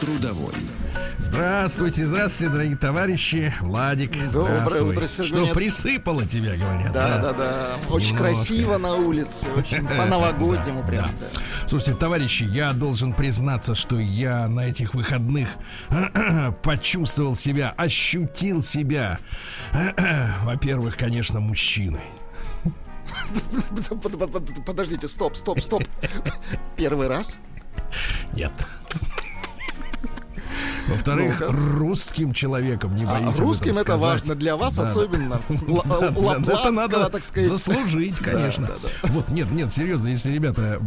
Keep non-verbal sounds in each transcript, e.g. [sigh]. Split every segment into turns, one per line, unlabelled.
Трудовой.
Здравствуйте, здравствуйте, дорогие товарищи. Владик,
Доброе утро,
Что
Сергеец.
присыпало тебя, говорят.
Да, да, да. Очень
Немножко.
красиво на улице, очень [laughs] по-новогоднему
Да,
прям.
да.
да.
Слушайте, товарищи, я должен признаться, что я на этих выходных [clears throat] почувствовал себя, ощутил себя, [clears throat] во-первых, конечно, мужчиной.
Под- под- под- Подождите, стоп, стоп, стоп. [laughs] Первый раз?
Нет. Во-вторых, русским человеком не
А,
об этом
русским это
сказать.
важно, для вас
да.
особенно. [laughs]
Это надо
так сказать.
заслужить, конечно.
Да, да,
Вот, нет, нет, серьезно, если, ребята,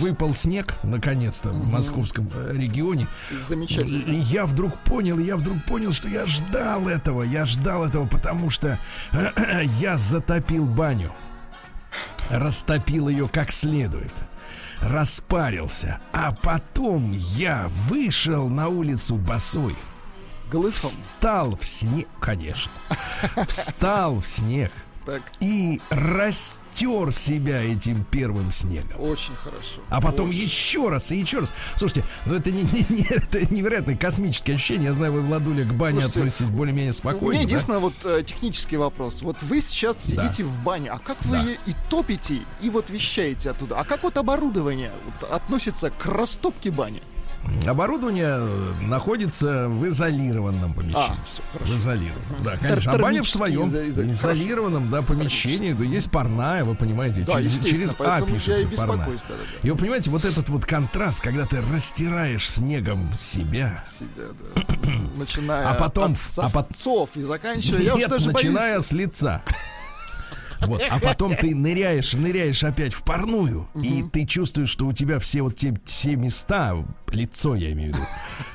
выпал снег, наконец-то, в московском э, регионе,
Замечательно.
я вдруг понял, я вдруг понял, что я ждал этого, я ждал этого, потому что [clears throat] я затопил баню, растопил ее как следует, распарился, а потом я вышел на улицу босой.
Голышом.
Встал в снег, конечно. [laughs] Встал в снег
Так,
и растер себя этим первым снегом.
очень хорошо.
А потом
Очень.
еще раз и еще раз. Слушайте, ну это не, не- не- это невероятное космическое ощущение. Я знаю, вы, Владуля, к бане
Слушайте,
относитесь более-менее
У
спокойно.
меня
да?
единственное вот э, технический вопрос. Вот вы сейчас сидите в бане, а как вы
Да.
и топите, и вот вещаете оттуда? А как вот оборудование вот относится к растопке бани?
Оборудование находится в изолированном помещении.
А, все, хорошо.
В изолированном. Да, конечно. А баня в своем
изо- изо-
изолированном да, помещении. Да, есть парная, вы понимаете,
Да,
через, через А
я и
пишется парная.
да, да.
И вы понимаете, вот этот вот контраст, когда ты растираешь снегом себя,
себя, да. [clears throat] Начиная
А потом-
от
а пот-
сосцов и заканчивая, я уж
Нет,
даже
начиная
боюсь.
с лица. Вот, а потом ты ныряешь, ныряешь опять в парную, и ты чувствуешь, что у тебя все вот те все места, лицо я имею в виду,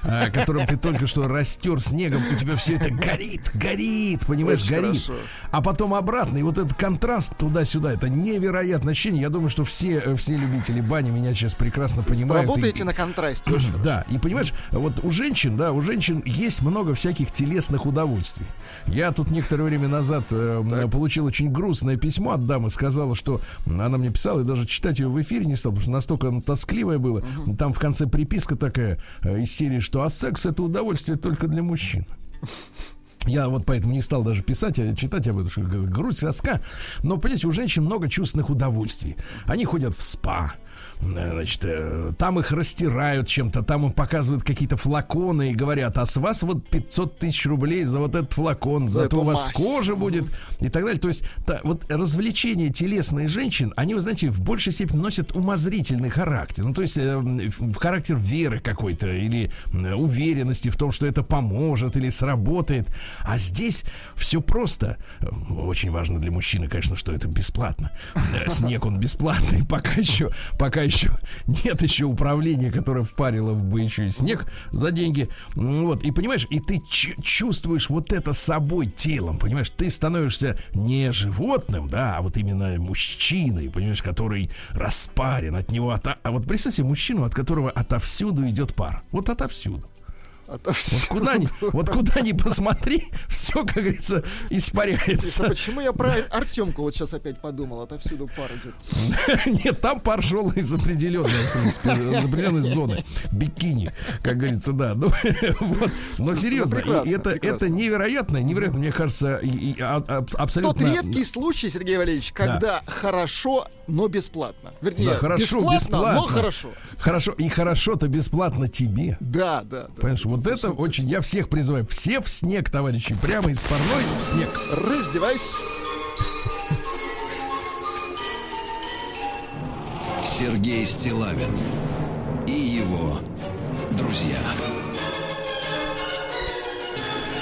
а, которым ты только что растер снегом, у тебя все это горит, горит, понимаешь,
Очень
горит.
хорошо.
А потом обратно, и вот этот контраст туда-сюда, это невероятное ощущение. Я думаю, что все, все любители бани меня сейчас прекрасно понимают. и-
Работаете на контрасте очень.
да, и понимаешь, вот у женщин, да, у женщин есть много всяких телесных удовольствий. Я тут некоторое время назад э, получил очень грустное письмо от дамы, сказала, что она мне писала, и даже читать ее в эфире не стал, потому что настолько оно тоскливое было. Там в конце приписка такая э, из серии, что а секс это удовольствие только для мужчин. Я вот поэтому не стал даже писать, а читать об этом, что грудь, соска. Но, понимаете, у женщин много чувственных удовольствий. Они ходят в спа, значит, э, там их растирают чем-то, там им показывают какие-то флаконы и говорят, а с вас вот 500 тысяч рублей за вот этот флакон,
За
зато у вас
мазь.
кожа будет и так далее. То есть та- вот развлечения телесные женщин, они, вы знаете, в большей степени носят умозрительный характер. Ну, то есть э, в характер веры какой-то или э, уверенности в том, что это поможет или сработает. А здесь все просто. Э, Очень важно для мужчины, конечно, что это бесплатно. Э, Снег он бесплатный, [laughs] пока еще, пока еще нет еще управления, которое впарило бы еще и снег за деньги. Вот, и понимаешь, и ты чу- чувствуешь вот это собой телом, понимаешь, ты становишься не животным, да, а вот именно мужчиной, понимаешь, который распарен от него. ото- А вот представьте мужчину, от которого отовсюду идет пар. Вот отовсюду.
А
Вот куда ни, вот куда ни посмотри, все, как говорится, испаряется.
Почему я про Артемку вот сейчас опять подумал? Отовсюду пар идет. [laughs]
Нет, там пар шел из определенной, в принципе, из определенной зоны. Бикини, как говорится, да. Ну, [laughs] вот. Но серьезно, и
прекрасно,
это,
прекрасно.
это невероятно, невероятно, мне кажется, и- и а-
Тот
абсолютно...
редкий случай, Сергей Валерьевич, когда хорошо, но бесплатно. Вернее,
Да, хорошо,
бесплатно,
бесплатно.
но хорошо.
Хорошо, и хорошо-то бесплатно тебе.
Да, да, да.
Понимаешь, вот это
Совершенно
очень, я всех призываю, все в снег, товарищи, прямо из парной в снег.
Раздевайся.
Сергей Стилавин и его друзья.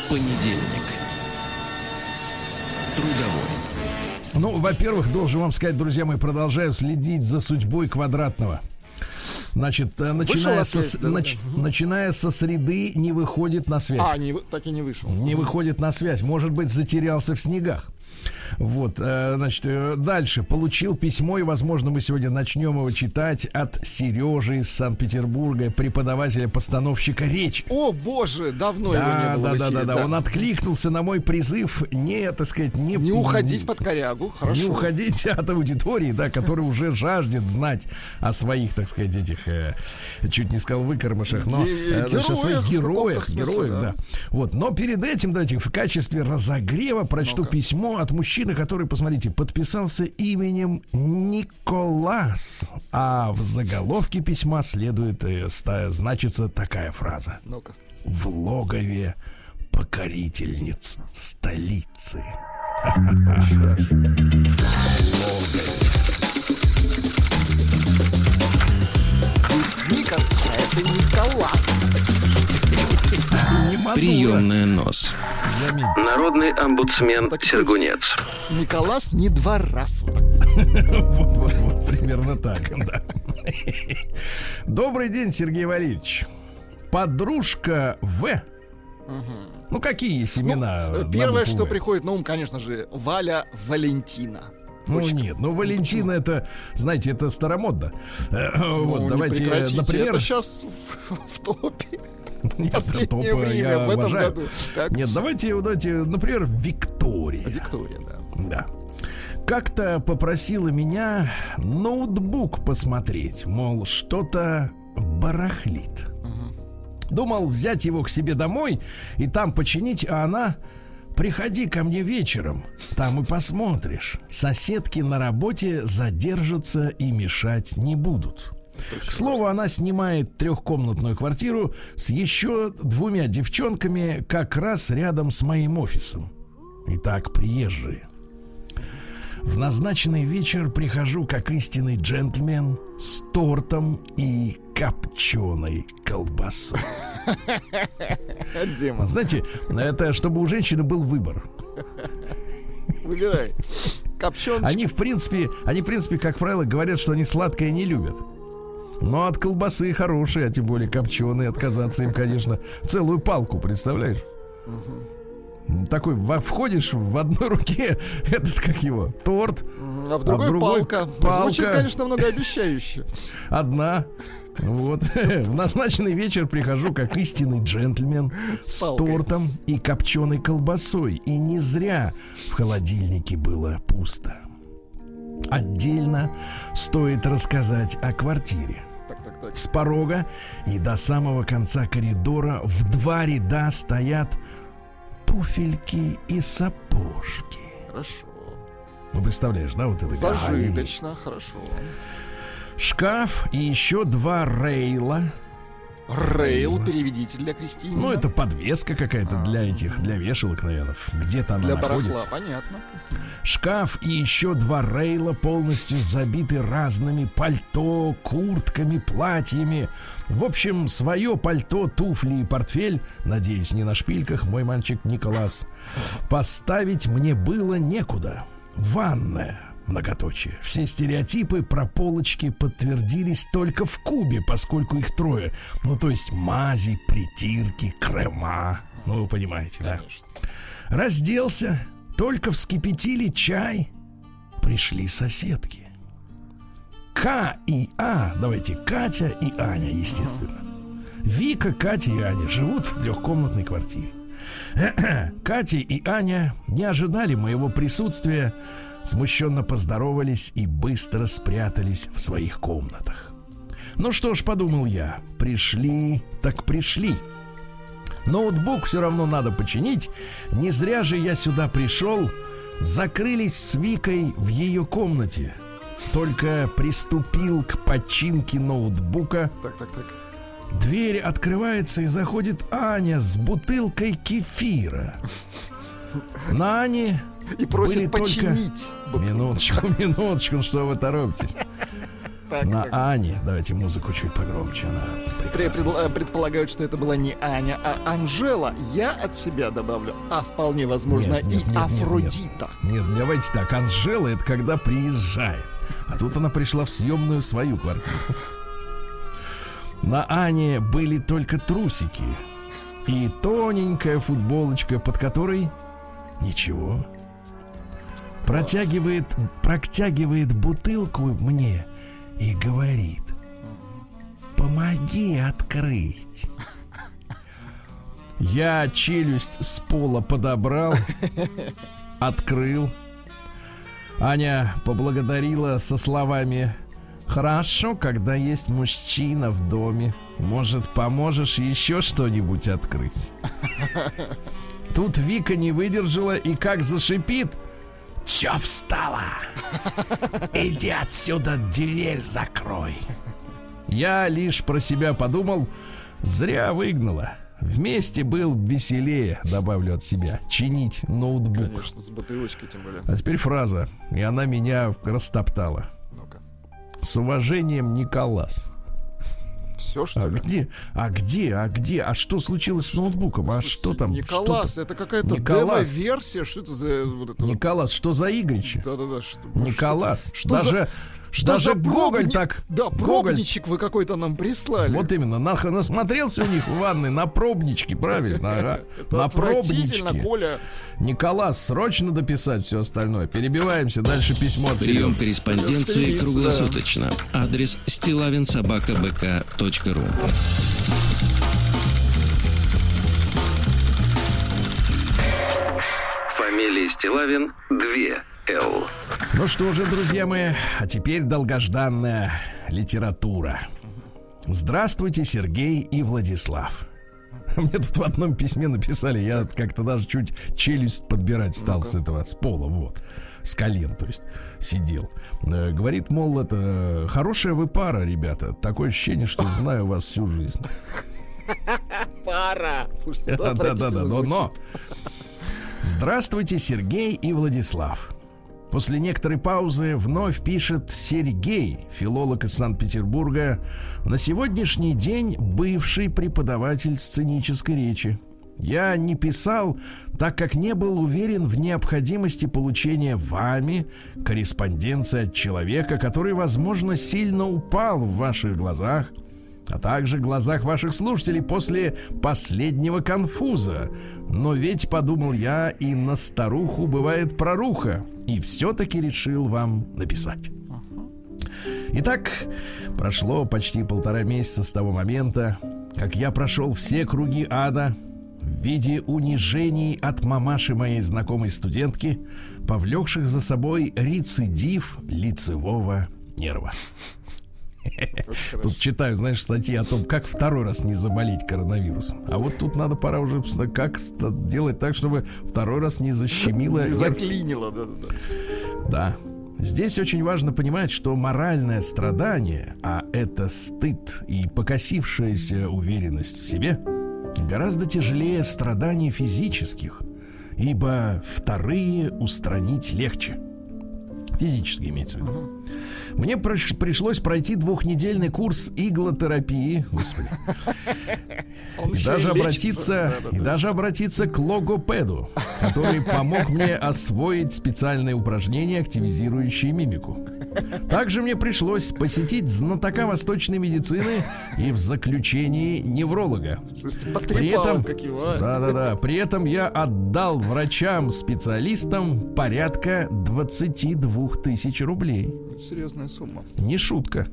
Понедельник. Трудовой.
Ну, во-первых, должен вам сказать, друзья мои, продолжаю следить за судьбой квадратного. Значит, э, начиная,
на
со,
да,
нач- начиная со среды не выходит на связь.
А, не, вы- так и не вышел.
Не выходит на связь. Может быть, затерялся в снегах. Вот, э, значит, э, дальше. Получил письмо, и, возможно, мы сегодня начнем его читать от Сережи из Санкт-Петербурга, преподавателя-постановщика речи.
О, боже, давно
да,
его не было
да, да,
эфире,
да, да, Он откликнулся на мой призыв не, так сказать, не...
Не уходить под корягу, хорошо.
Не уходить [laughs] от аудитории, да, которая уже жаждет знать о своих, так сказать, этих, э, чуть не сказал выкормышах, но э, значит, о своих
героях смысле,
героях,
да.
да. Вот, но перед этим, давайте, в качестве разогрева прочту письмо от мужчины, который, посмотрите, подписался именем Николас. А в заголовке письма следует, э, значится такая фраза.
Ну-ка.
В логове покорительниц столицы.
Никас, а это Николас.
Приемная нос.
Народный омбудсмен
Так
Сергунец.
Николас не два раза. вот.
Вот, вот, примерно так, да. Добрый день, Сергей Валерьевич. Подружка В. Ну, какие есть имена?
Ну, Первое, что приходит на ум, конечно же, Валя Валентина.
Ну нет, ну Валентина это, знаете, это старомодно. Э,
Ну,
Вот, давайте, например,
Это сейчас в, в топе.
Нет,
Последнее время, в этом году.
Нет, давайте, вот давайте, например, Виктория.
Виктория, да.
Да. Как-то попросила меня ноутбук посмотреть, мол, что-то барахлит. Думал взять его к себе домой и там починить, а она приходи ко мне вечером, там и посмотришь. Соседки на работе задержатся и мешать не будут. К слову, она снимает трехкомнатную квартиру с еще двумя девчонками как раз рядом с моим офисом. Итак, приезжие. В назначенный вечер прихожу как истинный джентльмен с тортом и копченой колбасой.
Дима,
Знаете, это чтобы у женщины был выбор.
выбирай. Копченый.
Они, в принципе, они, в принципе, как правило, говорят, что они сладкое не любят. Но от колбасы хорошие, а тем более копченые, отказаться им, конечно, целую палку, представляешь? Такой, во- входишь в одной руке [laughs] этот, как его, торт,
А в другой,
другой
палка.
палка.
Звучит, конечно, многообещающе.
одна. Вот. [laughs] В назначенный вечер прихожу как истинный джентльмен с
палкой.
тортом и копченой колбасой. И не зря в холодильнике было пусто. Отдельно стоит рассказать о квартире. С порога и до самого конца коридора в два ряда стоят туфельки и сапожки.
Хорошо.
Ну, представляешь, да, вот это галерея.
Зажиточно, хорошо.
Шкаф и еще два рейла.
Рейл, переведите для Кристины.
Ну, это подвеска какая-то для этих, для вешалок, наверное. Где-то она
для
находится.
барахла, понятно.
Шкаф и еще два рейла полностью забиты разными пальто, куртками, платьями. В общем, свое пальто, туфли и портфель, надеюсь, не на шпильках, мой мальчик Николас, поставить мне было некуда. Ванная. Многоточие. Все стереотипы про полочки подтвердились только в Кубе, поскольку их трое. Ну, то есть мази, притирки, крема. Ну, вы понимаете, да?
Конечно.
Разделся, только вскипятили чай. Пришли соседки. К и А, давайте, Катя и Аня, естественно. Вика, Катя и Аня живут в трехкомнатной квартире. [clears throat] Катя и Аня не ожидали моего присутствия, смущенно поздоровались и быстро спрятались в своих комнатах. Ну что ж, подумал я, пришли, так пришли. Ноутбук все равно надо починить. Не зря же я сюда пришел. Закрылись с Викой в ее комнате. Только приступил к починке ноутбука.
Так, так, так.
Дверь открывается и заходит Аня с бутылкой кефира. На Ане
И просит
были только-
починить. бутылку.
Минуточку, [laughs] минуточку, ну что вы торопитесь?
Так,
На
так.
Ане, давайте музыку чуть погромче, она
Пре-
прекрасна.
предла- Предполагают, что это была не Аня, а Анжела. Я от себя добавлю. А вполне возможно
Нет, нет,
и
нет, нет, нет.
Афродита.
Нет, давайте так. Анжела это когда приезжает. А тут она пришла в съемную свою квартиру. На Ане были только трусики и тоненькая футболочка, под которой ничего. Протягивает, протягивает бутылку мне и говорит, помоги открыть. Я челюсть с пола подобрал, открыл. Аня поблагодарила со словами Хорошо, когда есть мужчина в доме. Может, поможешь еще что-нибудь открыть? Тут Вика не выдержала и как зашипит. Че встала? [laughs] Иди отсюда, дверь закрой. Я лишь про себя подумал, зря выгнала. Вместе был веселее, добавлю от себя, чинить ноутбук.
Конечно, с бутылочкой тем более.
А теперь фраза, и она меня растоптала.
Ну-ка.
С уважением, Николас.
Все, что
А
ли?
где? А где? А где? А что случилось с ноутбуком? А что там?
Николас,
Что
это какая-то
Николас.
демо-версия. Что это за вот это
там?
вот?
Николас, что за игрище?
Да-да-да. что-
Николас.
Что
даже
за- Что
даже
за
Гоголь
пробни-
так.
Да,
Гоголь.
пробничек вы какой-то нам прислали.
Вот именно, нах- насмотрелся у них в ванной на пробнички, правильно? Ага. На пробнички.
Коля.
Николас, срочно дописать все остальное. Перебиваемся, дальше письмо
Прием корреспонденции круглосуточно. Адрес стилавинсобакабк.ру Фамилия Стилавин 2 Л.
Ну что же, друзья мои, а теперь долгожданная литература. Здравствуйте, Сергей и Владислав. Мне тут в одном письме написали, я как-то даже чуть челюсть подбирать стал с этого, с пола, вот. С колен, то есть, сидел. Э, Говорит, мол, это хорошая вы пара, ребята. Такое ощущение, что знаю вас всю жизнь. [laughs]
Пара. Слушайте, это
Да, да, да, да,
отвратительно
но, но. Здравствуйте, Сергей и Владислав. После некоторой паузы вновь пишет Сергей, филолог из Санкт-Петербурга, на сегодняшний день бывший преподаватель сценической речи. Я не писал, так как не был уверен в необходимости получения вами корреспонденции от человека, который, возможно, сильно упал в ваших глазах, а также в глазах ваших слушателей после последнего конфуза. Но ведь, подумал я, и на старуху бывает проруха, и все-таки решил вам написать. Итак, прошло почти полтора месяца с того момента, как я прошел все круги ада в виде унижений от мамаши моей знакомой студентки, повлекших за собой рецидив лицевого нерва. [laughs] Тут читаю, знаешь, статьи о том, как второй раз не заболеть коронавирусом. А вот тут надо пора уже как делать так, чтобы второй раз не защемило [laughs]
Не заклинило, да-да-да.
Да. Здесь очень важно понимать, что моральное страдание, а это стыд и покосившаяся уверенность в себе, гораздо тяжелее страданий физических, ибо вторые устранить легче. Физически имеется в виду. Мне пришлось пройти двухнедельный курс иглотерапии, господи, и даже обратиться, и даже обратиться к логопеду, который помог мне освоить специальные упражнения, активизирующие мимику. Также мне пришлось посетить знатока восточной медицины и в заключении невролога. При этом,
как его, а?
да-да-да, при этом я отдал врачам-специалистам порядка 22 тысяч рублей.
Серьезная сумма.
Не шутка.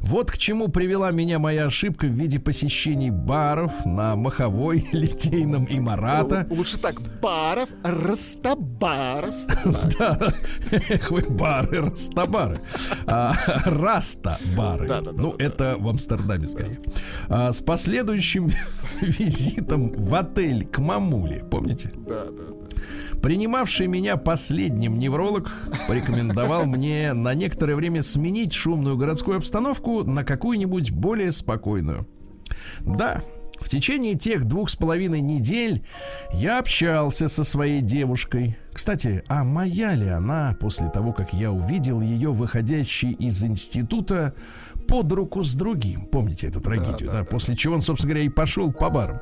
Вот к чему привела меня моя ошибка в виде посещений баров на Маховой, [laughs] Литейном и Марата.
Лучше так, баров, растабаров. [laughs]
Да, [laughs] вы бары, растабары. А, Раста-бары. Ну, это в Амстердаме скорее. А, С последующим визитом в отель к мамуле. Помните?
Да, да, да.
Принимавший меня последним невролог порекомендовал мне на некоторое время сменить шумную городскую обстановку на какую-нибудь более спокойную. Да, в течение тех двух с половиной недель я общался со своей девушкой. Кстати, а моя ли она после того, как я увидел ее выходящей из института под руку с другим? Помните эту трагедию, да? После чего он, собственно говоря, и пошел по барам.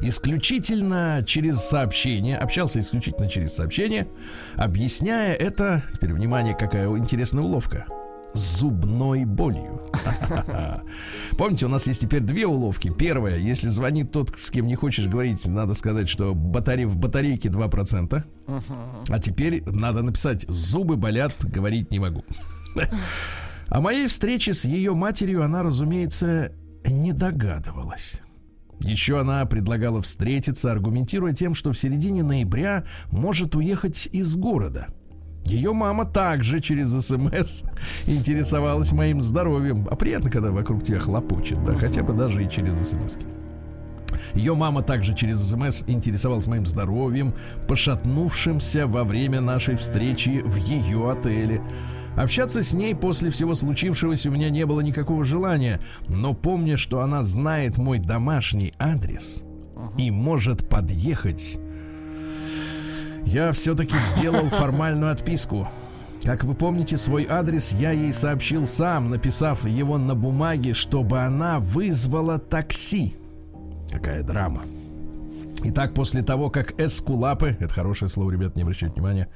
Исключительно через сообщение, общался исключительно через сообщение, объясняя это, теперь внимание, какая интересная уловка, зубной болью. [laughs] Помните, у нас есть теперь две уловки. Первая, если звонит тот, с кем не хочешь говорить, надо сказать, что батаре... в батарейке 2%. А теперь надо написать «зубы болят, говорить не могу». [laughs] О моей встрече с ее матерью она, разумеется, не догадывалась. Еще она предлагала встретиться, аргументируя тем, что в середине ноября может уехать из города. Ее мама также через СМС [laughs] интересовалась моим здоровьем. А приятно, когда вокруг тебя хлопочет, да, хотя бы даже и через СМС. Ее мама также через СМС интересовалась моим здоровьем, пошатнувшимся во время нашей встречи в ее отеле. Общаться с ней после всего случившегося у меня не было никакого желания, но помня, что она знает мой домашний адрес и может подъехать, я все-таки сделал [laughs] формальную отписку. Как вы помните, свой адрес я ей сообщил сам, написав его на бумаге, чтобы она вызвала такси. Какая драма. Итак, после того, как эскулапы, это хорошее слово, ребят, не обращайте внимания,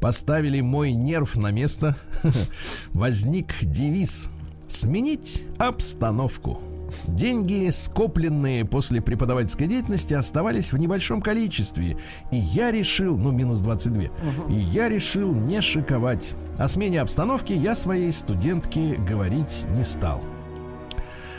поставили мой нерв на место, [laughs] возник девиз «Сменить обстановку». Деньги, скопленные после преподавательской деятельности, оставались в небольшом количестве. И я решил, ну, минус 22, угу. и я решил не шиковать. О смене обстановки я своей студентке говорить не стал.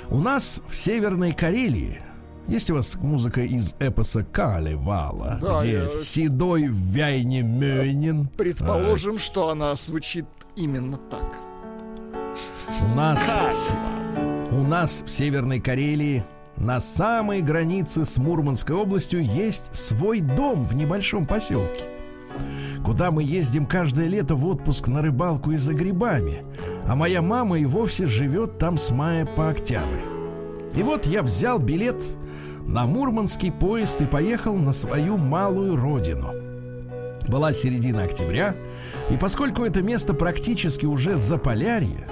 У нас в Северной Карелии есть у вас музыка из эпоса Калевала, да, где я... седой Вяйне Мёйнин? [laughs]
Предположим, а... что она звучит именно так.
У нас, у нас в Северной Карелии на самой границе с Мурманской областью есть свой дом в небольшом поселке, куда мы ездим каждое лето в отпуск на рыбалку и за грибами, а моя мама и вовсе живет там с мая по октябрь. И вот я взял билет на мурманский поезд и поехал на свою малую родину. Была середина октября, и поскольку это место практически уже за полярье,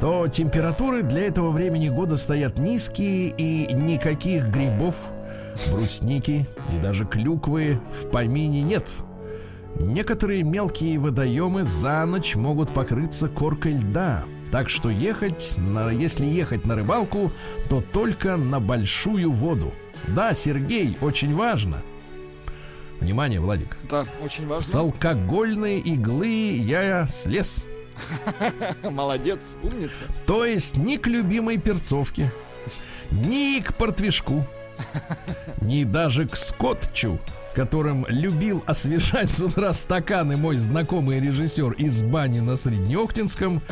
то температуры для этого времени года стоят низкие и никаких грибов, брусники и даже клюквы в помине нет. Некоторые мелкие водоемы за ночь могут покрыться коркой льда, так что ехать, на, если ехать на рыбалку, то только на большую воду – да, Сергей, очень важно. Внимание, Владик.
Да, очень важно.
С алкогольной иглы я слез. [laughs]
Молодец, умница.
То есть ни к любимой перцовке, ни к портвишку, [laughs] ни даже к скотчу которым любил освежать с утра стаканы мой знакомый режиссер из бани на Среднеохтинском,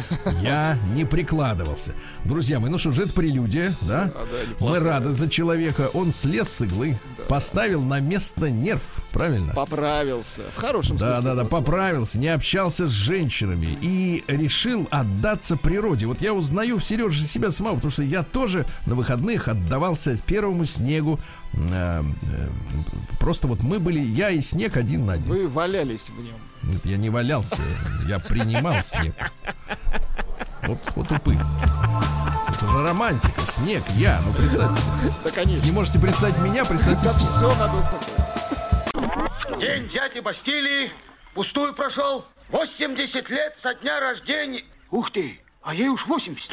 я не прикладывался. Друзья мои, ну что же, это прелюдия, да? да, да Мы рады за человека. Он слез с иглы, да. поставил на место нерв, правильно?
Поправился. В хорошем
да, смысле. Да, да, да, поправился, не общался с женщинами и решил отдаться природе. Вот я узнаю в Сереже себя самого, потому что я тоже на выходных отдавался первому снегу Э, э, просто вот мы были, я и снег один на один.
Вы валялись в нем.
Нет, я не валялся, я принимал снег. Вот, вот упырь. Это же романтика, снег, я, ну представьте. Да, конечно. Не можете представить меня, представьте. Да
все надо успокоиться.
День дяди Бастилии пустую прошел. 80 лет со дня рождения. Ух ты, а ей уж 80.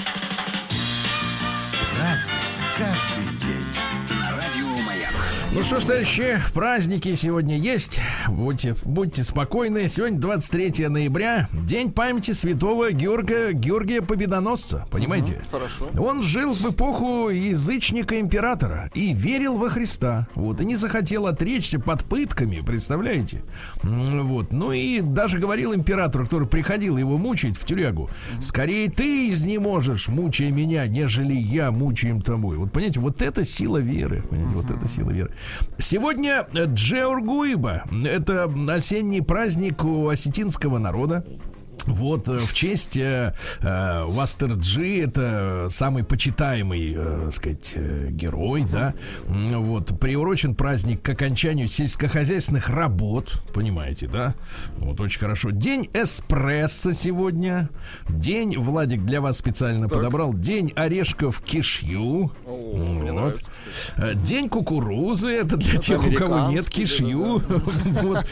Ну что ж, товарищи, праздники сегодня есть. Будьте, будьте спокойны. Сегодня 23 ноября, день памяти святого Георгия, Георгия Победоносца. Понимаете? Угу,
хорошо.
Он жил в эпоху язычника-императора и верил во Христа. Вот, и не захотел отречься под пытками, представляете? Вот. Ну и даже говорил императору, который приходил его мучить в тюрягу, скорее ты изнеможешь, мучая меня, нежели я мучаем тобой. Вот, понимаете, вот это сила веры. Понимаете, вот это сила веры. Сегодня Джеоргуиба. Это осенний праздник у осетинского народа. Вот э, в честь э, э, Вастерджи, это самый почитаемый, э, сказать, э, герой, да. Вот приурочен праздник к окончанию сельскохозяйственных работ, понимаете, да? Вот очень хорошо. День эспрессо сегодня. День, Владик, для вас специально так. подобрал. День орешков кишью. О, вот. Нравится, э, День кукурузы, это для это тех, у кого нет кишью. Да, да. [laughs] вот.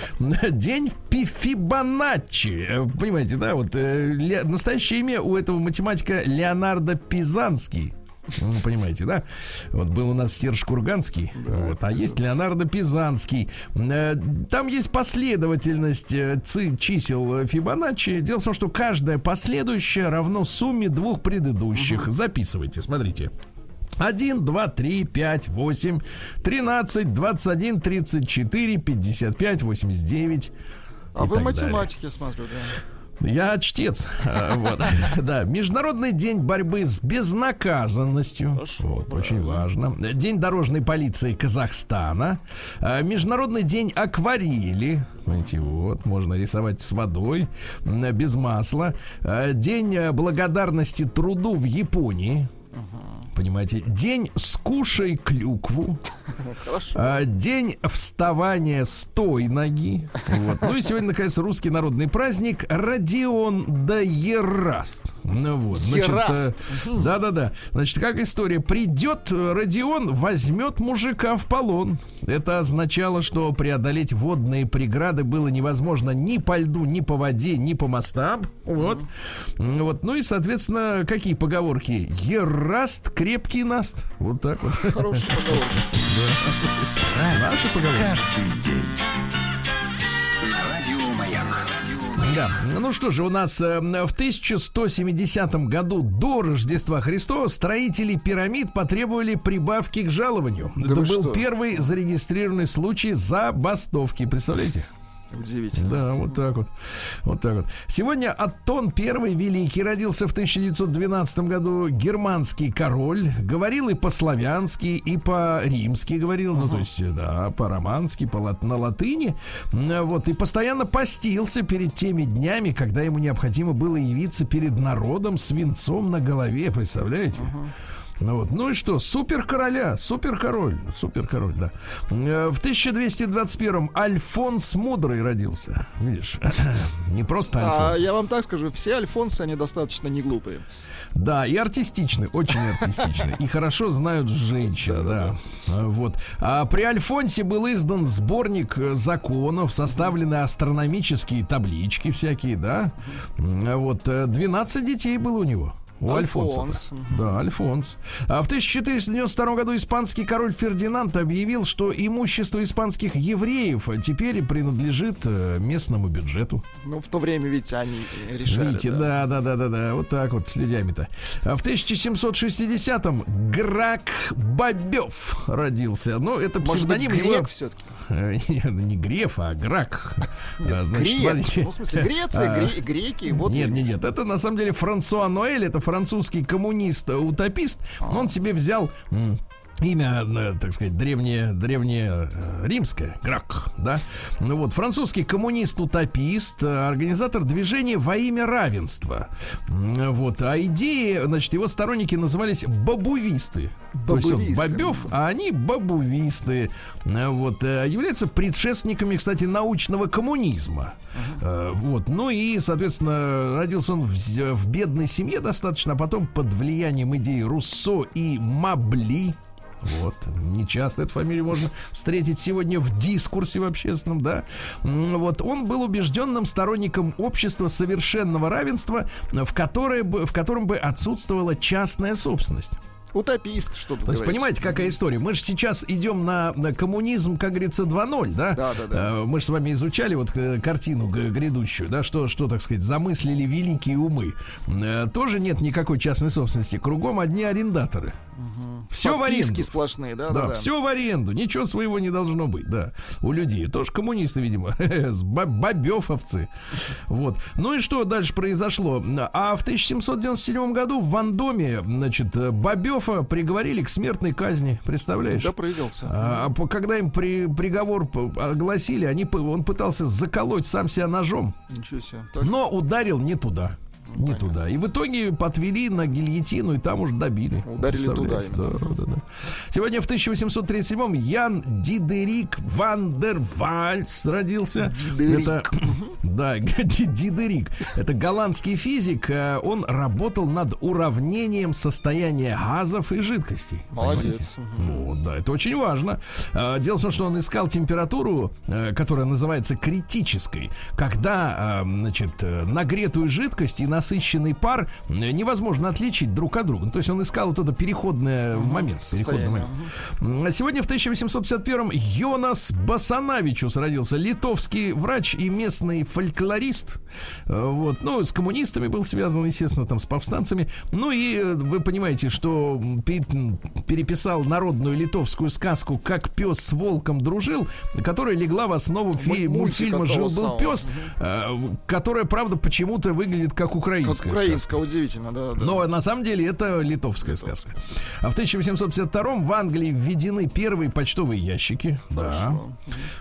День Фибоначчи. Э, Понимаете, да, вот э, ле- настоящее имя у этого математика Леонардо Пизанский. Ну, вы понимаете, да? Вот был у нас Серж Курганский, вот, а есть Леонардо Пизанский. Э, Там есть последовательность э, ци- чисел Фибоначчи. Дело в том, что каждая последующая равно сумме двух предыдущих. Записывайте, смотрите. 1, 2, 3, 5, 8, 13, 21, 34, 55, 89.
А
и
вы
так
математик, я смотрю, да.
Я чтец. А, Вот. [laughs] Да. Международный день борьбы с безнаказанностью.
Хорошо,
Вот, очень важно. День дорожной полиции Казахстана. А, Международный день акварели. Знаете, вот, можно рисовать с водой, без масла. А, День э, благодарности труду в Японии. Понимаете, день скушай клюкву.
Хорошо.
А, День вставания с той ноги. Вот. Ну и сегодня, наконец, русский народный праздник Родион да Ераст. Ну вот, значит,
Ераст.
э, да-да-да. Значит, как история? Придет э, Родион, возьмет мужика в полон. Это означало, что преодолеть водные преграды было невозможно ни по льду, ни по воде, ни по мостам. Вот. Вот. Ну и, соответственно, какие поговорки? Ераст, крепкий наст. Вот так вот.
Хороший [laughs] поговор.
Наши поговорки.
Каждый день.
Да. Ну что же, у нас э, в 1170 году до Рождества Христова строители пирамид потребовали прибавки к жалованию.
Да
Это был
что?
первый зарегистрированный случай забастовки. Представляете?
Удивительно.
Да, вот так вот. Вот так вот. Сегодня Аттон I Великий родился в 1912 году. Германский король. Говорил и по-славянски, и по-римски говорил. Ну, то есть, да, по-романски, по лат- на латыни. Вот. И постоянно постился перед теми днями, когда ему необходимо было явиться перед народом с венцом на голове. Представляете? Ну вот, ну и что, супер короля, супер король, супер король, да. Э, В 1221-м Альфонс Мудрый родился. Видишь, [clears throat] не просто
А
Альфонс.
я вам так скажу, все альфонсы, они достаточно не глупые.
Да, и артистичный, очень артистичный. И хорошо знают женщин, да. А, Вот. А при Альфонсе был издан сборник э, законов, составлены астрономические таблички всякие, да. А Вот. э, 12 детей было у него. У Альфонса.
Альфонс.
Да, Альфонс. А в 1492 году испанский король Фердинанд объявил, что имущество испанских евреев теперь принадлежит э, местному бюджету.
Ну, в то время, видите, они решали.
Видите, да, да, да, да, да, вот так вот с людьми-то. А В 1760-м Грак Бобев родился. Ну, это
Может быть,
псевдоним
грек
его...
все-таки. [laughs]
Э, Не Греф, а Грак. А, Значит,
Грек.
смотрите.
Ну, в смысле, Греция,
А,
гре- греки. Вот
нет, нет, нет, это на самом деле Франсуа Ноэль, это французский коммунист-утопист. Он себе взял имя, э, так сказать, древнее, древнее э, римское, Грак, да. Ну вот, французский коммунист-утопист, э, организатор движения во имя равенства. Вот, а идеи, значит, его сторонники назывались бабувисты. То есть он
Бабувисты.
бобев, а они бабувисты. Вот, являются предшественниками, кстати, научного коммунизма. Э, Вот, ну и, соответственно, родился он в, в бедной семье достаточно, а потом под влиянием идей Руссо и Мабли. Вот, не часто эту фамилию можно встретить сегодня в дискурсе в общественном, да. Вот, он был убежденным сторонником общества совершенного равенства, в, которое бы, в котором бы отсутствовала частная собственность.
Утопист, что тут
То есть,
говорить.
понимаете, какая история? Мы же сейчас идем на, на коммунизм, как говорится, 2.0, да?
Да, да, да.
Э, Мы же с вами изучали вот э, картину грядущую, да, что, что, так сказать, замыслили великие умы. Э, Тоже нет никакой частной собственности. Кругом одни арендаторы. Все в
Подписки
аренду.
сплошные, да,
Да,
да, да.
все в аренду, ничего своего не должно быть, да, у людей. Тоже коммунисты, видимо, [laughs] с бобёфовцы. Вот. Ну и что дальше произошло? А в 1797 году в Вандоме, значит, Бобёфа приговорили к смертной казни, представляешь?
Допрыгался.
А по- когда им при, приговор огласили, они, он пытался заколоть сам себя ножом,
Ничего себе. Так,
но ударил не туда. Не туда. И в итоге подвели на гильотину, и там уже добили.
Ударили туда?
Да, да, да. Сегодня в 1837-м Ян Дидерик Ван дер Вальс родился.
Дидерик.
Это [laughs] Да, [laughs] Дидерик. Это голландский физик. э, Он работал над уравнением состояния газов и жидкостей.
Молодец.
Понимаете? Вот, да, это очень важно. А, Дело в том, что он искал температуру, э, которая называется критической, когда, э, значит, э, нагретую жидкость и насыщенный пар э, невозможно отличить друг от друга. Ну, То есть он искал вот это переходный момент. Переходный момент. А Сегодня в 1851-м Йонас Басанавичус родился. Литовский врач и местный фольклорист. Э, Вот. Ну, с коммунистами был связан, естественно, там, с повстанцами. Ну и э, вы понимаете, что переписал народную литовскую сказку «Как пес с волком дружил», которая легла в основу фи- мультфильма «Жил-был пес», которая, правда, почему-то выглядит как
Как
украинская сказка.
украинская, удивительно, да. да.
Но на самом деле это литовская сказка. А в 1852 в Англии введены первые почтовые ящики. Да.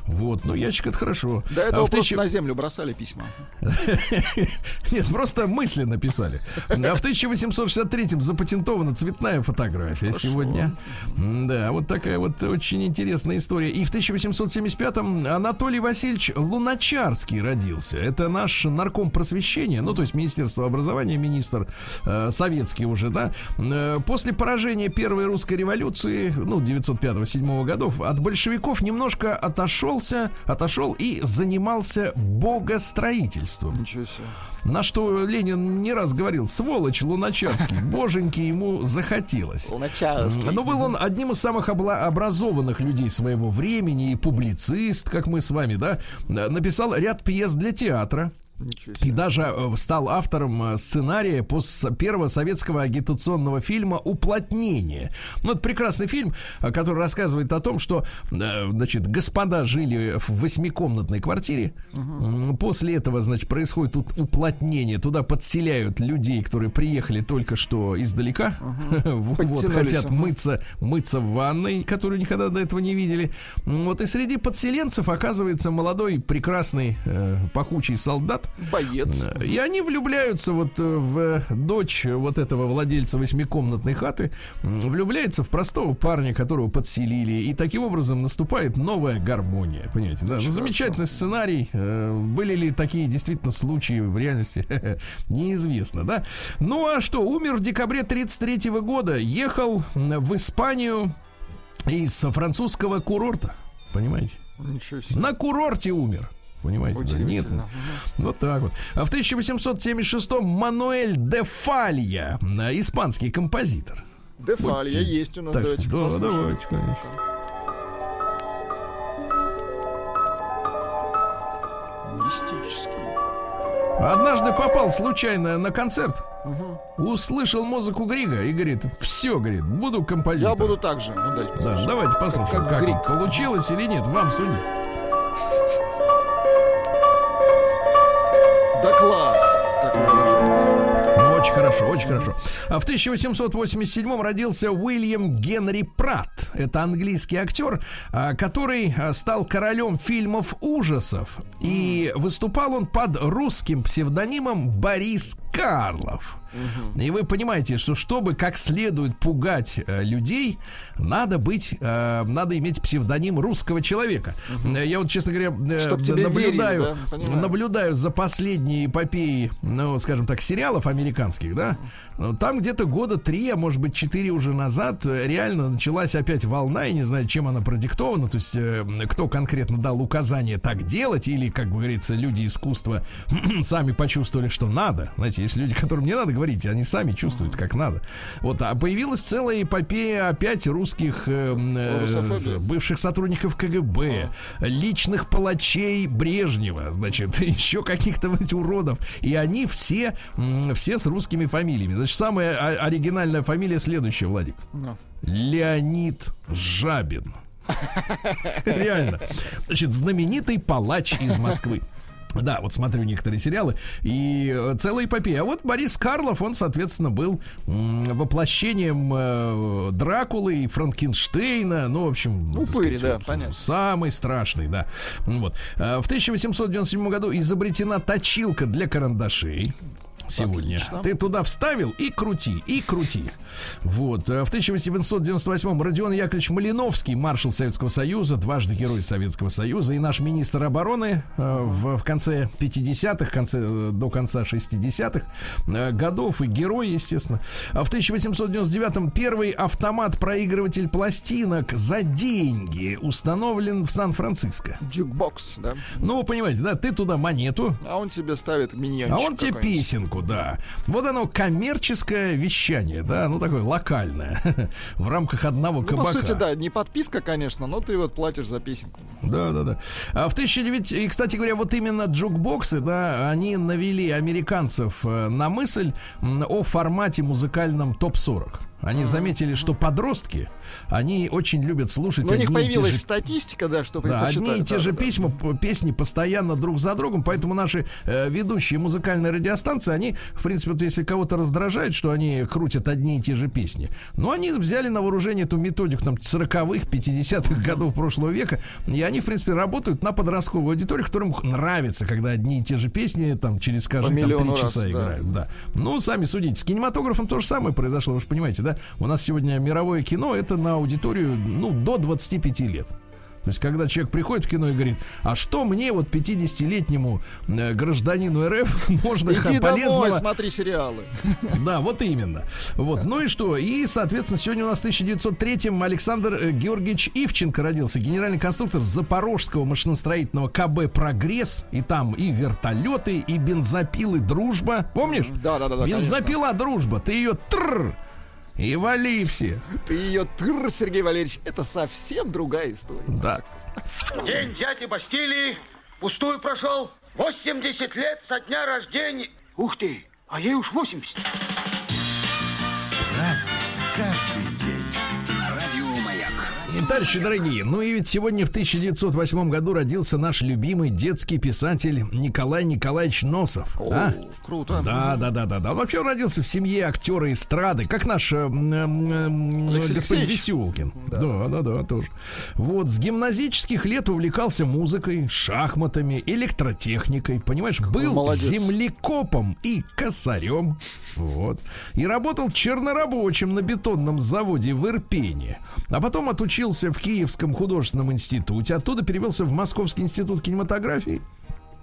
Вот, ну ящик это хорошо.
До
А
этого
в
просто
тысяча-
на землю бросали письма. [laughs]
Нет, просто мысли написали. А в 1863-м запатентована цветная фотография сегодня. Да, вот такая вот очень интересная история. И в 1875-м Анатолий Васильевич Луначарский родился. Это наш нарком просвещения, ну, то есть Министерство образования, министр э, советский уже, да. Э, после поражения Первой русской революции, ну, 905-7 годов, от большевиков немножко отошелся, отошел и занимался богостроительством.
Ничего себе.
На что Ленин не раз говорил, сволочь Луначарский, [laughs] боженьки ему захотелось.
Луначарский.
Но был он одним из самых обла- образованных людей своего времени и публицист, как мы с вами, да, написал ряд пьес для театра. И даже э, стал автором э, сценария первого советского агитационного фильма «Уплотнение». Ну, это прекрасный фильм, э, который рассказывает о том, что, значит, господа жили в восьмикомнатной квартире. М, После этого, значит, происходит тут уплотнение. Туда подселяют людей, которые приехали только что издалека. [laughs] Вот,
Подтянулись,
хотят мыться, мыться в ванной, которую никогда до этого не видели. Вот и среди подселенцев оказывается молодой, прекрасный, э, пахучий солдат,
Боец.
и они влюбляются вот э, в дочь вот этого владельца восьмикомнатной хаты, влюбляется в простого парня, которого подселили, и таким образом наступает новая гармония, понимаете, да? Ну, замечательный сценарий. Э, Были ли такие действительно случаи в реальности? [laughs] Неизвестно, да? Ну а что, умер в декабре 33 года, ехал в Испанию из французского курорта, понимаете?
Ничего себе.
На курорте умер. Понимаете? Да, нет. Вот так вот. А в 1876-м Мануэль де Фалья, э, испанский композитор.
Дефалья
Будьте-
есть у нас.
Так
Давайте
да,
послушаем.
давайте, конечно. Однажды попал случайно на концерт, услышал музыку Грига и говорит, все, говорит, буду композитором.
Я буду так же. Ну, дайте
Да, давайте послушаем,
Как
как,
Григ.
получилось или нет, вам судить.
Да класс. Так выражается.
Ну, очень хорошо, очень хорошо. А в 1887 родился Уильям Генри Пратт. Это английский актер, а, который а, стал королем фильмов ужасов. И выступал он под русским псевдонимом Борис Карлов. И вы понимаете, что чтобы как следует пугать э, людей, надо быть, э, надо иметь псевдоним русского человека. Э, Я вот, честно говоря, э, наблюдаю,
верили, да?
Наблюдаю за последней эпопеей, ну, скажем так, сериалов американских, да, Ну, там где-то года три, а может быть четыре уже назад э, реально началась опять волна, я не знаю, чем она продиктована, то есть э, кто конкретно дал указание так делать, или, как говорится, люди искусства [clears throat] сами почувствовали, что надо. Знаете, есть люди, которым не надо говорить, они сами чувствуют, как надо. Вот, а появилась целая эпопея опять русских э, э, бывших сотрудников КГБ, личных палачей Брежнева, значит, [laughs] еще каких-то вот уродов. И они все, все с русскими фамилиями. Значит, самая оригинальная фамилия следующая, Владик.
Ну.
Леонид Жабин. [laughs] Реально. Значит, знаменитый палач из Москвы. Да, вот смотрю некоторые сериалы и э, целая эпопея. А вот Борис Карлов, он, соответственно, был воплощением э, Дракулы и Франкенштейна. Ну, в общем,
Упырь,
сказать,
да,
вот,
понятно.
Самый страшный, да. Вот. Э, В 1897 году изобретена точилка для карандашей. Сегодня.
Отлично.
Ты туда вставил и крути, и крути. Вот. э, В 1898 Родион Яковлевич Малиновский, маршал Советского Союза, дважды герой Советского Союза и наш министр обороны э, в, в конце 50-х, конце, э, до конца 60-х э, годов и герой, естественно. А в 1899 первый автомат-проигрыватель пластинок за деньги установлен в Сан-Франциско.
Джукбокс, да?
Ну, вы понимаете, да, ты туда монету,
А он тебе ставит миньончик
а он тебе
какой-нибудь.
Песенку, да. Вот оно коммерческое вещание, да, ну такое локальное, [laughs] в рамках одного
Ну, по
кабака.
сути, да, не подписка, конечно, но ты вот платишь за песенку.
Да, да, да. А в 1009... И, кстати говоря, вот именно джукбоксы, да, они навели американцев э, на мысль о формате музыкальном топ-40. Они заметили, что подростки, они очень любят слушать
Но Ну, у них появилась
же
статистика, да, что
да, одни и те
Да,
же
да,
письма, песни постоянно друг за другом, поэтому наши э, ведущие музыкальной радиостанции, они, в принципе, вот если кого-то раздражает, что они крутят одни и те же песни, но они взяли на вооружение эту методику там 40-х, 50-х [laughs] годов прошлого века, и они, в принципе, работают на подростковую аудиторию, которым нравится, когда одни и те же песни там через, скажем, там, три часа
да.
играют. Да. Ну, сами судите. С кинематографом то же самое произошло, вы же понимаете, да? У нас сегодня мировое кино, это на аудиторию, ну, до 25 лет. То есть, когда человек приходит в кино и говорит, а что мне, вот 50-летнему э, гражданину РФ, [laughs] можно
Иди домой,
полезного...
смотри сериалы. [laughs]
Да, вот именно. Вот, ну и что? И, соответственно, сегодня у нас в 1903-м Александр э, Георгиевич Ивченко родился, генеральный конструктор Запорожского машиностроительного КБ «Прогресс». И там и вертолеты, и бензопилы «Дружба». Помнишь?
Да, да, да, да.
Бензопила «Дружба». Ты ее тррр и вали все.
Ты ее тыр, Сергей Валерьевич, это совсем другая история.
Да.
День дяди Бастилии пустую прошел. 80 лет со дня рождения. Ух ты, а ей уж 80.
Разный, каждый
Товарищи дорогие, ну и ведь сегодня в 1908 году родился наш любимый детский писатель Николай Николаевич Носов.
О,
а?
круто.
Да, да, да, да, да. Он вообще родился в семье актера эстрады, как наш э, м, м,
Алексей
господин
Алексеевич.
Веселкин. Да. да, да, тоже. Вот, с гимназических лет увлекался музыкой, шахматами, электротехникой, понимаешь, был
молодец.
землекопом и косарем. Вот. И работал чернорабочим на бетонном заводе в Ирпене. А потом отучился в Киевском художественном институте. Оттуда перевелся в Московский институт кинематографии.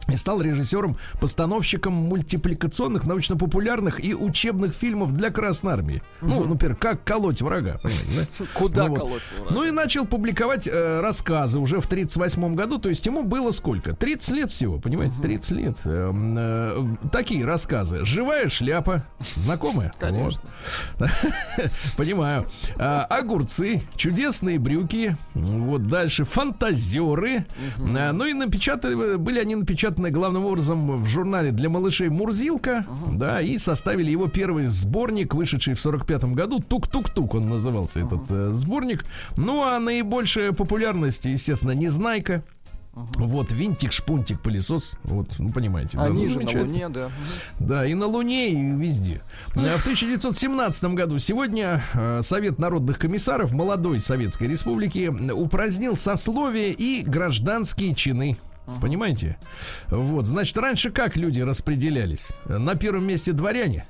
И стал режиссером, постановщиком мультипликационных, научно-популярных и учебных фильмов для Красной Армии. Ну, например, как колоть врага, понимаете, да? [laughs]
Куда
Ну вот.
колоть врага?
Ну и начал публиковать э, рассказы уже в 38 году. То есть ему было сколько? 30 лет всего, понимаете? 30 лет. Эм, э, такие рассказы. Живая шляпа. Знакомая? [laughs]
Конечно.
Вот. [laughs] Понимаю. А, огурцы, чудесные брюки. Вот дальше фантазеры. А, ну и напечатаны, были они напечатаны главным образом в журнале для малышей Мурзилка. Да, и составили его первый сборник, вышедший в 45 году. Тук-тук-тук он назывался этот э, сборник. Ну а наибольшая популярность, естественно, Незнайка. Вот винтик, шпунтик, пылесос. Вот, ну понимаете. да, ну,
Они же на. Луне, да.
Да, и на Луне, и везде. Э, В 1917 году сегодня э, Совет народных комиссаров молодой Советской Республики упразднил сословие и гражданские чины. Понимаете? Вот, значит, раньше как люди распределялись? На первом месте дворяне,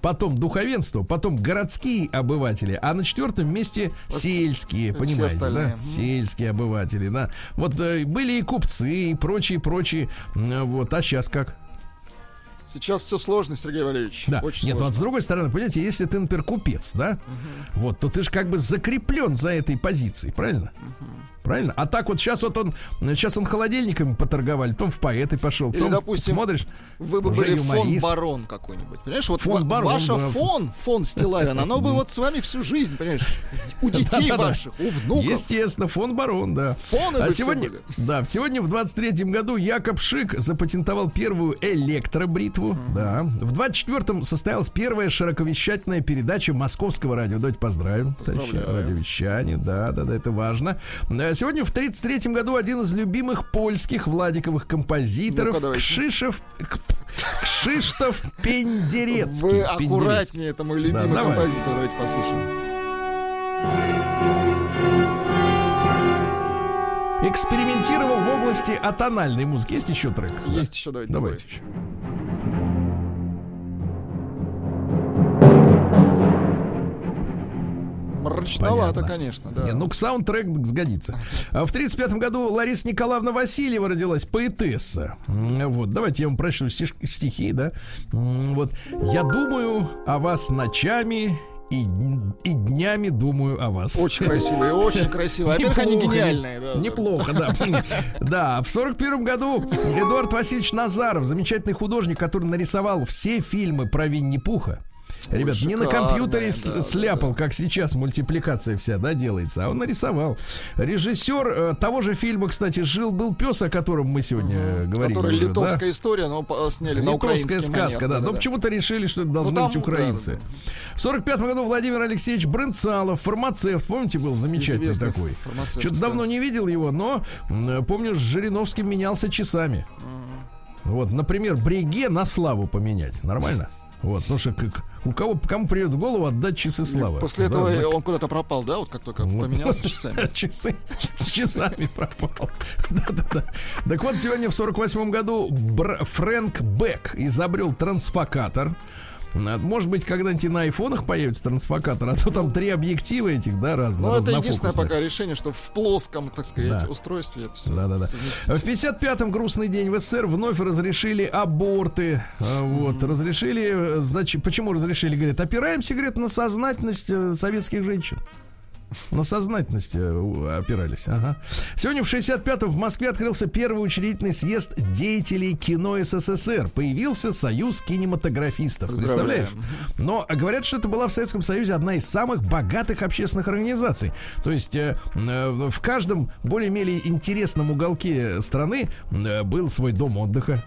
потом духовенство, потом городские обыватели, а на четвертом месте сельские,
все
понимаете, да? Сельские обыватели, да. Вот э, были и купцы, и прочие, прочие. Вот, а сейчас как?
Сейчас все сложно, Сергей Валерьевич.
Да.
Очень
Нет,
сложно.
вот с другой стороны, понимаете, если ты, например, купец, да, вот, то ты же как бы закреплен за этой позицией, правильно? Правильно? А так вот сейчас вот он, сейчас он холодильниками поторговали, потом в поэты пошел,
Или,
потом
допустим,
смотришь,
Вы бы были фон барон какой-нибудь. Понимаешь, вот
Фон барон,
ваша
да.
фон, фон Стилавин, оно бы вот с вами всю жизнь, понимаешь, у [laughs] детей ваших, у внуков.
Естественно, фон барон, да.
Фоны
а сегодня, да, сегодня в 23-м году Якоб Шик запатентовал первую электробритву. Да. В 24-м состоялась первая широковещательная передача московского радио. Давайте поздравим.
Поздравляю.
Радиовещание, да, да, да, это важно. А Сегодня в 33-м году один из любимых польских Владиковых композиторов
давайте.
Кшишев, К- Кшиштоф Пендерецкий.
Вы
Пендерецкий.
аккуратнее, это мой любимый
Да, давай.
композитор. Давайте послушаем.
Экспериментировал в области атональной музыки. Есть еще трек? Да.
Есть еще, давайте.
Давайте еще.
Мрачновато,
Понятно.
конечно, да.
Не, ну, к саундтрек сгодится. А В 35 году Лариса Николаевна Васильева родилась, поэтесса. Вот, давайте я вам прочту стихи, да. Вот, я думаю о вас ночами и, и днями думаю о вас.
Очень красивые, очень красивые. Во-первых, они гениальные. да, да.
Неплохо, да. [laughs] Да, в сорок первом году Эдуард Васильевич Назаров, замечательный художник, который нарисовал все фильмы про Винни-Пуха. Ребят, не на
шикарная,
компьютере
да,
сляпал, как сейчас мультипликация вся, да, делается, а он нарисовал. Режиссер э, того же фильма, кстати, жил был пес, о котором мы сегодня э, говорили.
Которая
уже, да?
литовская история, но сняли на украинский
Литовская сказка,
манер,
да. Но почему-то решили, что это должны
там,
быть украинцы. В 45 году Владимир Алексеевич Брынцалов, фармацевт, помните, был замечательный
Известный
такой. Что-то
да.
давно не видел его, но м, помню, с Жириновским менялся часами. Вот, например, Бреге на славу поменять. Нормально? Вот, потому что как, у кого, кому придет в голову отдать часы славы.
После
Да,
этого
за-
он куда-то пропал, да? Вот как только
вот.
поменялся [laughs] часами.
Часы с часами пропал. Да-да-да. Так вот, сегодня в 48 году Фрэнк Бек изобрел трансфокатор. Может быть, когда-нибудь и на айфонах появится трансфокатор, а то там три объектива этих, да, разные.
Ну, это единственное пока решение, что в плоском, так сказать,
Да.
устройстве это всё
Да-да-да.
совместить.
В 55-м грустный день в СССР вновь разрешили аборты. А, Вот, разрешили. э, Зачем, почему разрешили? Говорят, опираемся, говорят, на сознательность э, советских женщин. На сознательность э, опирались. Ага. Сегодня в 65-м в Москве открылся первый учредительный съезд деятелей кино СССР. Появился Союз кинематографистов. Представляешь? Но говорят, что это была в Советском Союзе одна из самых богатых общественных организаций. То есть э, э, в каждом более-менее интересном уголке страны э, был свой дом отдыха.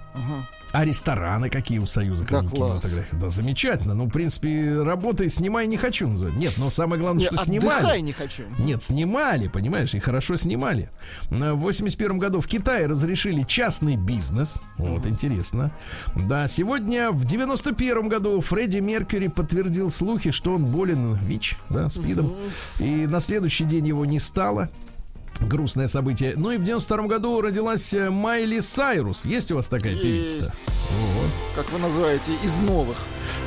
А рестораны какие у Союза
Да,
кинематографии? Да, замечательно. Ну, в принципе, работай, снимай не хочу называть. Нет, но самое главное,
Не,
что снимали.
не хочу.
Нет, снимали, понимаешь, и хорошо снимали. Э, В 81 году в Китае разрешили частный бизнес. Вот, интересно. Да, сегодня в 91 году Фредди Меркьюри подтвердил слухи, что он болен ВИЧ, да, СПИДом. И на следующий день его не стало. Грустное событие. Ну и в 92 году родилась э, Майли Сайрус. Есть у вас такая певица? Вот.
Как вы называете, из новых.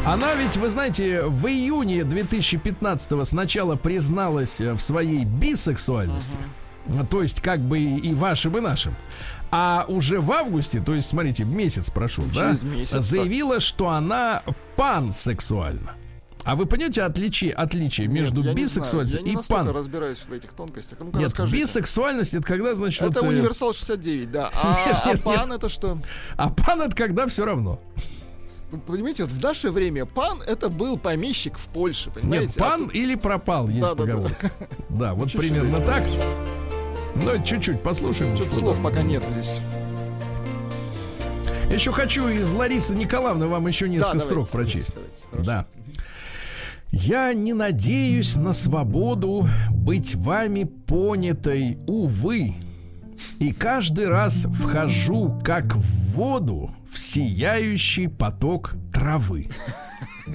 Она ведь, вы знаете, в июне 2015-го сначала призналась э, в своей бисексуальности. То есть, как бы и вашим, и нашим. А уже в августе, то есть, смотрите, месяц прошел, да,
месяц, да.
заявила, что она пансексуальна. А вы понимаете отличие, отличие между
Я не знаю,
бисексуальностью
Я не
и пан?
разбираюсь в этих тонкостях. Ну-ка,
Нет,
расскажите.
бисексуальность это когда, значит,
Это
вот, э,
универсал 69, да. [laughs] А,
Нет,
а
нет,
пан это что?
а пан это когда все равно.
Вы понимаете, вот в наше время пан это был помещик в Польше, понимаете?
Нет, пан или пропал, есть
Да, да, да.
поговорка. [laughs] Да, вот
Чуть-чуть.
примерно так. Ну, чуть-чуть послушаем. Что
слов
там.
пока нет здесь.
Еще хочу из Ларисы Николаевны вам еще несколько
Да,
строк
давайте,
прочесть.
давайте.
Да. Я не надеюсь на свободу быть вами понятой, увы. И каждый раз вхожу, как в воду, в сияющий поток травы.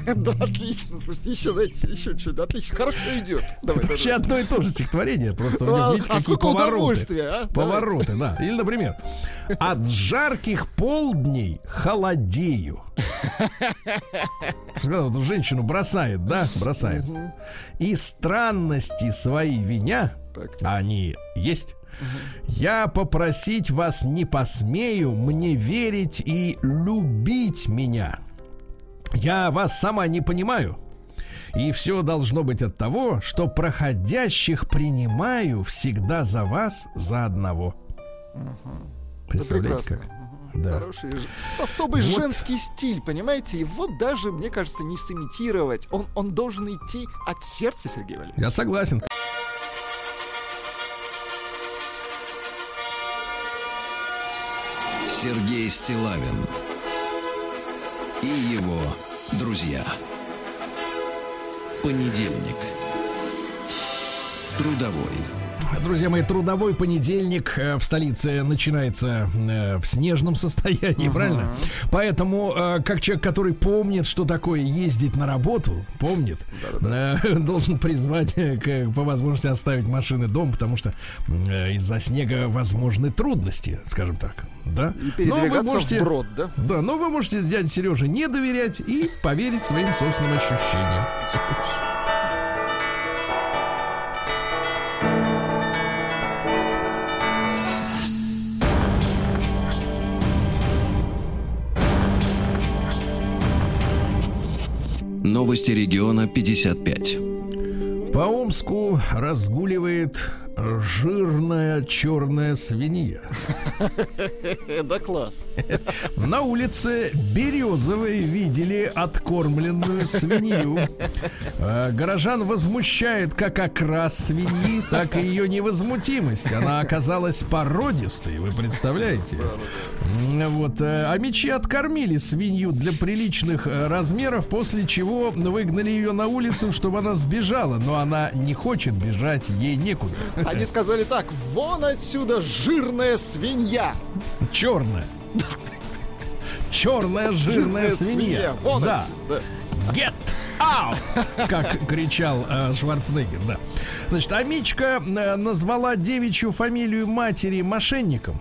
[laughs]
Да, отлично. Слушайте, еще, знаете, еще что-то. Отлично. Хорошо идет. Давай,
вообще одно и то же стихотворение, просто у
а-
них, видите,
а
какие повороты.
а?
Повороты, да. Или, например, от жарких полдней холодею. Когда вот женщину бросает, да, бросает. И странности свои виня, а они есть. Я попросить вас не посмею мне верить и любить меня. Я вас сама не понимаю. И все должно быть от того, что проходящих принимаю всегда за вас, за одного. Представляете как? Да.
Хороший особый
Вот.
женский стиль, понимаете? Вот даже, мне кажется, не сымитировать. Он, он должен идти от сердца, Сергей Валерьевич.
Я согласен.
Сергей Стилавин и его друзья.
Понедельник. Трудовой.
Друзья мои, трудовой понедельник э, в столице начинается э, в снежном состоянии, правильно? Поэтому, э, как человек, который помнит, что такое ездить на работу, помнит, э, [laughs] должен призвать к- по возможности оставить машины дома, потому что из-за снега возможны трудности, скажем так. Да?
И
Но вы можете-
вброд, да?
Да, но вы можете дяде Сереже не доверять и поверить своим собственным ощущениям. [laughs]
Новости региона 55.
По Омску разгуливает жирная черная свинья. [laughs]
Да класс. [laughs]
На улице Березовой видели откормленную свинью. А, Горожан возмущает как окрас свиньи, так и ее невозмутимость. Она оказалась породистой, вы представляете? Вот, э, а мечи откормили свинью для приличных э, размеров, после чего выгнали ее на улицу, чтобы она сбежала. Но она не хочет бежать, ей некуда.
Они сказали так, вон отсюда жирная свинья.
Черная. Черная жирная свинья.
Вон
Да.
отсюда.
Get out! Как кричал э, Шварценеггер, да. Значит, Амичка э, назвала девичью фамилию матери мошенником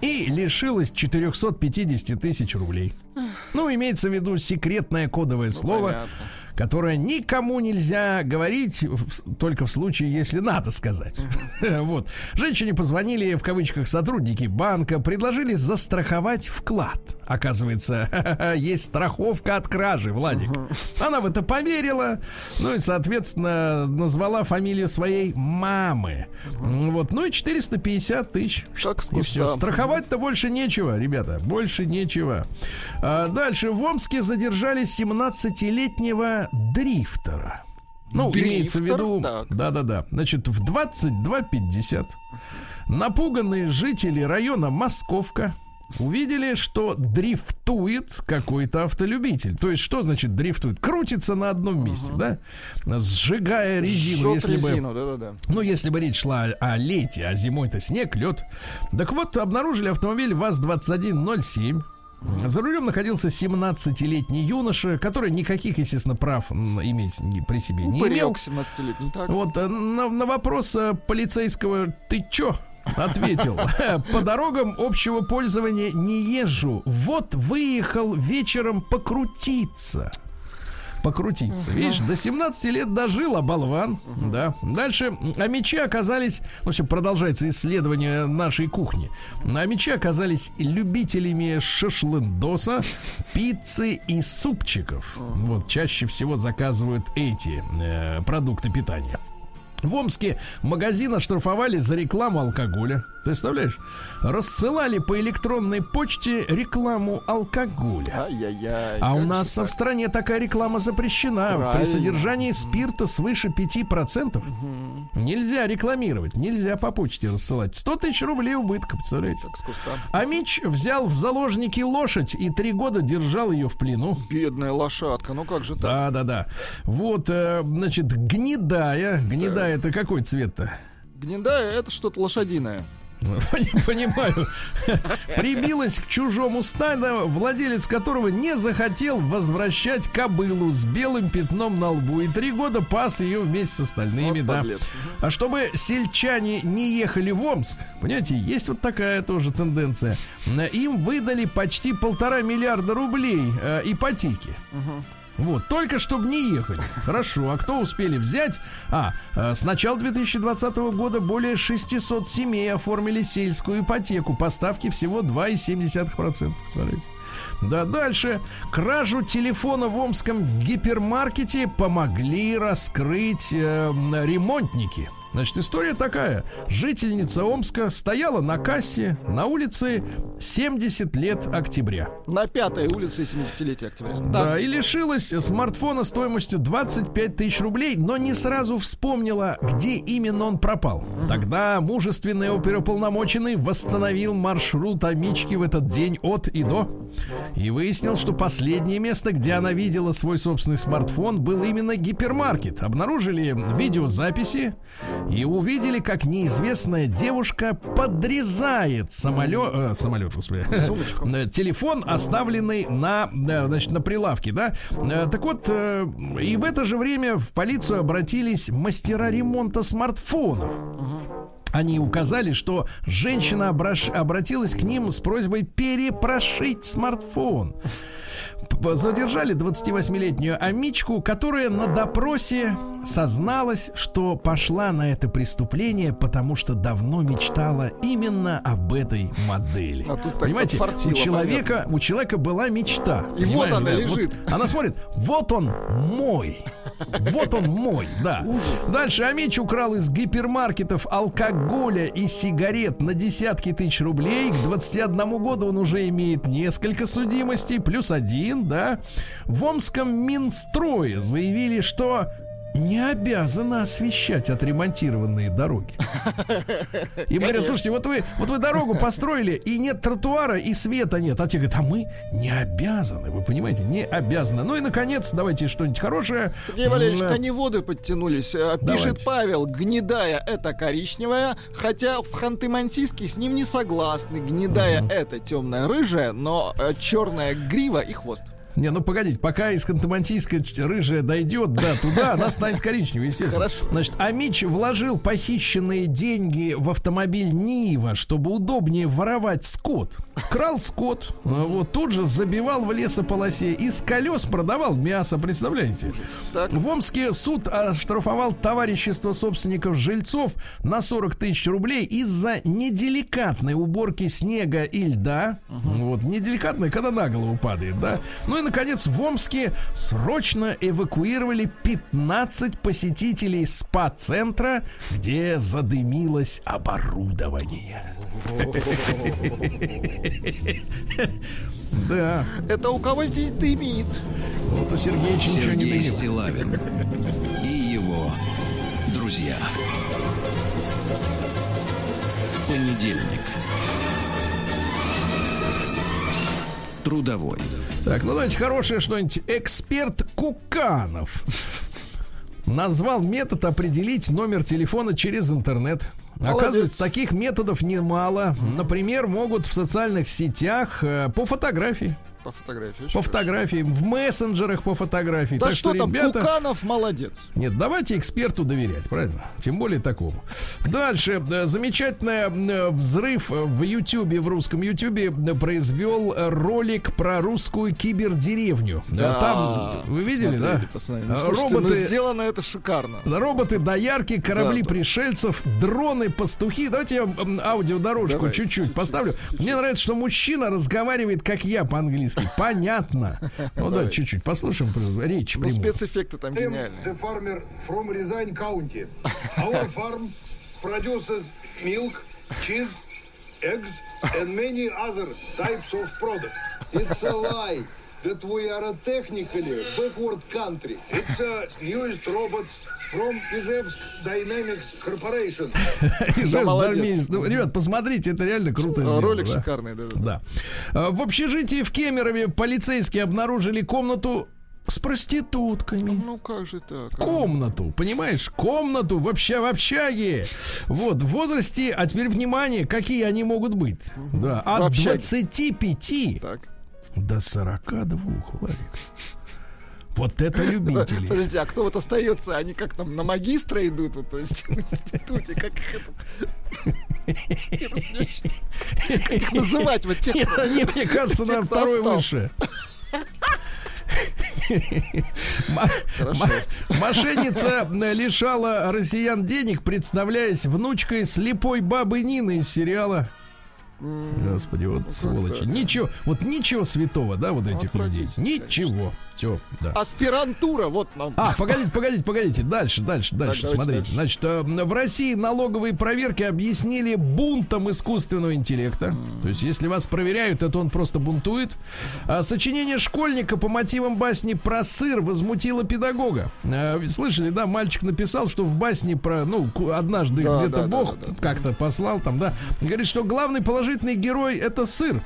и лишилась 450 тысяч рублей. Ну, имеется в виду секретное кодовое слово,
понятно.
Которое никому нельзя говорить, в- только в случае, если надо сказать. [laughs] Вот. Женщине позвонили, в кавычках, сотрудники банка, предложили застраховать вклад. Оказывается, [laughs] есть страховка от кражи, Владик. Она в это поверила, ну и, соответственно, назвала фамилию своей мамы. Вот, ну и 450 тысяч. И все. Страховать-то больше нечего, ребята, больше нечего. А дальше в Омске задержали 17-летнего дрифтера. Ну,
Дрифтер?
имеется в виду... Да-да-да. Значит, в 22.50 напуганные жители района Московка увидели, что дрифтует какой-то автолюбитель. То есть, что значит дрифтует? Крутится на одном месте, да? Сжигая резину,
Жжет
если бы...
резину, да-да-да.
Ну, если бы речь шла о лете, а зимой-то снег, лед. Так вот, обнаружили автомобиль ВАЗ-2107. За рулем находился 17-летний юноша, который никаких, естественно, прав иметь при себе не имел.
Упырек 17-летний, так?
Вот э, на, на вопрос э, полицейского «Ты чё?» Ответил, [laughs] по дорогам общего пользования не езжу. Вот выехал вечером покрутиться. Покрутиться. Видишь, до 17 лет дожил, а болван. Да. Дальше а мечи оказались... В общем, продолжается исследование нашей кухни. А мечи оказались любителями шашлындоса, пиццы и супчиков. Вот, чаще всего заказывают эти э, продукты питания. В Омске магазин оштрафовали за рекламу алкоголя. Представляешь? Рассылали по электронной почте рекламу алкоголя.
Ай-яй-яй.
А у нас
так?
в стране такая реклама запрещена. При
Правильно.
содержании спирта свыше 5%. Нельзя рекламировать, нельзя по почте рассылать. 100 тысяч рублей убытка, представляете? А Мич взял в заложники лошадь и три года держал ее в плену.
Бедная лошадка, ну как же так?
Да, да, да. Вот, э, значит, гнедая. Гнедая это какой цвет-то?
Гнедая это что-то лошадиное. [laughs]
Не понимаю. Прибилась к чужому стаду, владелец которого не захотел возвращать кобылу с белым пятном на лбу. И три года пас ее вместе с остальными,
Вот
да.
подлец.
А чтобы сельчане не ехали в Омск, понимаете, есть вот такая тоже тенденция. Им выдали почти полтора миллиарда рублей э, ипотеки. Вот, только чтобы не ехали. Хорошо, а кто успели взять? А, э, с начала 2020 года более 600 семей оформили сельскую ипотеку по ставке всего 2,7%. Представляете? Да, дальше. Кражу телефона в омском гипермаркете помогли раскрыть э, ремонтники. Значит, история такая. Жительница Омска стояла на кассе на улице 70 лет октября.
На пятой улице 70-летия октября.
Да, и лишилась смартфона стоимостью 25 тысяч рублей, но не сразу вспомнила, где именно он пропал. Тогда мужественный оперуполномоченный восстановил маршрут Амички в этот день от и до. И выяснил, что последнее место, где она видела свой собственный смартфон, был именно гипермаркет. Обнаружили видеозаписи и увидели, как неизвестная девушка подрезает самолет... э, самолет, господи.
Сумочку. [laughs]
Телефон, оставленный на, э, значит, на прилавке, да. Э, Так вот, э, и в это же время в полицию обратились мастера ремонта смартфонов. Они указали, что женщина обращ- обратилась к ним с просьбой перепрошить смартфон. Задержали 28-летнюю Амичку, которая на допросе созналась, что пошла на это преступление, потому что давно мечтала именно об этой модели.
А тут
Понимаете, у человека, у человека была мечта.
И вот она
да?
лежит.
Вот она смотрит, вот он мой. Вот он мой, да. Дальше Амич украл из гипермаркетов алкоголя и сигарет на десятки тысяч рублей. К 21 году он уже имеет несколько судимостей, плюс один, да. В Омском Минстрое заявили, что не обязана освещать отремонтированные дороги. [laughs] Им говорят, слушайте, вот вы, вот вы дорогу построили, и нет тротуара, и света нет. А те говорят, а мы не обязаны, вы понимаете, не обязаны. Ну и, наконец, давайте что-нибудь хорошее.
Сергей Валерьевич,
М,
коневоды подтянулись. Э, Пишет
Давайте.
Павел, гнедая это коричневая, хотя в Ханты-Мансийске с ним не согласны. Гнедая это темная рыжая, но черная грива и хвост.
Не, ну погодите, пока из Ханты-Мансийска ч- рыжая дойдет, да, туда, она станет коричневой, естественно.
Хорошо.
Значит, Амич вложил похищенные деньги в автомобиль Нива, чтобы удобнее воровать скот. Крал скот, а вот тут же забивал в лесополосе, из колес продавал мясо, представляете?
Так.
В Омске суд оштрафовал товарищество собственников жильцов на 40 тысяч рублей из-за неделикатной уборки снега и льда. Вот, неделикатной, когда на голову падает, да. Ну и, наконец, в Омске срочно эвакуировали 15 посетителей спа-центра, где задымилось оборудование. [laughs] Да,
Это у кого здесь дымит?
вот у Сергеевича ничего не
Сергей
дымило.
Стилавин и его друзья. Понедельник. Трудовой.
Так, ну давайте хорошее что-нибудь. Эксперт Куканов назвал метод определить номер телефона через интернет.
Молодец.
Оказывается, таких методов немало. Например, могут в социальных сетях э, по фотографии.
По фотографии.
По фотографии, в мессенджерах по фотографии.
Да
так
что,
что,
там,
ребята...
Куканов молодец.
Нет, давайте эксперту доверять, правильно? Тем более такому. Дальше. э, Замечательный э, взрыв в Ютубе, в русском Ютубе э, произвел э, ролик про русскую кибердеревню. Да, Там, вы видели, да?
Посмотрите, посмотрите. Ну,
Э,
слушайте, ну,
Роботы,
сделано это шикарно.
роботы, доярки, корабли
Да, да.
пришельцев, дроны, пастухи. Давайте я аудиодорожку чуть-чуть
чуть-чуть,
поставлю. Мне нравится, что мужчина разговаривает, как я по-английски. Понятно. Ну да, чуть-чуть послушаем речь
Ну, спецэффекты там гениальные.
the farmer from Rizan County. Our farm produces milk, cheese, eggs, and many other types of products. It's a lie that we are a technically backward country. It's a newest robots from Ижевsk Dynamics Corporation. [laughs]
Ижевск. Дарминец. Ну, Ребят, посмотрите, это реально круто сделано.
Ролик
да.
шикарный, да, да.
Да. А, В общежитии в Кемерове полицейские обнаружили комнату с проститутками.
Ну как же так? а?
Комнату, понимаешь? Комнату в, обща- в общаге. Вот, в возрасте, а теперь внимание, какие они могут быть. Да,
В
от
общаге.
25
Так.
до 42, Владик. Вот это любители.
Подожди, а кто вот остается? Они как там на магистра идут, вот, то есть [laughs] в институте, как их это... [laughs] Как их называть? Вот те,
Нет, они, мне [laughs] кажется, на второй выше. Мошенница лишала россиян денег, представляясь внучкой слепой бабы Нины из сериала. Господи, вот сволочи.
так, а?
Ничего, вот ничего святого, да, вот этих людей. Ничего. Все, да.
Аспирантура, вот нам.
А, погодите, погодите, погодите. Дальше, дальше, дальше.
давайте
Смотрите.
дальше.
Значит, э, в России налоговые проверки объяснили бунтом искусственного интеллекта. То есть, если вас проверяют, это он просто бунтует. А сочинение школьника по мотивам басни про сыр возмутило педагога. Э, Слышали, да, мальчик написал, что в басне про, ну, однажды
Да,
где-то
да, да,
Бог
да, да.
как-то послал там, да. Говорит, что главный положительный герой это сыр.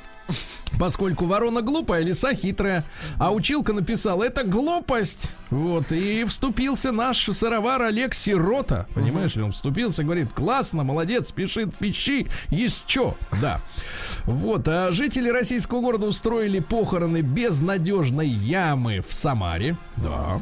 Поскольку ворона глупая, лиса хитрая. А училка написала, это глупость. Вот, и вступился наш сыровар Олег Сирота. Понимаешь он вступился, говорит, классно, молодец, пишет, пищи, есть что. Да. Вот, а жители российского города устроили похороны безнадежной ямы в Самаре. Да.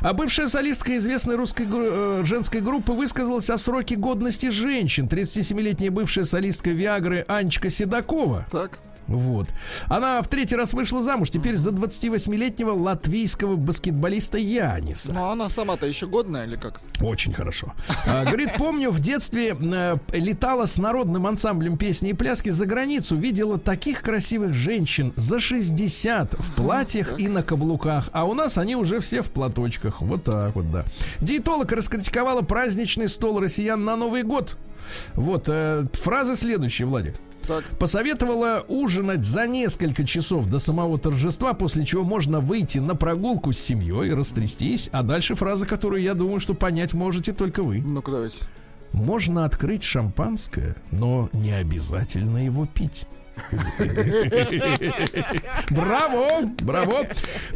А бывшая солистка известной русской э, женской группы высказалась о сроке годности женщин. 37-летняя бывшая солистка Виагры Анечка Седокова
Так.
Вот. Она в третий раз вышла замуж, теперь за 28-летнего латвийского баскетболиста Яниса.
Ну, она сама-то еще годная или как?
Очень хорошо. А, говорит, помню, в детстве э, летала с народным ансамблем песни и пляски за границу, видела таких красивых женщин за 60 в платьях и на каблуках, а у нас они уже все в платочках. Вот так вот, да. Диетолог раскритиковала праздничный стол россиян на Новый год. Вот, э, фраза следующая, Владик.
Так.
Посоветовала ужинать за несколько часов до самого торжества, после чего можно выйти на прогулку с семьей, растрястись. А дальше фраза, которую я думаю, что понять можете только вы.
Ну-ка давайте.
Можно открыть шампанское, но не обязательно его пить. Браво! Браво!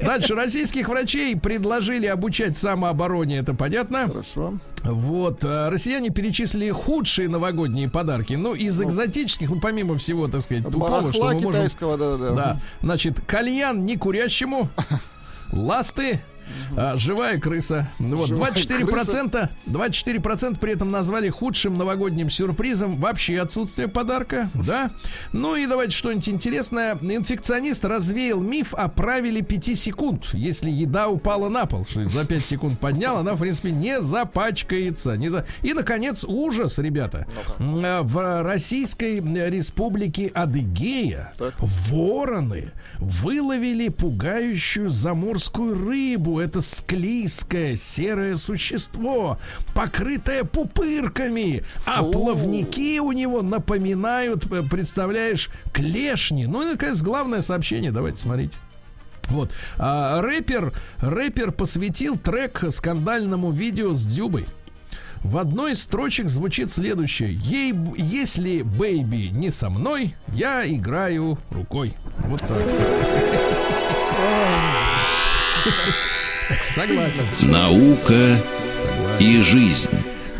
Дальше российских врачей предложили обучать самообороне, это понятно?
Хорошо.
Вот, э, россияне перечислили худшие новогодние подарки. Ну, из экзотических, ну, помимо всего, так сказать, тупого, что мы можем...
китайского, да-да-да.
Да, значит, кальян не курящему, [laughs] ласты, а, живая крыса. Вот,
Живая
24%, 24% при этом назвали худшим новогодним сюрпризом вообще отсутствие подарка, да? Ну и давайте что-нибудь интересное. Инфекционист развеял миф о правиле 5 секунд. Если еда упала на пол, что за 5 секунд поднял, она, в принципе, не запачкается. Не за... И, наконец, ужас, ребята. М, В Российской Республике Адыгея
Так.
вороны выловили пугающую заморскую рыбу. Это склизкое серое существо, покрытое пупырками. А
Фу.
плавники у него напоминают, э, представляешь, клешни. Ну и, наконец, главное сообщение. Давайте смотреть. Вот. А, рэпер, рэпер посвятил трек скандальному видео с Дюбой. В одной из строчек звучит следующее. Ей, если бэйби не со мной, я играю рукой. Вот так. [laughs] Согласен.
Наука и жизнь.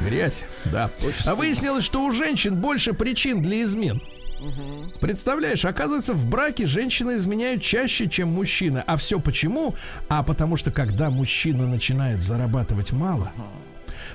Грязь, да. А выяснилось, что у женщин больше причин для измен. Представляешь, оказывается, в браке женщины изменяют чаще, чем мужчины. А все почему? А потому что когда мужчина начинает зарабатывать мало,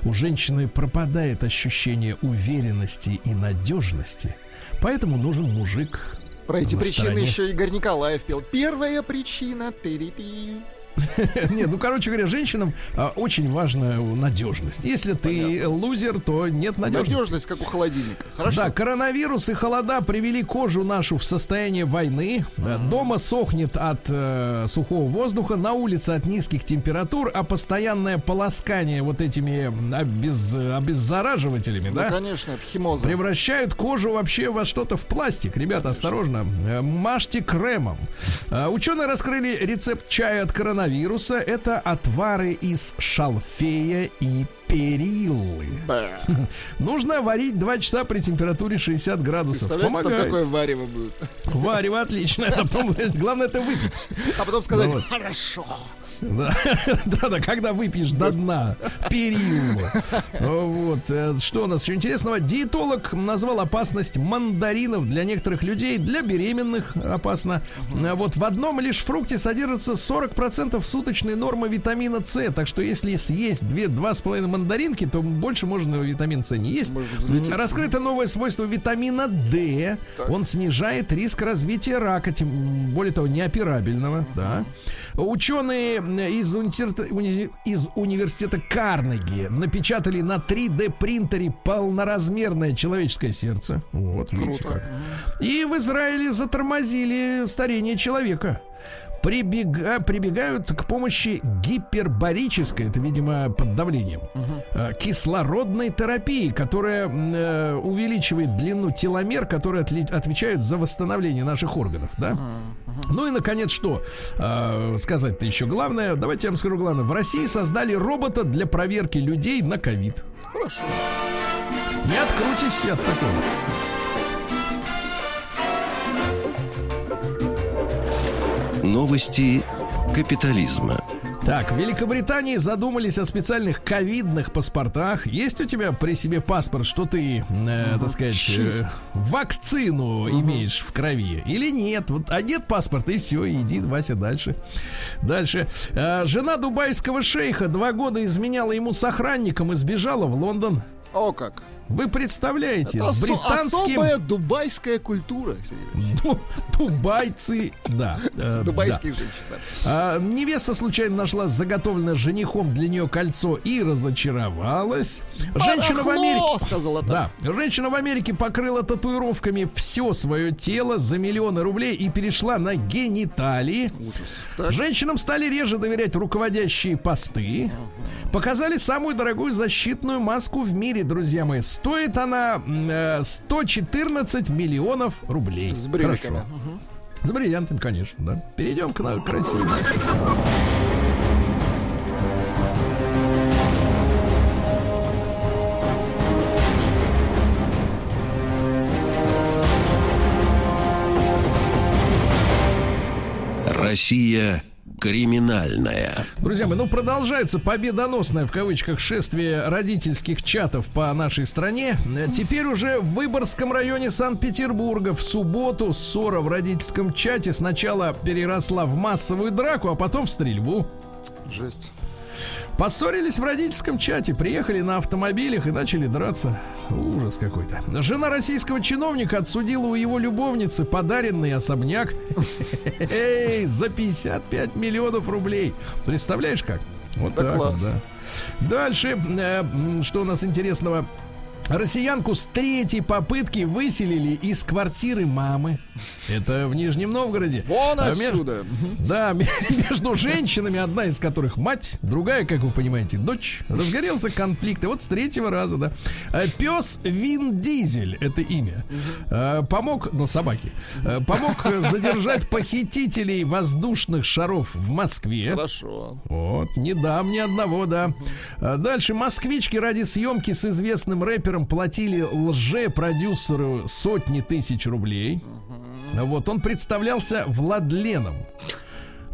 у женщины пропадает ощущение уверенности и надежности. Поэтому нужен мужик.
Про эти
на
причины
стороне.
еще Игорь Николаев пел. Первая причина. Ты-ри-пи. [laughs]
Нет, ну, короче говоря, женщинам а, очень важна надежность. Если ты лузер, то нет надежности.
Надежность, как у холодильника. Хорошо.
Да, коронавирус и холода привели кожу нашу в состояние войны. Э, Дома сохнет от э, сухого воздуха, на улице от низких температур, а постоянное полоскание вот этими обез, обеззараживателями,
Ну,
да,
конечно, химоза.
превращают кожу вообще во что-то в пластик. Ребята, осторожно, Э, мажьте кремом. Ученые раскрыли рецепт чая от коронавируса. Это отвары из шалфея и периллы.
Бэ. [laughs]
Нужно варить 2 часа при температуре 60 градусов.
Представляете, там
Помогает.
какое варево будет.
Варево отлично. А потом, [laughs] главное это выпить.
А потом сказать,
вот.
хорошо.
Да, [laughs] да, да, когда выпьешь до дна перил. Вот. э, Что у нас еще интересного? Диетолог назвал опасность мандаринов для некоторых людей, для беременных опасно. Вот в одном лишь фрукте содержится 40% суточной нормы витамина С. Так что если съесть две, два с половиной мандаринки, то больше можно витамин С не есть. Раскрыто новое свойство витамина D. Он снижает риск развития рака, тем более того, неоперабельного. Да. Ученые из, универ- уни- из университета Карнеги напечатали на 3D принтере полноразмерное человеческое сердце. Вот, видите
Круто.
как. И в Израиле затормозили старение человека. Прибега- прибегают к помощи гипербарической, это, видимо, под давлением, э, кислородной терапии, которая э, увеличивает длину теломер, которые отли- отвечают за восстановление наших органов, да? Ну и, наконец, что э, сказать-то еще главное? Давайте я вам скажу главное. В России создали робота для проверки людей на ковид.
Хорошо.
Не открутись от такого.
Новости капитализма.
Так, в Великобритании задумались о специальных ковидных паспортах. Есть у тебя при себе паспорт, что ты, э, так сказать, э, вакцину имеешь в крови? Или нет? Вот одет паспорт, и все, иди, Вася, дальше. Дальше. Э, жена дубайского шейха два года изменяла ему с охранником и сбежала в Лондон.
О как.
Вы представляете,
Это
с британским...
особая дубайская культура.
Ду- Дубайцы, да. э,
Дубайских женщин. да.
А, невеста случайно нашла заготовленное женихом для нее кольцо и разочаровалась. Женщина в Америке.
сказала так.
Да, женщина в Америке покрыла татуировками все свое тело за миллионы рублей и перешла на гениталии.
Ужас. Так.
Женщинам стали реже доверять руководящие посты. Показали самую дорогую защитную маску в мире, друзья мои. Стоит она э, 114 миллионов рублей.
С.
Хорошо.
Мгм.
С бриллиантами, конечно, да. Перейдем к на- красивой.
Россия криминальная.
Друзья мои, ну продолжается победоносное в кавычках шествие родительских чатов по нашей стране. Теперь уже в Выборгском районе Санкт-Петербурга в субботу ссора в родительском чате сначала переросла в массовую драку, а потом в стрельбу.
Жесть.
Поссорились в родительском чате, приехали на автомобилях и начали драться. Ужас какой-то. Жена российского чиновника отсудила у его любовницы подаренный особняк за 55 миллионов рублей. Представляешь как? Вот так вот, да. Дальше, э, что у нас интересного? Россиянку с третьей попытки выселили из квартиры мамы. Это в Нижнем Новгороде.
Вон
А
отсюда. Мгм.
да, [laughs] между женщинами, одна из которых мать, другая, как вы понимаете, дочь, разгорелся конфликт. И вот с третьего раза, да. Э, Пес Вин Дизель, это имя, э, помог, ну, собаки, помог задержать похитителей воздушных шаров в Москве.
Хорошо.
Вот, не дам ни одного, да. А Дальше москвички ради съемки с известным рэпером платили лже-продюсеру сотни тысяч рублей. Вот, он представлялся Владленом.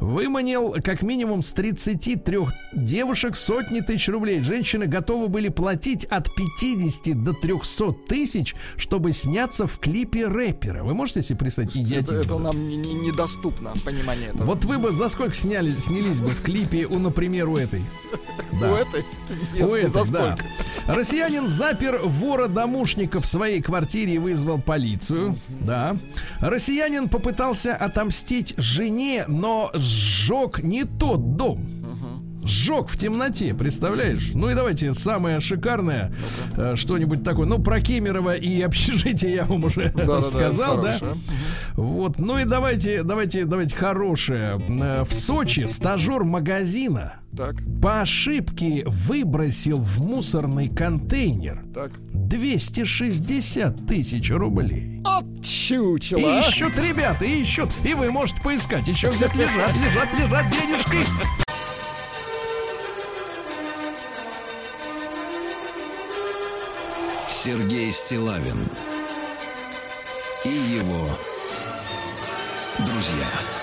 Выманил как минимум с 33 девушек сотни тысяч рублей. Женщины готовы были платить от 50 до 300 тысяч, чтобы сняться в клипе рэпера. Вы можете себе представить
Это,
идиотизм?
это
этот?
нам не- не- недоступно, понимание этого.
Вот вы бы за сколько сняли, снялись бы в клипе у, например, у этой? [laughs] Да.
У этой? Нет,
У этой,
за
да.
сколько.
Россиянин запер вора-домушника в своей квартире и вызвал полицию. Да. Россиянин попытался отомстить жене, но сжег не тот дом. Сжег в темноте, представляешь? Ну и давайте самое шикарное э, что-нибудь такое. Ну, про Кемерово и общежитие я вам уже сказал, да? Вот. Ну и давайте, давайте, давайте хорошее. Э, В Сочи стажер магазина
Так,
по ошибке выбросил в мусорный контейнер
так.
260 тысяч рублей.
От чучела.
И
а?
ищут, ребята, и ищут. И вы можете поискать. Еще где-то лежат, лежат, лежат денежки.
Сергей Стилавин и его друзья.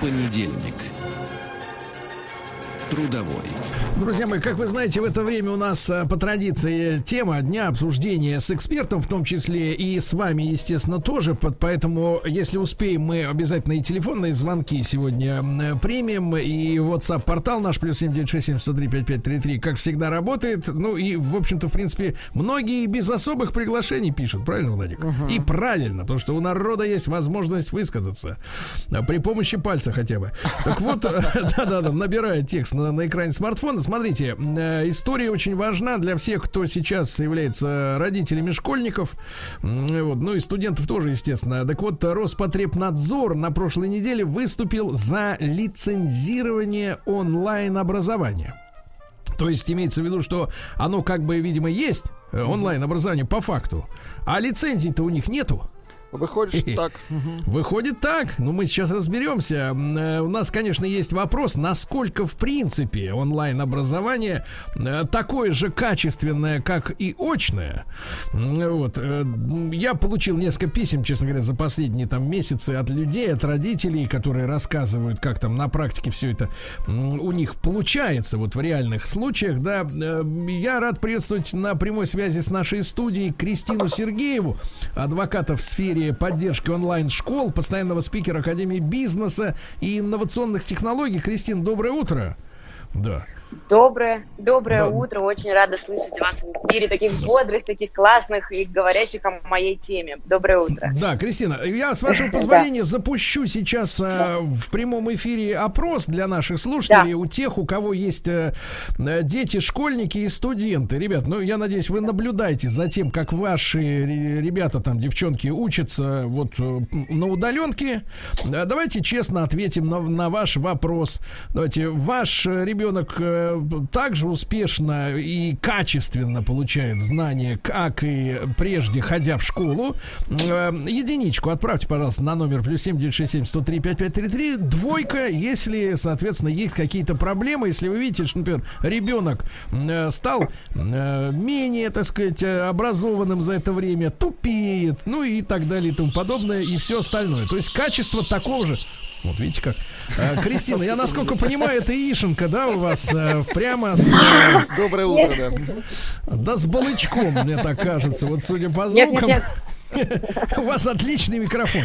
Понедельник. Трудовой.
Друзья мои, как вы знаете, в это время у нас а, по традиции тема дня обсуждения с экспертом, в том числе и с вами, естественно, тоже. Поэтому, если успеем, мы обязательно и телефонные звонки сегодня м, примем. И WhatsApp-портал наш плюс 7967 как всегда, работает. Ну и, в общем-то, в принципе, многие без особых приглашений пишут, правильно, Владик? И правильно, потому что у народа есть возможность высказаться а, при помощи пальца хотя бы. Так вот, [laughs] да-да-да, набирает текст на, на экране смартфона. Смотрите, э, история очень важна для всех, кто сейчас является родителями школьников, вот, ну и студентов тоже, естественно. Так вот, Роспотребнадзор на прошлой неделе выступил за лицензирование онлайн-образования. То есть имеется в виду, что оно как бы, видимо, есть, э, онлайн-образование по факту, а лицензий-то у них нету.
Выходит, [laughs] так.
Выходит так. Ну, мы сейчас разберемся. Э, У нас, конечно, есть вопрос, насколько, в принципе, онлайн-образование э, такое же качественное, как и очное. Вот. э, Я получил несколько писем, честно говоря, за последние там месяцы от людей, от родителей, которые рассказывают, как там на практике все это у них получается, вот в реальных случаях, да. Я рад приветствовать на прямой связи с нашей студией Кристину Сергееву, адвоката в сфере поддержки онлайн-школ, постоянного спикера Академии бизнеса и инновационных технологий. Кристина, доброе утро. Да.
Доброе, доброе
Да.
утро. Очень рада слышать вас в эфире таких бодрых, таких классных и говорящих о моей теме. Доброе утро.
Да, Кристина, я с вашего [laughs]
Да.
позволения запущу сейчас э, в прямом эфире опрос для наших слушателей, у тех, у кого есть э, э, дети, школьники и студенты. Ребят, ну я надеюсь, вы наблюдаете за тем, как ваши ре- ребята, там, девчонки учатся вот э, на удаленке. Давайте честно ответим на, на ваш вопрос. Давайте, ваш ребенок также успешно и качественно получает знания, как и прежде, ходя в школу. Э, Единичку отправьте, пожалуйста, на номер плюс 7967 103 5533. Двойка, если, соответственно, есть какие-то проблемы. Если вы видите, что, например, ребенок э, стал э, менее, так сказать, образованным за это время, тупеет, ну и так далее и тому подобное, и все остальное. То есть качество такого же. Вот видите как. Э, [laughs] Кристина, я насколько понимаю, это Ишенка, да, у вас э, прямо с,
Доброе утро, да.
да, с балычком, мне так кажется. Вот судя по
Нет, нет,
звукам.
нет.
У вас отличный микрофон.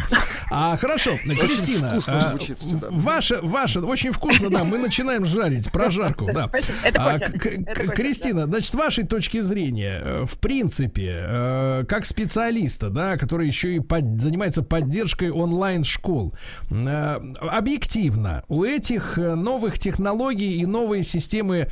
А хорошо, Кристина,
вкусно
а, ваша, ваша, очень вкусно, да, мы начинаем жарить прожарку, да. А, Кристина, значит, с вашей точки зрения, э, в принципе, э, как специалиста, да, который еще и под- занимается поддержкой онлайн-школ, э, объективно, у этих новых технологий и новой системы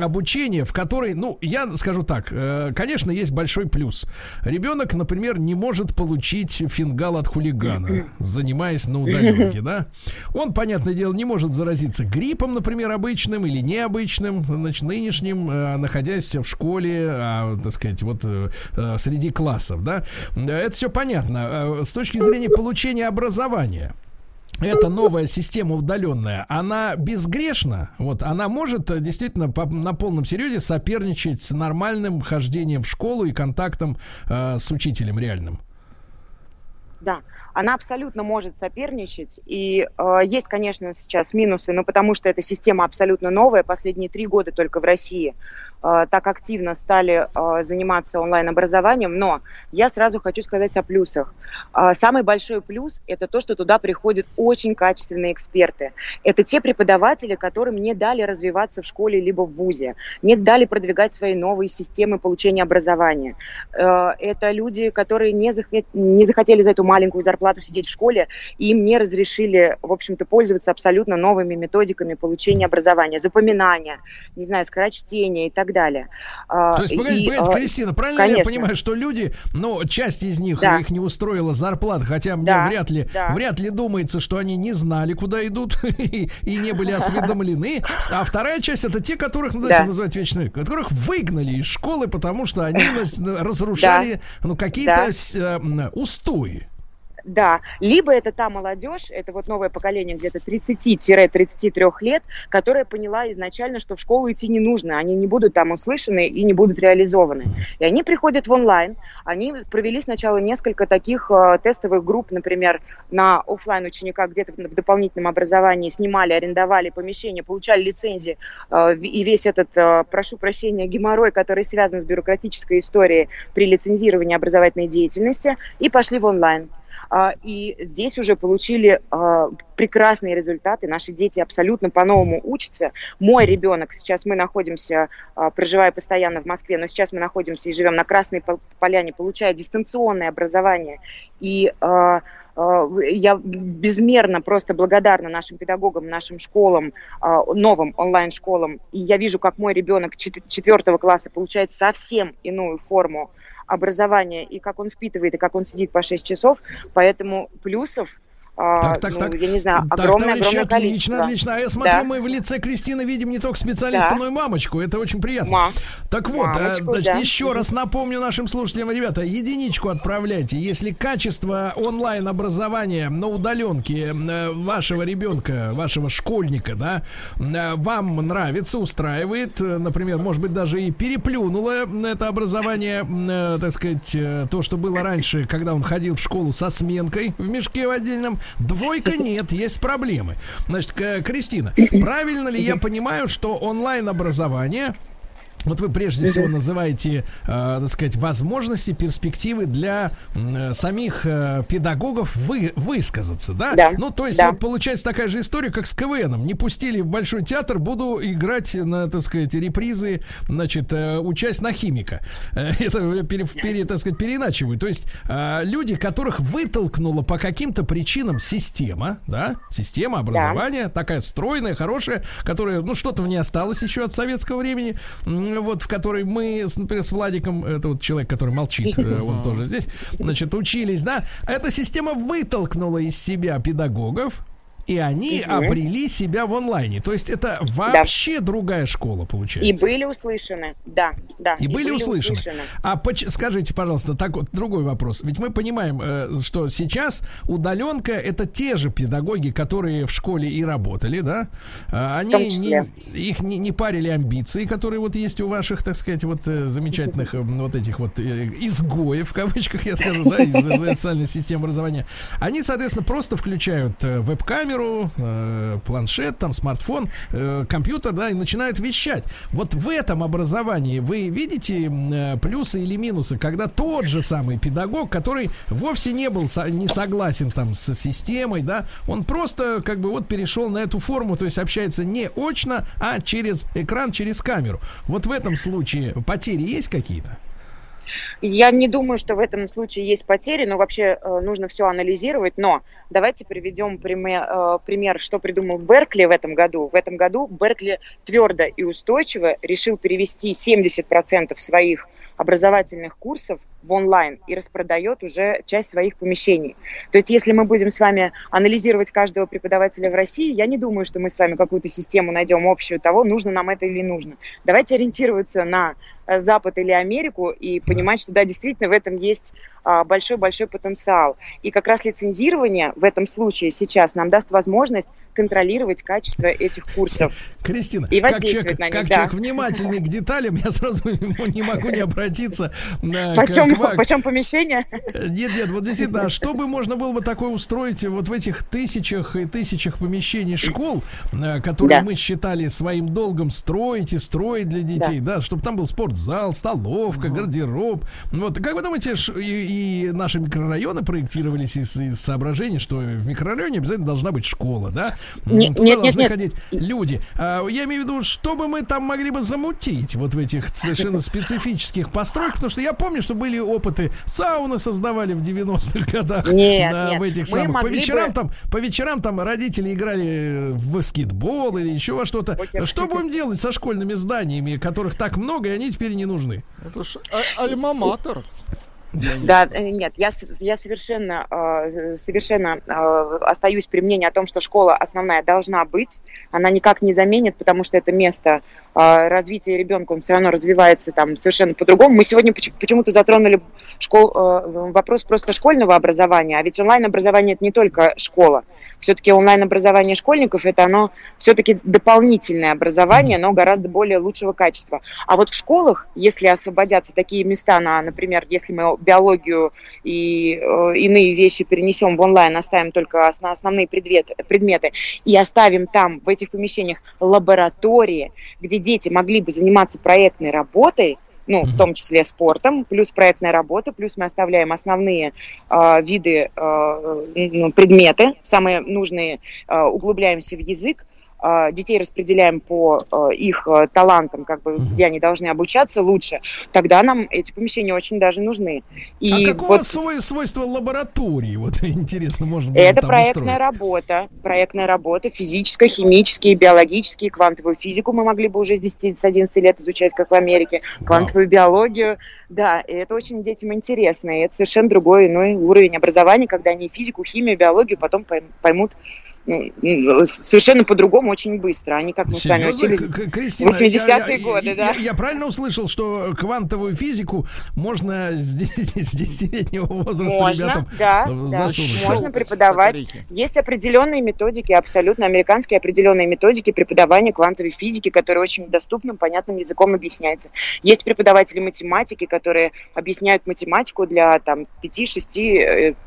обучения, в которой, ну, я скажу так, конечно, есть большой плюс. Ребенок, например, не может получить фингал от хулигана, [laughs] занимаясь на удаленке, да. Он, понятное дело, не может заразиться гриппом, например, обычным или необычным, значит, нынешним, э, находясь в школе, а, так сказать, вот э, э, среди классов, да. Это все понятно. С точки зрения получения образования, эта новая система удаленная, она безгрешна, вот, она может э, действительно по- на полном серьезе соперничать с нормальным хождением в школу и контактом э, с учителем реальным.
Да, она абсолютно может соперничать. И э, есть, конечно, сейчас минусы, но потому что эта система абсолютно новая. Последние три года только в России так активно стали э, заниматься онлайн-образованием. Но я сразу хочу сказать о плюсах. Э, самый большой плюс – это то, что туда приходят очень качественные эксперты. Это те преподаватели, которым не дали развиваться в школе либо в ВУЗе, не дали продвигать свои новые системы получения образования. Э, Это люди, которые не, захот- не захотели за эту маленькую зарплату сидеть в школе, и им не разрешили, в общем-то, пользоваться абсолютно новыми методиками получения образования, запоминания, не знаю, скорочтения и так далее. А,
То есть, погодите,
и,
погодите,
а,
Кристина, правильно я
конечно.
понимаю, что люди, ну, часть из них
Да.
их не устроила зарплата, хотя мне
Да,
вряд ли,
да.
вряд ли думается, что они не знали, куда идут [laughs] и, и не были осведомлены. А вторая часть это те, которых, ну, давайте
Да.
называть вечные, которых выгнали из школы, потому что они [laughs] разрушали, ну, какие-то э, устои.
Да, либо это та молодежь, это вот новое поколение где-то 30-33 лет, которая поняла изначально, что в школу идти не нужно, они не будут там услышаны и не будут реализованы. И они приходят в онлайн, они провели сначала несколько таких э, тестовых групп, например, на оффлайн ученика где-то в дополнительном образовании, снимали, арендовали помещение, получали лицензии, э, и весь этот, э, прошу прощения, геморрой, который связан с бюрократической историей при лицензировании образовательной деятельности, и пошли в онлайн. А, И здесь уже получили а, прекрасные результаты. Наши дети абсолютно по-новому учатся. Мой ребенок, сейчас мы находимся, а, проживая постоянно в Москве, но сейчас мы находимся и живем на Красной Пол- Поляне, получая дистанционное образование. И я безмерно просто благодарна нашим педагогам, нашим школам, новым онлайн-школам. И я вижу, как мой ребенок чет- четвертого класса получает совсем иную форму образования, и как он впитывает, и как он сидит по 6 часов. Поэтому плюсов,
Так, так,
ну,
так.
я не знаю,
Так,
огромное,
товарищи,
огромное
отлично,
количество.
отлично. А я смотрю,
Да.
мы в лице Кристины видим не только специалиста,
Да.
но и мамочку. Это очень приятно.
Ма.
Так вот, а,
Мамочку,
значит,
да.
еще раз напомню нашим слушателям, ребята, единичку отправляйте. Если качество онлайн-образования на удаленке э, вашего ребенка, вашего школьника, да, э, вам нравится, устраивает, э, например, может быть, даже и переплюнуло это образование, так сказать, то, что было раньше, когда он ходил в школу со сменкой в мешке в отдельном. Двойка нет, есть проблемы. Значит, Кристина, правильно ли я понимаю, что онлайн-образование Вот вы прежде всего называете, э, так сказать, возможности, перспективы для э, самих э, педагогов вы, высказаться, да?
Да,
Ну, то есть,
да.
вот получается такая же история, как с КВНом. Не пустили в Большой театр, буду играть на, так сказать, репризы, значит, э, участь на химика. Э, [laughs] Это, пере, пере- так сказать, переиначиваю. То есть, э, люди, которых вытолкнула по каким-то причинам система, да, система образования, такая стройная, хорошая, которая, ну, что-то в ней осталось еще от советского времени, вот, в которой мы, с- например, с Владиком, это вот человек, который молчит, э, он тоже здесь, [laughs] значит, учились, да, эта система вытолкнула из себя педагогов, и они
Мгм.
обрели себя в онлайне. То есть это вообще другая школа, получается.
И были услышаны, да, да.
И, были, услышаны. А поч- скажите, пожалуйста, так вот другой вопрос. Ведь мы понимаем, э, что сейчас удаленка это те же педагоги, которые в школе и работали, да? А, Они не, их не, не парили амбиции, которые вот есть у ваших, так сказать, вот э, замечательных э, вот этих вот э, изгоев в кавычках я скажу, да, из, социальной системы образования. Они, соответственно, просто включают э, веб-камеру, э, планшет, там смартфон, э, компьютер, да, и начинают вещать. Вот в этом образовании вы видите э, плюсы или минусы, когда тот же самый педагог, который вовсе не был со- не согласен там с системой, да, он просто как бы вот перешел на эту форму, то есть общается не очно, а через экран, через камеру. Вот в этом случае потери есть какие-то?
Я не думаю, что в этом случае есть потери, но вообще э, нужно все анализировать. Но давайте приведем пример, э, пример, что придумал Беркли в этом году. В этом году Беркли твердо и устойчиво решил перевести 70% своих образовательных курсов в онлайн и распродает уже часть своих помещений. То есть, если мы будем с вами анализировать каждого преподавателя в России, я не думаю, что мы с вами какую-то систему найдем общую того, нужно нам это или нужно. Давайте ориентироваться на э, Запад или Америку и понимать, что да, действительно в этом есть а, большой-большой потенциал. И как раз лицензирование в этом случае сейчас нам даст возможность контролировать качество этих курсов.
Кристина,
И
как человек,
на них,
как
да.
человек внимательный к деталям, я сразу [laughs] не могу не обратиться э, к-
Почем,
к вам.
почем помещение?
Нет, нет, вот действительно, а что бы можно было бы такое устроить вот в этих тысячах и тысячах помещений школ, э, которые
Да.
мы считали своим долгом строить и строить для детей, да, чтобы там был спортзал, столовка, гардероб. Вот, как вы думаете, и, и наши микрорайоны проектировались из, из соображений, что в микрорайоне обязательно должна быть школа, да?
Не-
Туда
нет, нет,
должны
нет.
ходить люди. А, я имею в виду, что бы мы там могли бы замутить вот в этих совершенно специфических постройках, потому что я помню, что были опыты, сауны создавали в 90-х годах.
Нет,
на-
нет.
в этих
Мы
самых. По вечерам
бы-
там, по вечерам там родители играли в баскетбол или еще во что-то.
Окей.
Что будем делать со школьными зданиями, которых так много, и они теперь не нужны?
Это ж а- альма-матер.
Да, э, нет, я, я совершенно, э, совершенно э, остаюсь при мнении о том, что школа основная должна быть. Она никак не заменит, потому что это место э, развития ребенка, он все равно развивается там совершенно по-другому. Мы сегодня поч- почему-то затронули школ, э, вопрос просто школьного образования, а ведь онлайн-образование это не только школа. Все-таки онлайн-образование школьников это оно все-таки дополнительное образование, но гораздо более лучшего качества. А вот в школах, если освободятся такие места на, например, если мы биологию и э, иные вещи перенесем в онлайн, оставим только ос- основные предметы, предметы и оставим там, в этих помещениях, лаборатории, где дети могли бы заниматься проектной работой, ну, в том числе спортом, плюс проектная работа, плюс мы оставляем основные э, виды, э, ну, предметы, самые нужные, э, углубляемся в язык, э, детей распределяем по э, их э, талантам, как бы, где они должны обучаться лучше, тогда нам эти помещения очень даже нужны. И
а какого
вот
свой, свойства лаборатории? Вот [laughs] интересно, можно
это проектная
устроить?
работа, проектная работа, физическая, химические, биологические, квантовую физику мы могли бы уже с 10 с 11 лет изучать, как в Америке, квантовую биологию, да, и это очень детям интересно, и это совершенно другой иной уровень образования, когда они физику, химию, биологию потом пойм- поймут совершенно по-другому очень быстро, они как мы с вами учились.
Кристина,
80-е
я- я-
годы,
я-
да.
Я, правильно услышал, что квантовую физику можно с 10 [laughs] с 10-летнего возраста
Можно,
ребятам
да,
э,
да,
засунуть?
можно преподавать.
батарейки.
Есть определенные методики, абсолютно американские определенные методики преподавания квантовой физики, которые очень доступным, понятным языком объясняются. Есть преподаватели математики, которые объясняют математику для там 5, 6,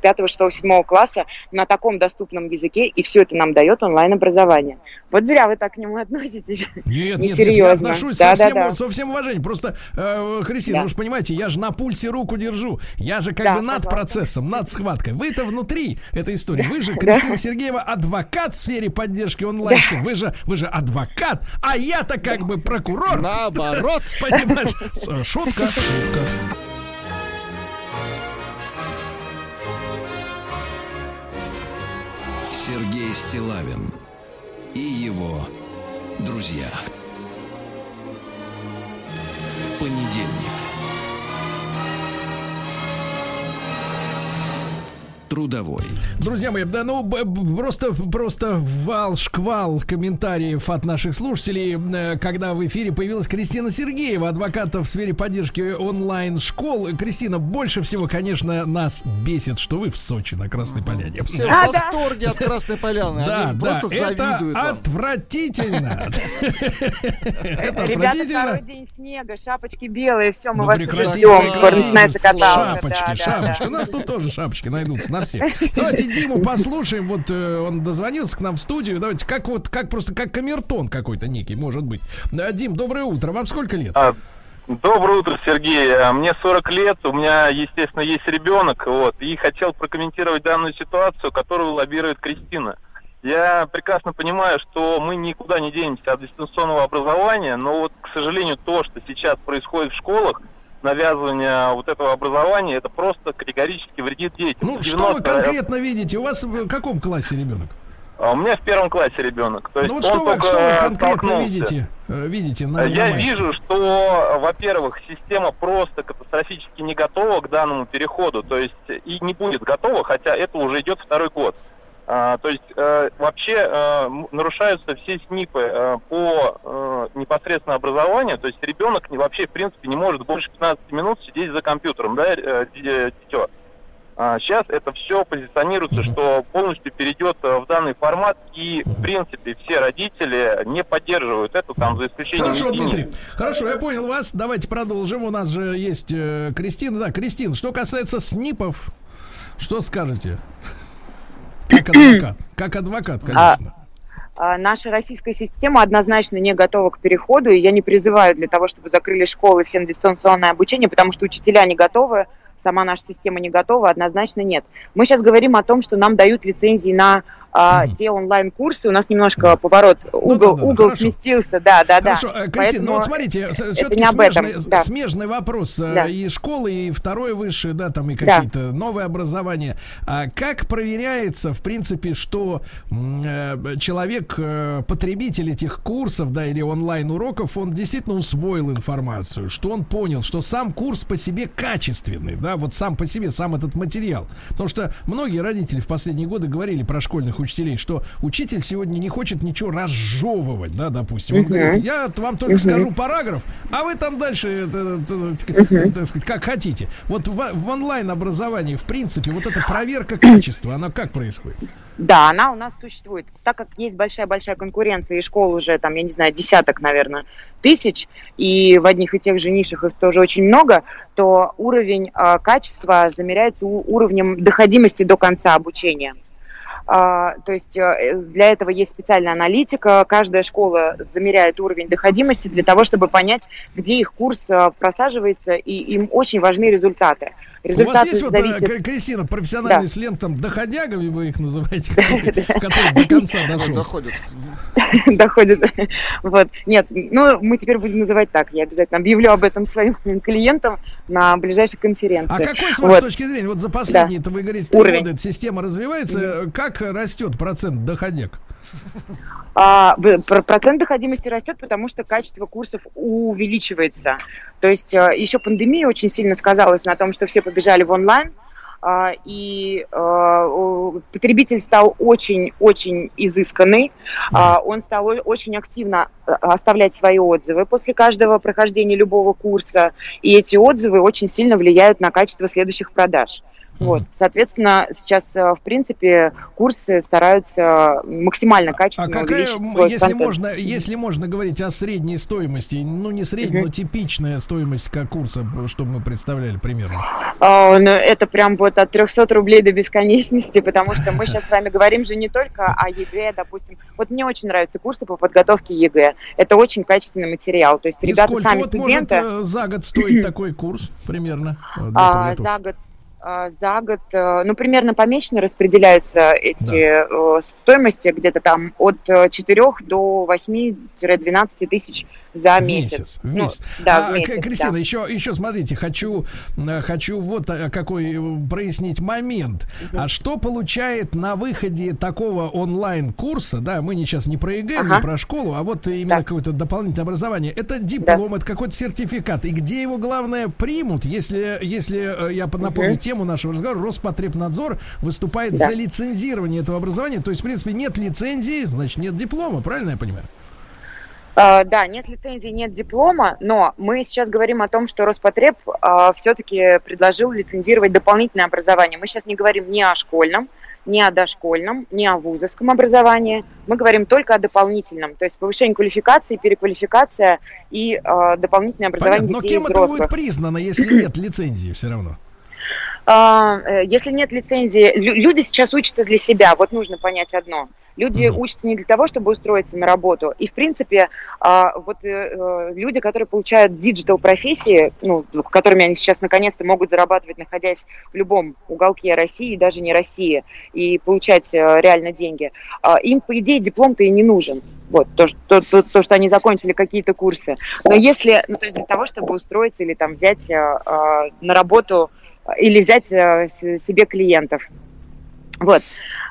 5, 6, 7 класса на таком доступном языке, и все это нам дает онлайн-образование. Вот зря вы так к нему относитесь.
Нет, нет, нет, я
Несерьезно.
отношусь
Да,
со,
да,
всем,
да.
со всем уважением. Просто, э, Христина,
Да.
вы же понимаете, я же на пульсе руку держу. Я же как
Да,
бы над
согласна.
процессом, над схваткой. Вы-то внутри этой истории. Вы же, Кристина Сергеева, адвокат в сфере поддержки онлайн Вы же, вы же адвокат, а я-то как бы прокурор.
Наоборот. [laughs]
Понимаешь? Шутка, шутка.
Стилавин и его друзья. Понедельник. Трудовой.
Друзья мои, да ну просто просто вал шквал комментариев от наших слушателей, э, когда в эфире появилась Кристина Сергеева, адвоката в сфере поддержки онлайн школ. Кристина, больше всего, конечно, нас бесит, что вы в Сочи на Красной Поляне.
Все
А,
в
да.
восторге от Красной Поляны.
Да,
Они
да,
просто
это
завидуют вам.
отвратительно. Это
Ребята,
отвратительно.
второй день снега, шапочки белые, все, мы
Ну,
вас уже ждем. Скоро начинается каталка.
Шапочки,
Да, да,
шапочки.
да.
У нас тут тоже шапочки найдутся на всех. [laughs] Давайте Диму послушаем. Вот э, он дозвонился к нам в студию. Давайте, как вот, как просто, как камертон какой-то некий, может быть. Дим, доброе утро. Вам сколько лет?
А, Доброе утро, Сергей. А, Мне 40 лет, у меня, естественно, есть ребенок, вот, и хотел прокомментировать данную ситуацию, которую лоббирует Кристина. Я прекрасно понимаю, что мы никуда не денемся от дистанционного образования, но вот, к сожалению, то, что сейчас происходит в школах, навязывание вот этого образования, это просто категорически вредит детям.
Ну, что вы
90
конкретно видите? У вас в каком классе ребенок?
А У меня в первом классе ребенок. То есть
Ну вот что вы, что вы конкретно видите? э, Видите на, на
Я
мальчике?
вижу, что, во-первых, система просто катастрофически не готова к данному переходу, то есть и не будет готова, хотя это уже идет второй год. А, то есть э, вообще э, нарушаются все СНИПы э, по э, непосредственно образованию, то есть ребенок вообще в принципе не может больше 15 минут сидеть за компьютером, да, э, ди- дитё. А, Сейчас это все позиционируется, что полностью перейдет э, в данный формат, и в принципе все родители не поддерживают это, там за исключением
Хорошо,
единиц.
Дмитрий. Хорошо, я понял вас. Давайте продолжим. У нас же есть э, Кристина. Да, Кристина, что касается СНИПов, что скажете? Как адвокат. Как адвокат, конечно.
А, Наша российская система однозначно не готова к переходу, и я не призываю для того, чтобы закрыли школы все на дистанционное обучение, потому что учителя не готовы, сама наша система не готова, однозначно нет. Мы сейчас говорим о том, что нам дают лицензии на а, те онлайн-курсы. У нас немножко поворот, угол,
да-да-да,
угол
хорошо.
сместился, да, да, да.
Хорошо, э, Кристина, ну вот смотрите, все-таки
не об этом,
смежный,
да.
смежный вопрос. э,
Да.
И школы, и второе высшее, да, там и
Да.
какие-то новые образования. А как проверяется, в принципе, что э, человек, э, потребитель этих курсов, да, или онлайн-уроков, он действительно усвоил информацию, что он понял, что сам курс по себе качественный, да, вот сам по себе, сам этот материал. Потому что многие родители в последние годы говорили про школьных учителей, что учитель сегодня не хочет ничего разжевывать, да, допустим. Он говорит, я вам только скажу параграф, а вы там дальше, э, э, э, так сказать, как хотите. Вот в, в онлайн-образовании, в принципе, вот эта проверка качества, она как происходит?
Да, она у нас существует. Так как есть большая-большая конкуренция, и школ уже, там, я не знаю, десяток, наверное, тысяч, и в одних и тех же нишах их тоже очень много, то уровень э, качества замеряется уровнем доходимости до конца обучения. А, то есть э, для этого есть специальная аналитика. Каждая школа замеряет уровень доходимости для того, чтобы понять, где их курс э, просаживается, и им очень важны результаты.
У вас
Результаты
есть вот, э,
зависят...
К- Кристина, профессиональный
Да.
сленг, там, доходягами вы их называете, [laughs] который, до конца дошел.
Доходит. [laughs]
доходит. Вот. Нет, ну, мы теперь будем называть так. Я обязательно объявлю об этом своим [laughs] клиентам на ближайшей
А
конференции.
какой, с вашей
Вот.
точки зрения, вот за последние, это вы говорите, три года эта система развивается, как растет процент доходяг?
А, процент доходимости растет, потому что качество курсов увеличивается. То есть э, еще пандемия очень сильно сказалась на том, что все побежали в онлайн, а, и э, потребитель стал очень-очень изысканный, а, он стал очень активно э, оставлять свои отзывы после каждого прохождения любого курса, и эти отзывы очень сильно влияют на качество следующих продаж. Вот, соответственно, сейчас, э, в принципе, курсы стараются максимально
А
качественно
какая,
увеличить свой
если
контент.
можно, если можно говорить о средней стоимости, ну не средней, но типичная стоимость как курса, чтобы мы представляли примерно.
А, ну, это прям вот от 300 рублей до бесконечности, потому что мы сейчас с вами говорим же не только о ЕГЭ, допустим. Вот мне очень нравятся курсы по подготовке ЕГЭ. Это очень качественный материал. То есть ребята
сколько
сами
вот
студенты...
э, за год стоить такой курс примерно? э,
А, за год а, за год, э, ну, примерно помесячно распределяются эти э, стоимости, где-то там от 4 до 8-12 тысяч за
В
месяц.
месяц. В
Ну,
месяц.
да,
А,
в месяц,
Кристина,
да.
еще, еще смотрите, хочу, хочу вот э, какой э, прояснить момент. А что получает на выходе такого онлайн-курса, да, мы не сейчас не про ЕГЭ,
Ага.
не про школу, а вот именно
Да.
какое-то дополнительное образование. Это диплом, это какой-то сертификат. И где его, главное, примут, если, если э, я напомню тему нашего разговора, Роспотребнадзор выступает
Да.
за лицензирование этого образования. То есть, в принципе, нет лицензии, значит, нет диплома, правильно я понимаю?
А, Да, нет лицензии, нет диплома, но мы сейчас говорим о том, что Роспотреб все-таки предложил лицензировать дополнительное образование. Мы сейчас не говорим ни о школьном, ни о дошкольном, ни о вузовском образовании. Мы говорим только о дополнительном, то есть повышение квалификации, переквалификация и э, дополнительное образование
Понятно, но
детей
кем
и
это
взрослых.
будет признано, если нет лицензии все равно?
А, э, Если нет лицензии, лю- люди сейчас учатся для себя. Вот нужно понять одно. Люди
Мгм.
учатся не для того, чтобы устроиться на работу. И, в принципе, а, вот э, э, люди, которые получают digital профессии, ну, которыми они сейчас наконец-то могут зарабатывать, находясь в любом уголке России, даже не России, и получать реально деньги, а, им, по идее, диплом-то и не нужен. Вот, то, что, то, то- то, что они закончили какие-то курсы. Но если, ну, то есть для того, чтобы устроиться или там взять на работу или взять э, себе клиентов. Вот.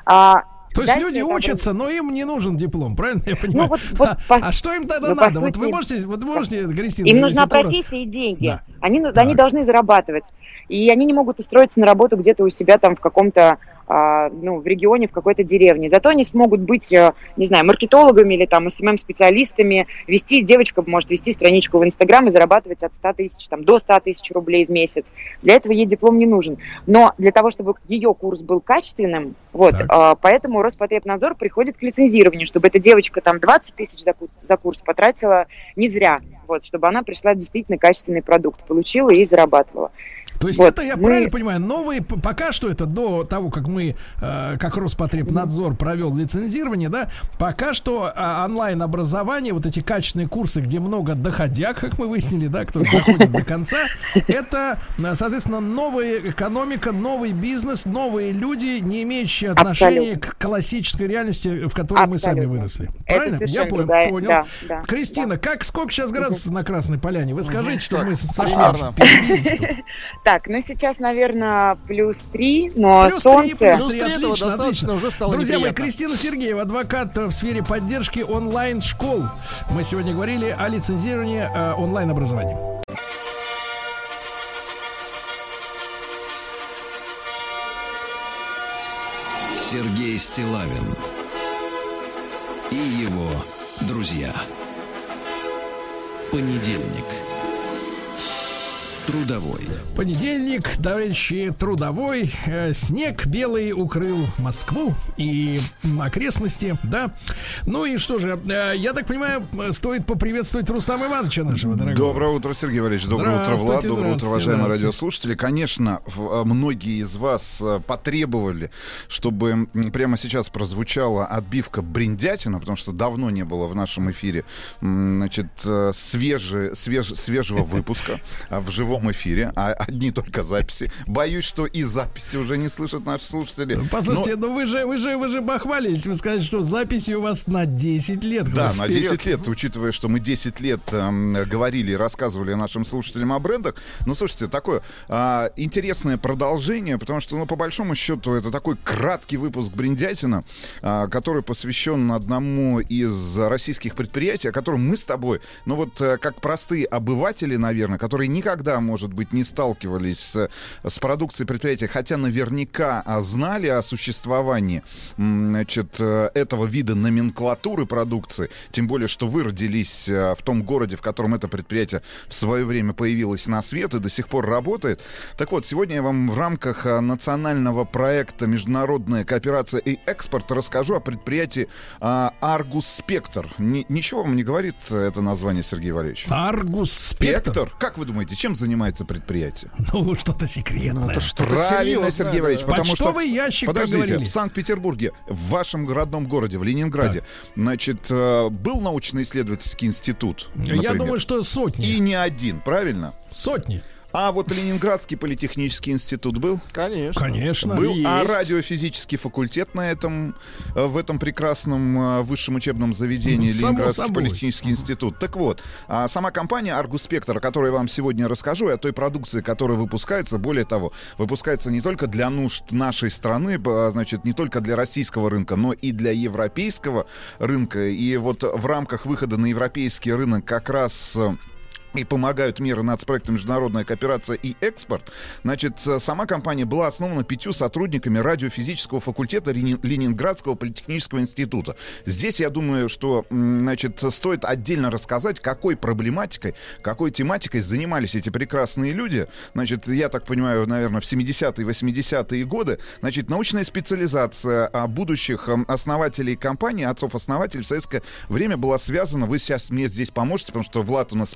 А,
То есть
дальше
люди учатся, но им не нужен диплом, правильно я понимаю?
Ну, вот- вот
а,
по-
а что им тогда
ну,
надо? Вот вы
сути-
можете, вот вы можете, Кристина,
Им нужна
коротко-
профессия и деньги.
Да.
Они, ну,
Так.
они должны зарабатывать. И они не могут устроиться на работу где-то у себя там в каком-то, ну, в регионе, в какой-то деревне. Зато они смогут быть, э, не знаю, маркетологами или там СММ-специалистами, вести, девочка может вести страничку в Инстаграм и зарабатывать от 100 тысяч, там, до 100 тысяч рублей в месяц. Для этого ей диплом не нужен. Но для того, чтобы ее курс был качественным, вот,
Так.
а, поэтому Роспотребнадзор приходит к лицензированию, чтобы эта девочка там 20 тысяч за, за курс потратила не зря, вот, чтобы она пришла действительно качественный продукт, получила и зарабатывала.
То есть
Вот,
это, я
мы-
правильно понимаю, новые, пока что это до того, как мы, э, как Роспотребнадзор провел лицензирование, да, пока что а, онлайн-образование, вот эти качественные курсы, где много доходяг, как мы выяснили, да, кто доходит до конца, это, э, соответственно, новая экономика, новый бизнес, новые люди, не имеющие отношения к классической реальности, в которой мы сами выросли. Правильно? Я понял.
другая-
понял.
да, да,
Кристина, как сколько сейчас градусов на Красной Поляне? Вы скажите, чтобы мы совсем перебились. [laughs]
Так, ну сейчас, наверное, плюс 3, но
Плюс
солнце...
плюс
Плюс
три,
три этого
отлично,
достаточно,
отлично.
уже стало
Друзья мои,
неприятно.
Кристина Сергеева, адвокат в сфере поддержки онлайн-школ. Мы сегодня говорили о лицензировании э, онлайн-образования.
Сергей Стилавин и его друзья. Понедельник. Трудовой.
Понедельник, товарищи, трудовой. Э, снег белый укрыл Москву и окрестности, да. Ну и что же, э, я так понимаю, стоит поприветствовать Рустама Ивановича нашего дорогого.
Доброе утро, Сергей Валерьевич. Доброе утро, Влад. Доброе утро, уважаемые радиослушатели. Конечно, э, многие из вас потребовали, чтобы прямо сейчас прозвучала отбивка бриндятина, потому что давно не было в нашем эфире значит, свежи- свеж- свежего [laughs] выпуска а, в живом эфире, а одни только записи. Боюсь, что и записи уже не слышат наши слушатели.
Послушайте,
Но-
ну вы же, вы же, вы же похвалились, вы сказали, что записи у вас на 10 лет.
Да, на
вперед.
10 лет, учитывая, что мы 10 лет эм, говорили и рассказывали нашим слушателям о брендах. Ну, слушайте, такое а, интересное продолжение, потому что, ну, по большому счету, это такой краткий выпуск Бриндятина, а, который посвящен одному из российских предприятий, о котором мы с тобой, ну вот, э, как простые обыватели, наверное, которые никогда может быть, не сталкивались с, с продукцией предприятия, хотя наверняка а, знали о существовании значит, э, этого вида номенклатуры продукции, тем более, что вы родились э, в том городе, в котором это предприятие в свое время появилось на свет и до сих пор работает. Так вот, сегодня я вам в рамках а, национального проекта «Международная кооперация и экспорт» расскажу о предприятии а, «Аргус Спектр». Ни- ничего вам не говорит это название, Сергей Валерьевич?
Аргус Спектр?
Как вы думаете, чем занимается предприятие? [laughs]
Ну, что-то секретное.
Правильно,
серьезное,
Сергей
да.
Валерьевич, потому что...
Почтовый ящик, как
Подождите, в Санкт-Петербурге, в вашем родном городе, в Ленинграде, значит, э, был научно-исследовательский институт,
Я
например?
думаю, что сотни.
И не один, правильно?
Сотни.
А вот Ленинградский политехнический институт был?
Конечно.
Конечно.
Был. А
Есть.
радиофизический факультет на этом, э, в этом прекрасном э, высшем учебном заведении
Ну, само
Ленинградский
собой.
политехнический институт. Так вот, а сама компания Argus Spectre, о которой я вам сегодня расскажу, и о той продукции, которая выпускается, более того, выпускается не только для нужд нашей страны, б- значит, не только для российского рынка, но и для европейского рынка. И вот в рамках выхода на европейский рынок как раз э, и помогают меры нацпроекта «Международная кооперация и экспорт». Значит, э, сама компания была основана пятью сотрудниками радиофизического факультета Лени- Ленинградского политехнического института. Здесь, я думаю, что, значит, стоит отдельно рассказать, какой проблематикой, какой тематикой занимались эти прекрасные люди. Значит, я так понимаю, наверное, в 70-е, 80-е годы. Значит, научная специализация а, будущих м, основателей компании, отцов-основателей в советское время была связана, вы сейчас мне здесь поможете, потому что Влад у нас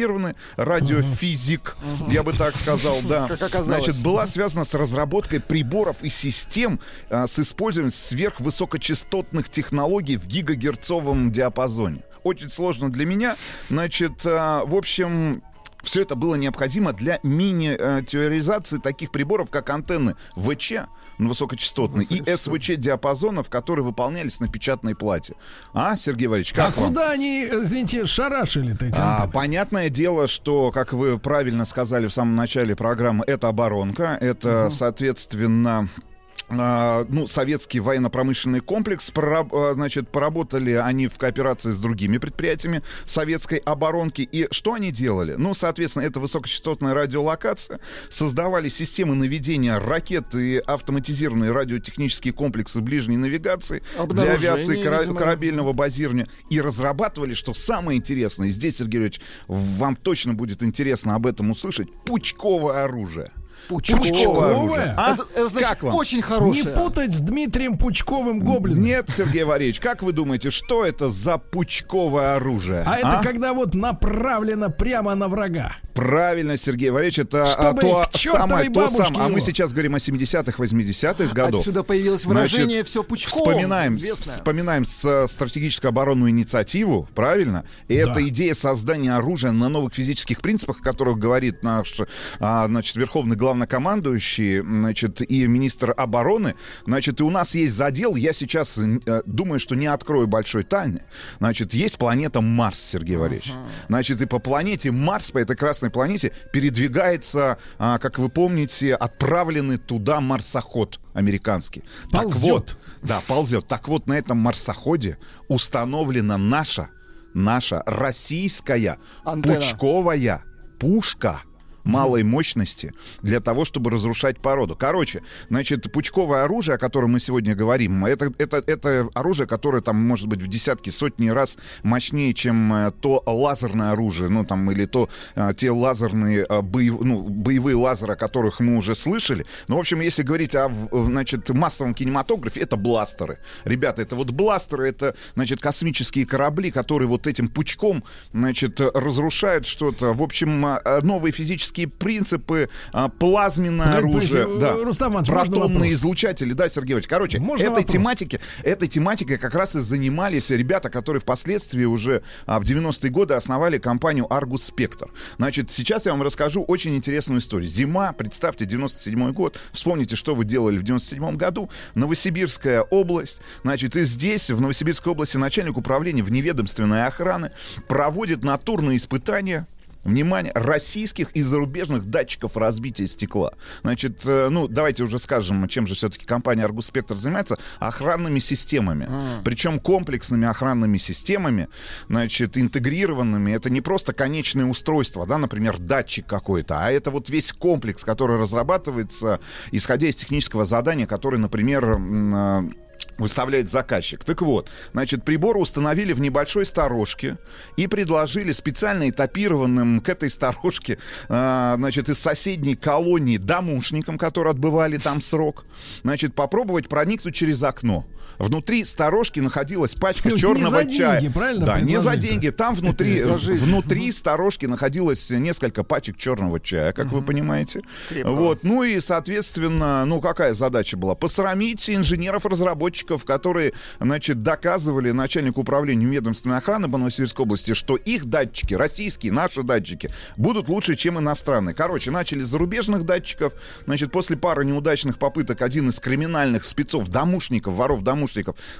специализированный радиофизик, я бы так сказал, да. Значит, была связана с разработкой приборов и систем а, с использованием сверхвысокочастотных технологий в гигагерцовом диапазоне. Очень сложно для меня. Значит, а, в общем, все это было необходимо для мини-теоризации таких приборов, как антенны ВЧ, ну, высокочастотные, и СВЧ диапазонов, которые выполнялись на печатной плате. А, Сергей Валерьевич,
А
как вам?
куда они, извините, шарашили-то эти
А,
антенны?
понятное дело, что, как вы правильно сказали в самом начале программы, это оборонка, это, соответственно, а, ну, советский военно-промышленный комплекс. Прораб- а, значит, поработали они в кооперации с другими предприятиями советской оборонки. И что они делали? Ну, соответственно, это высокочастотная радиолокация. Создавали системы наведения ракет и автоматизированные радиотехнические комплексы ближней навигации для авиации кора-
видимо.
корабельного базирования. И разрабатывали, что самое интересное, здесь, Сергей Ильич, вам точно будет интересно об этом услышать, пучковое оружие.
Пучковое?
оружие. А?
Это, это значит
как вам?
очень
Не
хорошее.
путать с Дмитрием Пучковым Гоблином.
Нет, Сергей Валерьевич, как вы думаете, что это за пучковое оружие?
А это когда вот направлено прямо на врага.
Правильно, Сергей Валерьевич, это а,
Чтобы
то, самое, то самое. А мы сейчас говорим о 70-х, 80-х годов.
Отсюда появилось
Значит,
выражение «все пучком».
Вспоминаем,
известное.
вспоминаем с- э, стратегическую оборонную инициативу, правильно? И
Да.
это идея создания оружия на новых физических принципах, о которых говорит наш, а, значит, верховный главнокомандующий, значит, и министр обороны. Значит, и у нас есть задел, я сейчас э, думаю, что не открою большой тайны. Значит, есть планета Марс, Сергей Валерьевич. Значит, и по планете Марс, по этой красной планете, передвигается, а, как вы помните, отправленный туда марсоход американский. Так
Ползет.
вот, да, ползет. Так вот, на этом марсоходе установлена наша, наша российская
Антенна.
пучковая пушка малой мощности для того, чтобы разрушать породу. Короче, значит, пучковое оружие, о котором мы сегодня говорим, это, это, это оружие, которое там может быть в десятки, сотни раз мощнее, чем э, то лазерное оружие, ну там, или то э, те лазерные, э, боев- ну, боевые лазеры, о которых мы уже слышали. Ну, в общем, если говорить о, значит, массовом кинематографе, это бластеры. Ребята, это вот бластеры, это, значит, космические корабли, которые вот этим пучком, значит, разрушают что-то. В общем, новые физические принципы, а, плазменное оружие, да,
Рустам Иванович, можно
протонные излучатели, да, Сергей Иванович. Короче,
Можно
этой
вопрос?
тематике, этой тематикой как раз и занимались ребята, которые впоследствии уже а, в 90-е годы основали компанию Argus Spectre. Значит, сейчас я вам расскажу очень интересную историю. Зима, представьте, 97-й год, вспомните, что вы делали в 97-м году. Новосибирская область, значит, и здесь, в Новосибирской области, начальник управления вневедомственной охраны проводит натурные испытания внимание, российских и зарубежных датчиков разбития стекла. Значит, э, ну, давайте уже скажем, чем же все-таки компания Argus Spectre занимается. Охранными системами. Причем комплексными охранными системами, значит, интегрированными. Это не просто конечное устройство, да, например, датчик какой-то, а это вот весь комплекс, который разрабатывается, исходя из технического задания, который, например, а, выставляет заказчик. Так вот, значит, приборы установили в небольшой сторожке и предложили специально этапированным к этой сторожке, а, значит, из соседней колонии домушникам, которые отбывали там срок, значит, попробовать проникнуть через окно. Внутри сторожки находилась пачка
Ну, не
черного
за
чая.
деньги, правильно
Да, не за деньги. Там внутри, [laughs] внутри сторожки находилось несколько пачек черного чая, как вы понимаете. Вот. Ну и, соответственно, ну какая задача была? Посрамить инженеров-разработчиков, которые, значит, доказывали начальнику управления ведомственной охраны по Новосибирской области, что их датчики, российские, наши датчики, будут лучше, чем иностранные. Короче, начали с зарубежных датчиков. Значит, после пары неудачных попыток один из криминальных спецов, домушников, воров-домушников,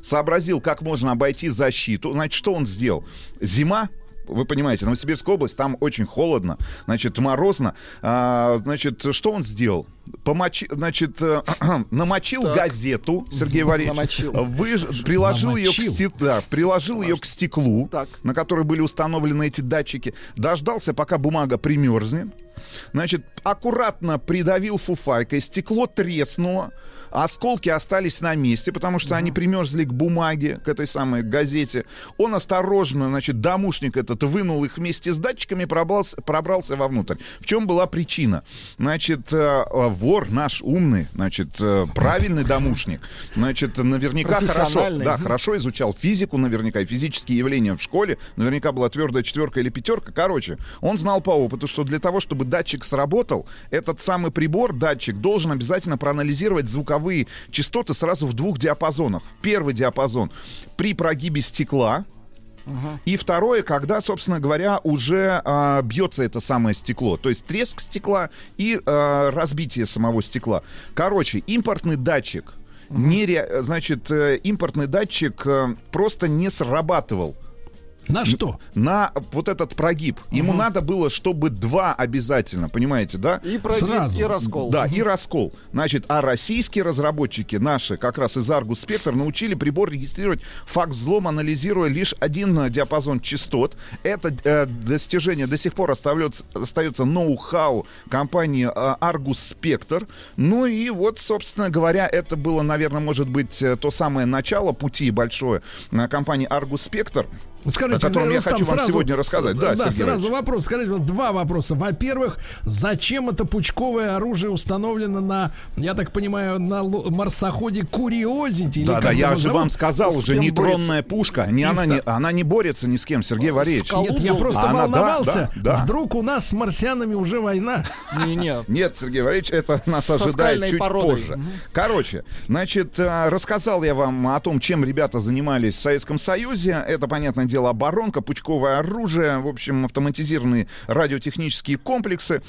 сообразил, как можно обойти защиту. Значит, что он сделал? Зима, вы понимаете, Новосибирская область, там очень холодно, значит, морозно. А, значит, что он сделал? Помочи, значит, э, [clears throat] намочил
Так.
газету, Сергей Валерьевич,
Намочил.
выж- приложил, ее к,
Намочил.
сте- да, приложил ее к стеклу,
Так.
на которой были установлены эти датчики, дождался, пока бумага примерзнет, значит, аккуратно придавил фуфайкой, стекло треснуло, осколки остались на месте, потому что они примерзли к бумаге, к этой самой газете. Он осторожно, значит, домушник этот вынул их вместе с датчиками, пробрался, пробрался вовнутрь. В чем была причина? Значит, э, вор наш умный, значит, э, правильный домушник, значит, наверняка хорошо, да, хорошо изучал физику, наверняка, и физические явления в школе, наверняка была твердая четверка или пятерка. Короче, он знал по опыту, что для того, чтобы датчик сработал, этот самый прибор, датчик, должен обязательно проанализировать звуковые частоты сразу в двух диапазонах. Первый диапазон при прогибе стекла, и второе, когда, собственно говоря, уже а, бьется это самое стекло. То есть треск стекла и а, разбитие самого стекла. Короче, импортный датчик. Не ре- значит, э, импортный датчик э, просто не срабатывал
На что?
на вот этот прогиб. Ему надо было, чтобы два обязательно, понимаете, да?
И прогиб,
Сразу.
и раскол.
Да, и раскол. Значит, а российские разработчики, наши, как раз из Argus Spectre, научили прибор регистрировать факт взлома, анализируя лишь один э, диапазон частот. Это э, достижение до сих пор оставляется, остается ноу-хау компании э, Argus Spectre. Ну и вот, собственно говоря, это было, наверное, может быть, э, то самое начало пути большое на компании Argus Spectre.
Скажите,
о котором я хочу вам
сразу-
сегодня рассказать. Да,
Да,
Сергей
сразу вопрос. Скажите, вот два вопроса. Во-первых, зачем это пучковое оружие установлено на, я так понимаю, на марсоходе Куриозити?
Да, да, я же вам сказал уже, нейтронная пушка. Не, она, не, она не борется ни с кем, Сергей Валерьевич.
Скалу
Нет, я просто
Она, да,
волновался.
да, да.
Вдруг у нас с марсианами уже война.
Не-не.
Нет, Сергей Валерьевич, это нас
Со
ожидает чуть
породой.
позже. Короче, значит, э, рассказал я вам о том, чем ребята занимались в Советском Союзе. Это, понятное дело, оборонка, пучковое оружие, в общем, автоматизированные радиотехнические комплексы.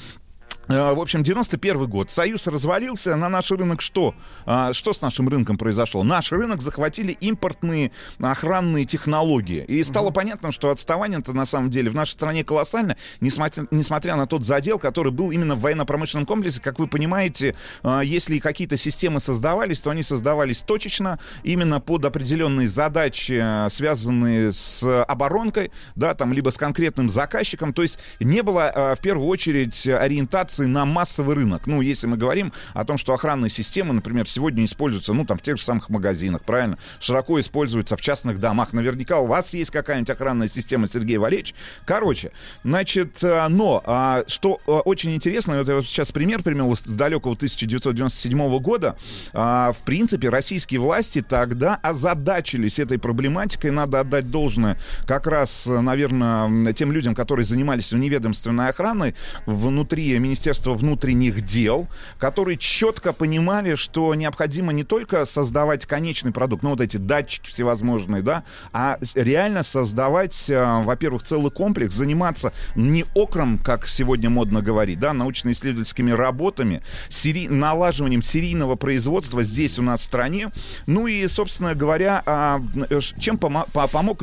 Э, В общем, 91 год. Союз развалился. На наш рынок что? А, Что с нашим рынком произошло? Наш рынок захватили импортные охранные технологии. И стало понятно, что отставание-то на самом деле в нашей стране колоссально, несмотря, несмотря на тот задел, который был именно в военно-промышленном комплексе. Как вы понимаете, а, если какие-то системы создавались, то они создавались точечно, именно под определенные задачи, а, связанные с оборонкой, да, там, либо с конкретным заказчиком. То есть не было в первую очередь ориентации на массовый рынок. Ну, если мы говорим о том, что охранные системы, например, сегодня используются, ну, там, в тех же самых магазинах, правильно? Широко используются в частных домах. Наверняка у вас есть какая-нибудь охранная система, Сергей Валерьевич. Короче, значит, а, но, а, что а, очень интересно, вот я сейчас пример привел с далекого 1997 года. А, В принципе, российские власти тогда озадачились этой проблематикой. Надо отдать должное как раз, наверное, тем людям, которые занимались вневедомственной охраной внутри Министерства Министерства внутренних дел, которые четко понимали, что необходимо не только создавать конечный продукт, ну вот эти датчики всевозможные, да, а реально создавать, э, во-первых, целый комплекс, заниматься не окром, как сегодня модно говорить, да, научно-исследовательскими работами, сери- налаживанием серийного производства здесь у нас в стране. Ну и, собственно говоря, а, э, чем, помо- по- помог,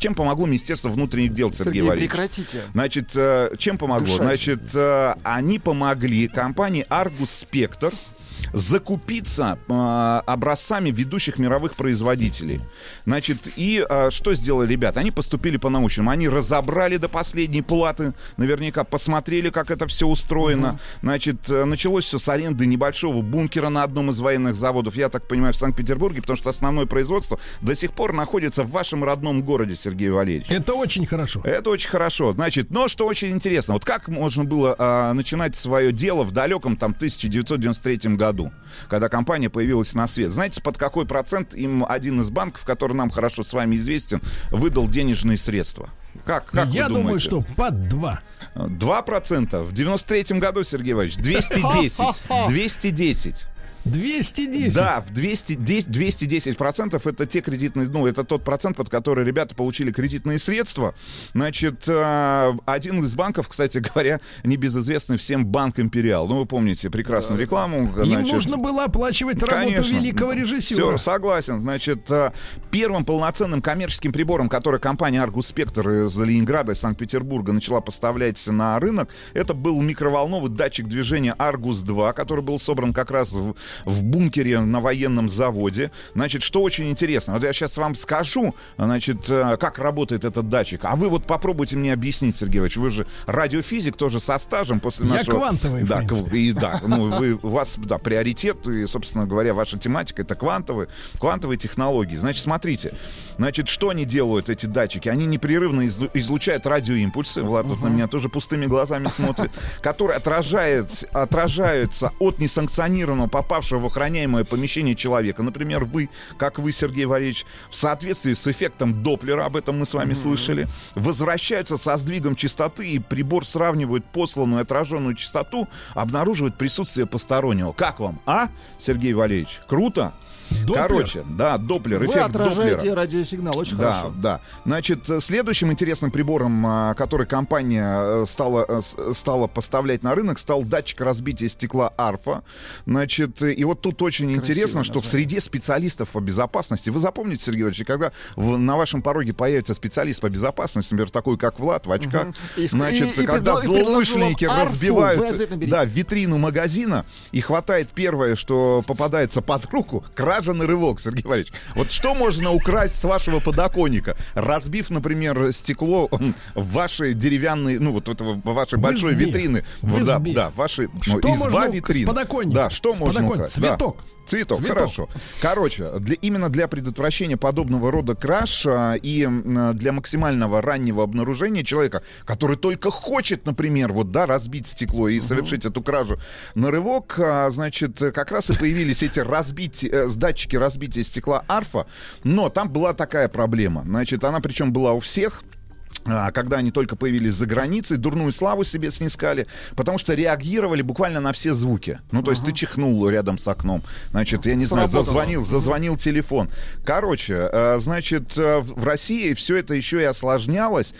чем помогло Министерство внутренних дел, Сергей,
Сергей,
Валерьевич?
прекратите.
Значит, э, чем помогло?
Дышать.
Значит, они помогли компании Argus Spectre закупиться э, образцами ведущих мировых производителей. Значит, и э, что сделали ребята? Они поступили по-научному. Они разобрали до последней платы, наверняка посмотрели, как это все устроено. Значит, э, началось все с аренды небольшого бункера на одном из военных заводов, я так понимаю, в Санкт-Петербурге, потому что основное производство до сих пор находится в вашем родном городе, Сергей Валерьевич.
Это очень хорошо.
Это очень хорошо. Значит, но что очень интересно, вот как можно было а, начинать свое дело в далеком там 1993 году, когда компания появилась на свет? Знаете, под какой процент им один из банков, который нам хорошо с вами известен, выдал денежные средства? Как, как
Я думаю, что под два.
2%. В 93 году, Сергей Иванович, 210. 210. [laughs]
210.
Да, в 200, 210 процентов это те кредитные, ну, это тот процент, под который ребята получили кредитные средства. Значит, э, один из банков, кстати говоря, небезызвестный всем банк Империал. Ну, вы помните прекрасную рекламу.
Им
значит,
нужно было оплачивать работу
Конечно.
великого
Все,
режиссера.
согласен. Значит, э, первым полноценным коммерческим прибором, который компания Argus Spectre из Ленинграда и Санкт-Петербурга начала поставлять на рынок, это был микроволновый датчик движения Argus 2, который был собран как раз в, в бункере на военном заводе. Значит, что очень интересно, вот я сейчас вам скажу, значит, э, как работает этот датчик, а вы вот попробуйте мне объяснить, Сергей Иванович, вы же радиофизик тоже со стажем после
Я
нашего...
квантовый, в
да, к- и да, ну, вы, у вас, да, приоритет, и, собственно говоря, ваша тематика — это квантовые, квантовые технологии. Значит, смотрите, значит, что они делают, эти датчики? Они непрерывно излу- излучают радиоимпульсы, Влад тут на меня тоже пустыми глазами смотрит, которые отражают, отражаются от несанкционированного, попавшего в охраняемое помещение человека, например, вы, как вы, Сергей Валерьевич, в соответствии с эффектом Доплера, об этом мы с вами слышали, возвращаются со сдвигом частоты, и прибор сравнивает посланную и отраженную частоту, обнаруживает присутствие постороннего. Как вам, а, Сергей Валерьевич? Круто?
Доплер?
Короче, да, Доплер,
Вы
эффект
отражаете
Доплера.
радиосигнал, очень
Да,
хорошо.
да. Значит, э, следующим интересным прибором, а, который компания э, стала, э, стала поставлять на рынок, стал датчик разбития стекла Арфа. Значит, и вот тут очень интересно, что в
название.
среде специалистов по безопасности, вы запомните, Сергей Иванович, когда в- на вашем пороге появится специалист по безопасности, например, такой, как Влад, в очках,
ск-
значит,
и- и
когда
и
злоумышленники
Арфу,
разбивают да, витрину магазина и хватает первое, что попадается под руку, кража на рывок, Сергей Валерьевич. Вот что можно украсть с вашего подоконника, разбив, например, стекло в вашей деревянной, ну вот этого, в вашей большой
избе.
витрины.
В
да,
избе.
да, в вашей ну,
Что
изба
можно
витрин.
с подоконника?
Да, что
С
можно украсть? Да.
Цветок.
Цветок,
Цветок.
хорошо. Короче, для, именно для предотвращения подобного рода краж а, и для максимального раннего обнаружения человека, который только хочет, например, вот, да, разбить стекло и совершить эту кражу на рывок, а, значит, как раз и появились эти разбить, э, с датчики разбития стекла Арфа, но там была такая проблема. Значит, она причем была у всех, когда они только появились за границей, дурную славу себе снискали, потому что реагировали буквально на все звуки. Ну, то есть ты чихнул рядом с окном, значит, я не знаю,
Сработало.
зазвонил, зазвонил телефон. Короче, э, значит, э, в России все это еще и осложнялось,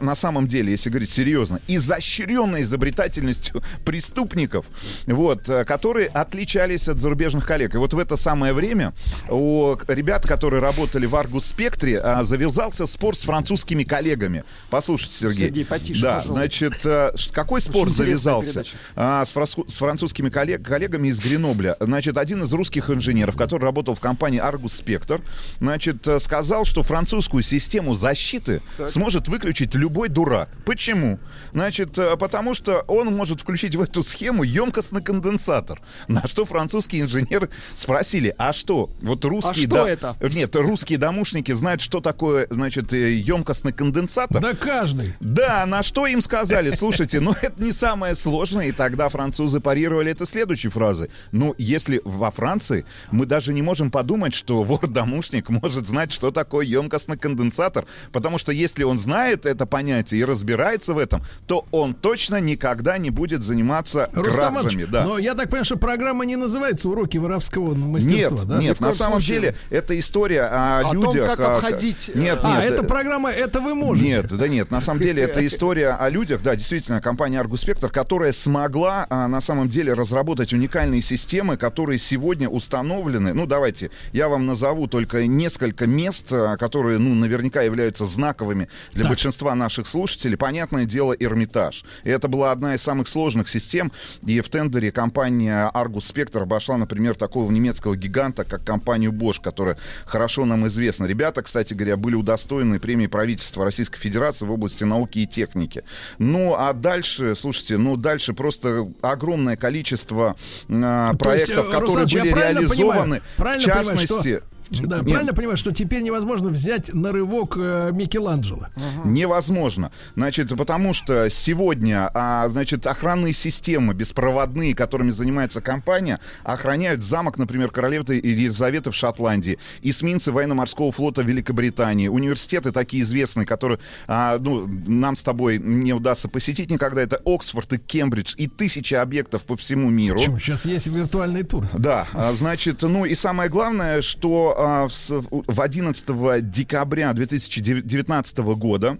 на самом деле, если говорить серьезно, изощренной изобретательностью [laughs] преступников, вот, э, которые отличались от зарубежных коллег. И вот в это самое время у ребят, которые работали в Аргус Спектре, а, завязался спор с французскими коллегами. Послушайте, Сергей.
Сергей, потише,
Да,
пожалуйста.
значит, э, какой спор завязался? А, с, фраску- с французскими коллег- коллегами из Гренобля. Значит, один из русских инженеров, который работал в компании Argus Spectre, значит, э, сказал, что французскую систему защиты сможет выключить любой дурак. Почему? Значит, э, потому что он может включить в эту схему емкостный конденсатор. На что французские инженеры спросили, а что? Вот русские...
что это?
Нет, русские домушники знают, что такое, значит, емкостный конденсатор. Конденсатор.
Да каждый.
Да, на что им сказали, слушайте, ну это не самое сложное, и тогда французы парировали это следующей фразой. Ну, если во Франции мы даже не можем подумать, что вор-домушник может знать, что такое емкостный конденсатор, потому что если он знает это понятие и разбирается в этом, то он точно никогда не будет заниматься
Рустам
кражами. Да.
но я так понимаю, что программа не называется «Уроки воровского мастерства»,
Нет,
да?
нет, на самом
случае.
деле это история о,
О том,
людях.
как
а,
обходить, э,
Нет,
А,
нет.
эта
э,
программа, это вы можете.
Нет, да нет, на самом деле это [laughs] история о людях, да, действительно, компания Argus Spectre, которая смогла а, на самом деле разработать уникальные системы, которые сегодня установлены. Ну, давайте, я вам назову только несколько мест, а, которые, ну, наверняка являются знаковыми для
Так.
большинства наших слушателей. Понятное дело, Эрмитаж. И это была одна из самых сложных систем, и в тендере компания Argus Spectre обошла, например, такого немецкого гиганта, как компанию Bosch, которая хорошо нам известна. Ребята, кстати говоря, были удостоены премии правительства Российской Федерации в области науки и техники. Ну, а дальше, слушайте, ну, дальше просто огромное количество а,
есть,
проектов,
э,
которые
Руслан,
были
правильно
реализованы.
понимаю- правильно
в
понимаю, что-
частности...
Да,
Нет,
правильно понимаю, что теперь невозможно взять на рывок э, Микеланджело.
Невозможно. Значит, потому что сегодня, а, значит, охранные системы беспроводные, которыми занимается компания, охраняют замок, например, королевы Елизаветы в Шотландии, эсминцы военно-морского флота Великобритании, университеты такие известные, которые, а, ну, нам с тобой не удастся посетить никогда, это Оксфорд и Кембридж, и тысячи объектов по всему миру.
Почему? Сейчас есть виртуальный тур.
Да, а, значит, ну и самое главное, что а, в с- в 11 декабря 2019 года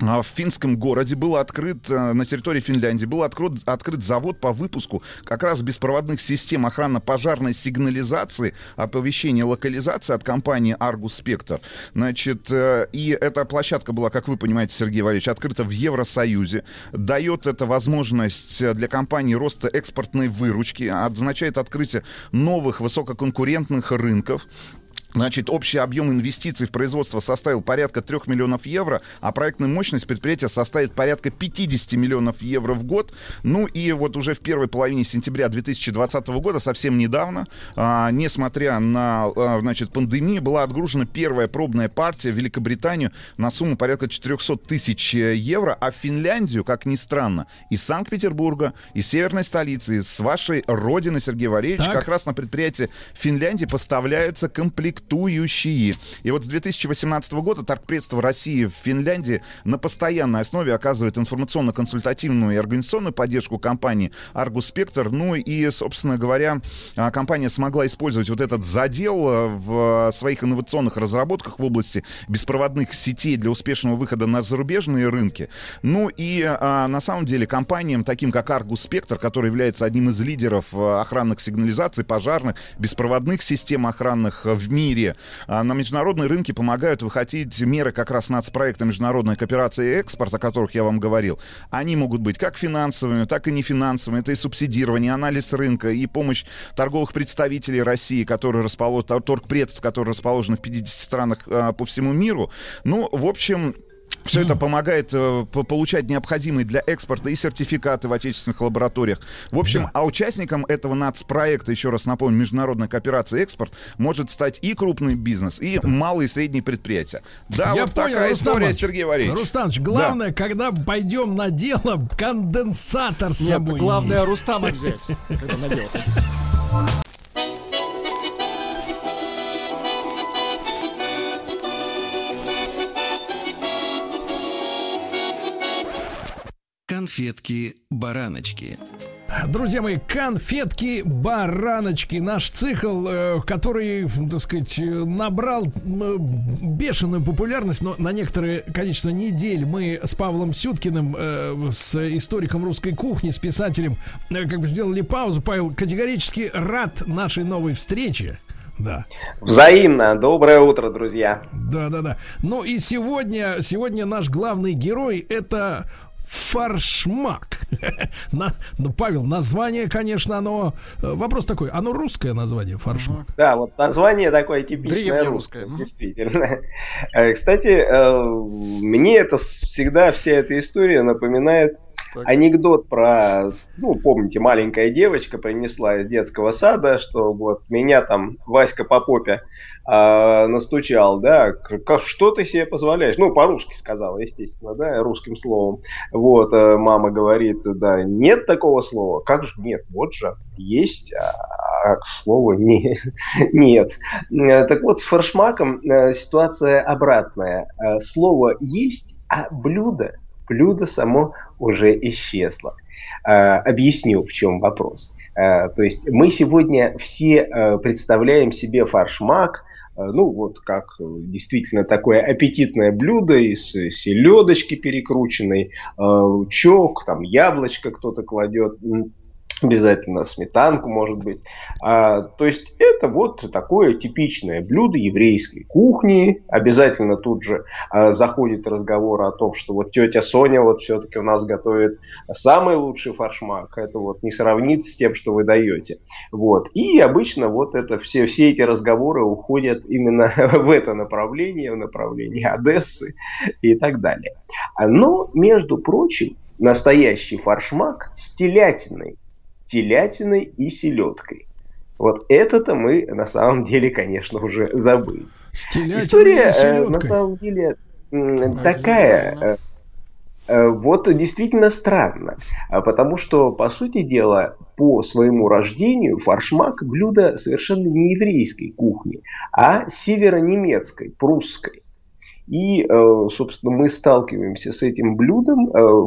а, в финском городе был открыт, э, на территории Финляндии, был открыт, открыт завод по выпуску как раз беспроводных систем охранно-пожарной сигнализации, оповещения локализации от компании Argus Spectre. Значит, э, и эта площадка была, как вы понимаете, Сергей Валерьевич, открыта в Евросоюзе. Дает это возможность э, для компании роста экспортной выручки, означает открытие новых высококонкурентных рынков. Значит, общий объем инвестиций в производство составил порядка 3 миллионов евро, а проектная мощность предприятия составит порядка 50 миллионов евро в год. Ну и вот уже в первой половине сентября 2020 года, совсем недавно, а, несмотря на а, значит, пандемию, была отгружена первая пробная партия в Великобританию на сумму порядка 400 тысяч э, евро, а в Финляндию, как ни странно, из Санкт-Петербурга, из северной столицы, с вашей родины, Сергей Валерьевич,
Так.
как раз на предприятие Финляндии поставляются комплектующие. И вот с 2018 года торгпредство России в Финляндии на постоянной основе оказывает информационно-консультативную и организационную поддержку компании Argus Spectre. Ну и, собственно говоря, а, компания смогла использовать вот этот задел э, в своих инновационных разработках в области беспроводных сетей для успешного выхода на зарубежные рынки. Ну и а, на самом деле компаниям, таким как Argus Spectre, который является одним из лидеров э, охранных сигнализаций, пожарных, беспроводных систем охранных э, в мире, а, на международные рынки помогают выходить меры как раз нацпроекта международной кооперации и экспорт, о которых я вам говорил. Они могут быть как финансовыми, так и нефинансовыми. Это и субсидирование, анализ рынка, и помощь торговых представителей России, которые расположены, торгпредств, которые расположены в 50 странах а, по всему миру. Ну, в общем, все это помогает э, по- получать необходимые для экспорта и сертификаты в отечественных лабораториях. В общем, а участником этого нацпроекта, еще раз напомню, международная кооперация экспорт, может стать и крупный бизнес, и малые и средние предприятия. Да,
Я
вот
понял,
такая
Рустам
история,
Иванович.
Сергей Валерьевич.
Рустамович, главное, когда пойдем на дело, конденсатор с
Нет,
собой
главное
иметь.
Рустама взять. когда на дело [laughs]
Конфетки-бараночки.
Друзья мои, конфетки, бараночки, наш цикл, э, который, так сказать, э, набрал м, бешеную популярность, но на некоторое количество недель мы с Павлом Сюткиным, э, с историком русской кухни, с писателем, э, как бы сделали паузу. Павел категорически рад нашей новой встрече. Да.
Взаимно. Доброе утро, друзья.
Да, да, да. Ну и сегодня, сегодня наш главный герой это фаршмак. [laughs] На- ну, Павел, название, конечно, оно... э, Вопрос такой, оно русское название фаршмак?
Да, вот название такое типичное
Древнерусское.
русское, действительно. Э, Кстати, э, мне это всегда вся эта история напоминает анекдот про, ну, помните, маленькая девочка принесла из детского сада, что вот меня там Васька по попе э, настучал, да, что ты себе позволяешь? Ну, по-русски сказала, естественно, да, русским словом. Вот, э, мама говорит, да, нет такого слова. Как же нет? Вот же, есть, а, а слова не, [laughs] нет. Э, так вот, с форшмаком э, ситуация обратная. Слово есть, а блюдо, блюдо само уже исчезло. Объясню, в чем вопрос. То есть мы сегодня все представляем себе форшмак Э, ну, вот как э, действительно такое аппетитное блюдо из селедочки перекрученной, э, лучок, там яблочко кто-то кладет, обязательно сметанку, может быть. А, то есть это вот такое типичное блюдо еврейской кухни. Обязательно тут же а, заходит разговор о том, что вот тетя Соня вот все-таки у нас готовит самый лучший фаршмак. Это вот не сравнится с тем, что вы даете. Вот. И обычно вот это все, все эти разговоры уходят именно [laughs] в это направление, в направлении Одессы и так далее. Но, между прочим, настоящий фаршмак с телятиной телятиной и селедкой. Вот это-то мы на самом деле, конечно, уже забыли. История э, на самом деле такая. Э, э, вот действительно странно, а потому что, по сути дела, по своему рождению фаршмак блюдо совершенно не еврейской кухни, а северонемецкой, прусской. И, собственно, мы сталкиваемся с этим блюдом э,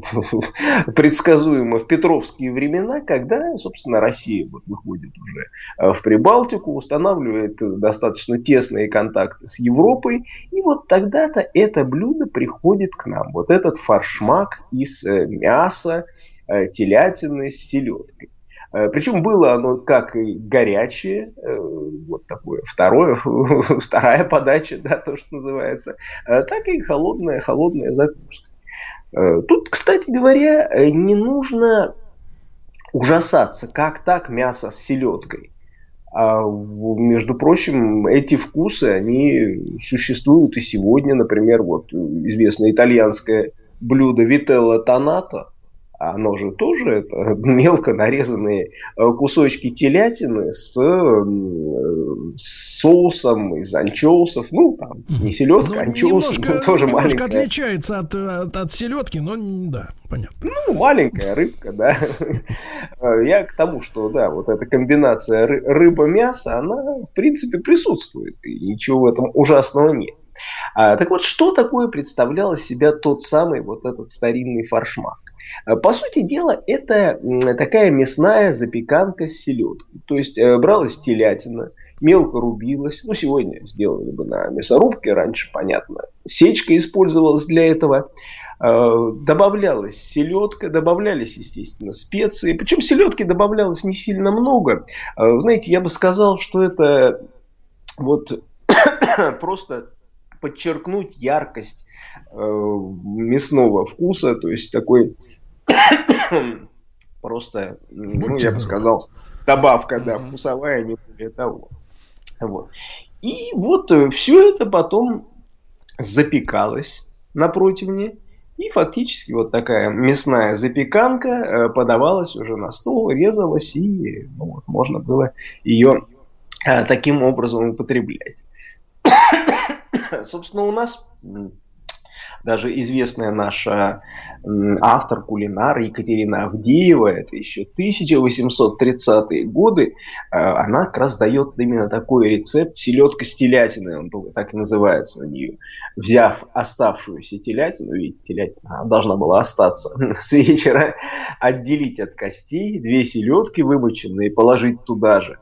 [laughs] предсказуемо в петровские времена, когда, собственно, Россия вот выходит уже э, в Прибалтику, устанавливает достаточно тесные контакты с Европой, и вот тогда-то это блюдо приходит к нам. Вот этот фаршмак из мяса, телятины с селедкой. Э, Причем было оно как и горячее, э, вот такое второе, [laughs] вторая подача, да, то, что называется, э, так и холодная, холодная закуска. Тут, кстати говоря, не нужно ужасаться, как так мясо с селедкой. А, между прочим, эти вкусы, они существуют и сегодня. Например, вот известное итальянское блюдо вителла тонато – оно же тоже это [laughs] мелко нарезанные э, кусочки телятины с, с соусом из анчоусов, ну, там, не селедка, ну, анчоус,
немножко, [laughs] тоже немножко маленькая. отличается от, от, от селедки, но да, понятно.
Ну, маленькая рыбка, да. [laughs] Э, я к тому, что, да, вот эта комбинация рыба-мясо, она, в принципе, присутствует, и ничего в этом ужасного нет. А, так вот, что такое представлял из себя тот самый вот этот старинный фаршмак? Э, по сути дела, это такая мясная запеканка с селедкой. То есть э, бралась телятина, мелко рубилась. Ну, сегодня сделали бы на мясорубке, раньше, понятно, сечка использовалась для этого. Э, добавлялась селедка, добавлялись, естественно, специи. Причем селедки добавлялось не сильно много. Знаете, я бы сказал, что это вот [coughs] просто подчеркнуть яркость мясного вкуса, то есть такой [coughs] Просто, ну, я бы сказал, добавка, да, вкусовая, не более того. Вот. И вот э, все это потом запекалось на противне. И фактически вот такая мясная запеканка э, подавалась уже на стол, резалась, и ну, вот, можно было ее э, таким образом употреблять. [coughs] Собственно, у нас даже известная наша автор кулинар Екатерина Авдеева, это еще 1830-е годы, э, она как раз дает именно такой рецепт селедка с телятиной, он так и называется на нее. Взяв оставшуюся телятину, ведь телятина должна была остаться [laughs] с вечера, отделить от костей две селедки вымоченные, положить туда же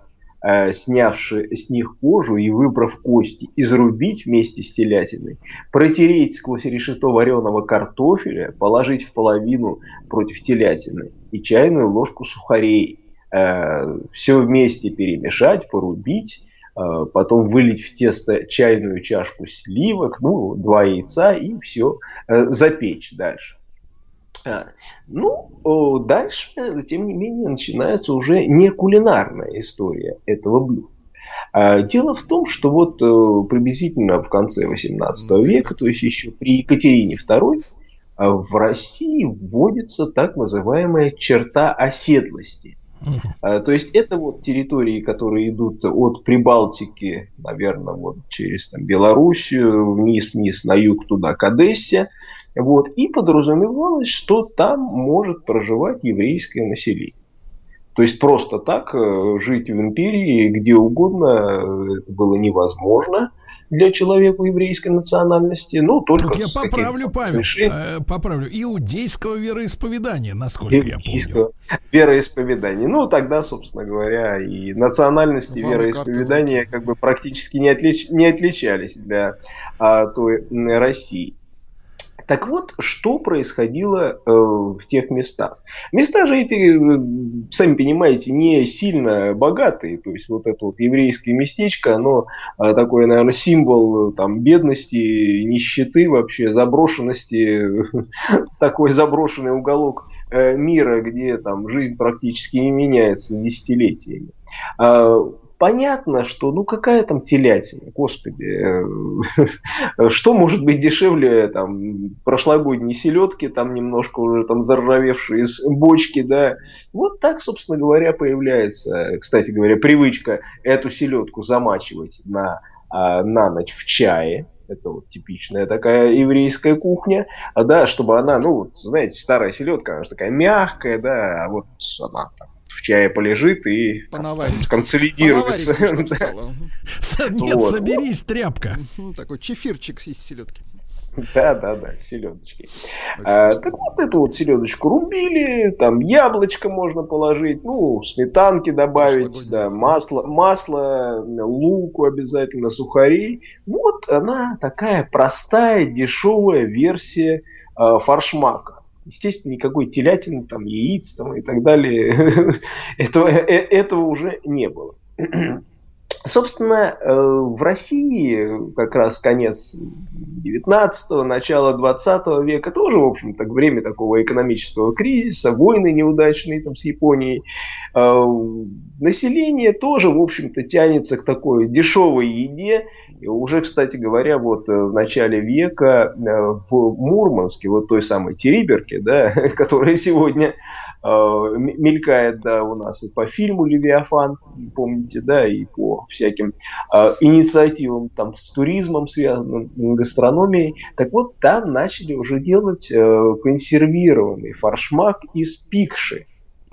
снявши с них кожу и выбрав кости, изрубить вместе с телятиной, протереть сквозь решето вареного картофеля, положить в половину против телятины и чайную ложку сухарей. Э, все вместе перемешать, порубить, э, потом вылить в тесто чайную чашку сливок, ну, два яйца и все, э, запечь дальше. А, ну, дальше, тем не менее, начинается уже не кулинарная история этого блюда. А, дело в том, что вот э, приблизительно в конце 18 века, то есть еще при Екатерине II, а в России вводится так называемая черта оседлости. То есть это вот территории, которые идут от Прибалтики, наверное, вот через там, Белоруссию, вниз-вниз на юг туда, к Одессе. Вот, и подразумевалось, что там может проживать еврейское население. То есть просто так э, жить в империи где угодно э, это было невозможно для человека еврейской национальности, ну, только
Тут я поправлю,
разрешением.
э, поправлю. Иудейского вероисповедания, насколько я помню.
Иудейского вероисповедания. Ну, тогда, собственно говоря, и национальности
Вам
вероисповедания как бы практически не, отлич- не отличались для а, той России. Так вот, что происходило э, в тех местах? Места же эти, э, сами понимаете, не сильно богатые. То есть вот это вот еврейское местечко, оно э, такой, наверное, символ э, там бедности, нищеты вообще, заброшенности, [laughs] такой заброшенный уголок э, мира, где там жизнь практически не меняется десятилетиями. Понятно, что ну какая там телятина, господи, э, [laughs] что может быть дешевле там прошлогодней селедки, там немножко уже там заржавевшие из бочки, да. Вот так, собственно говоря, появляется, кстати говоря, привычка эту селедку замачивать на, а, на ночь в чае, это вот типичная такая еврейская кухня, да, чтобы она, ну, вот, знаете, старая селедка, она же такая мягкая, да, а вот она там в чае полежит и
Понаварить.
консолидируется. [laughs]
Нет,
Вот.
соберись, тряпка.
Ну, такой чефирчик из селедки.
Да, да, да, с селедочкой. А, так вот эту вот селедочку рубили, там яблочко можно положить, ну, сметанки добавить, да, масло, масло, луку обязательно, сухарей. Вот она такая простая, дешевая версия э, фаршмака. Естественно, никакой телятины, там, яиц там, и так далее, [laughs] этого, э- этого уже не было. [clears throat] Собственно, э, в России как раз конец 19-го, начало 20 века тоже, в общем-то, время такого экономического кризиса, войны неудачные там с Японией. Э, Население тоже, в общем-то, тянется к такой дешевой еде. Уже, кстати говоря, вот э, в начале века э, в Мурманске, вот той самой Териберке, да, [laughs] которая сегодня э, мелькает, да, у нас и по фильму «Левиафан», помните, да, и по всяким э, инициативам там с туризмом связанным, гастрономией. Так вот, там начали уже делать э, консервированный фаршмак из пикши.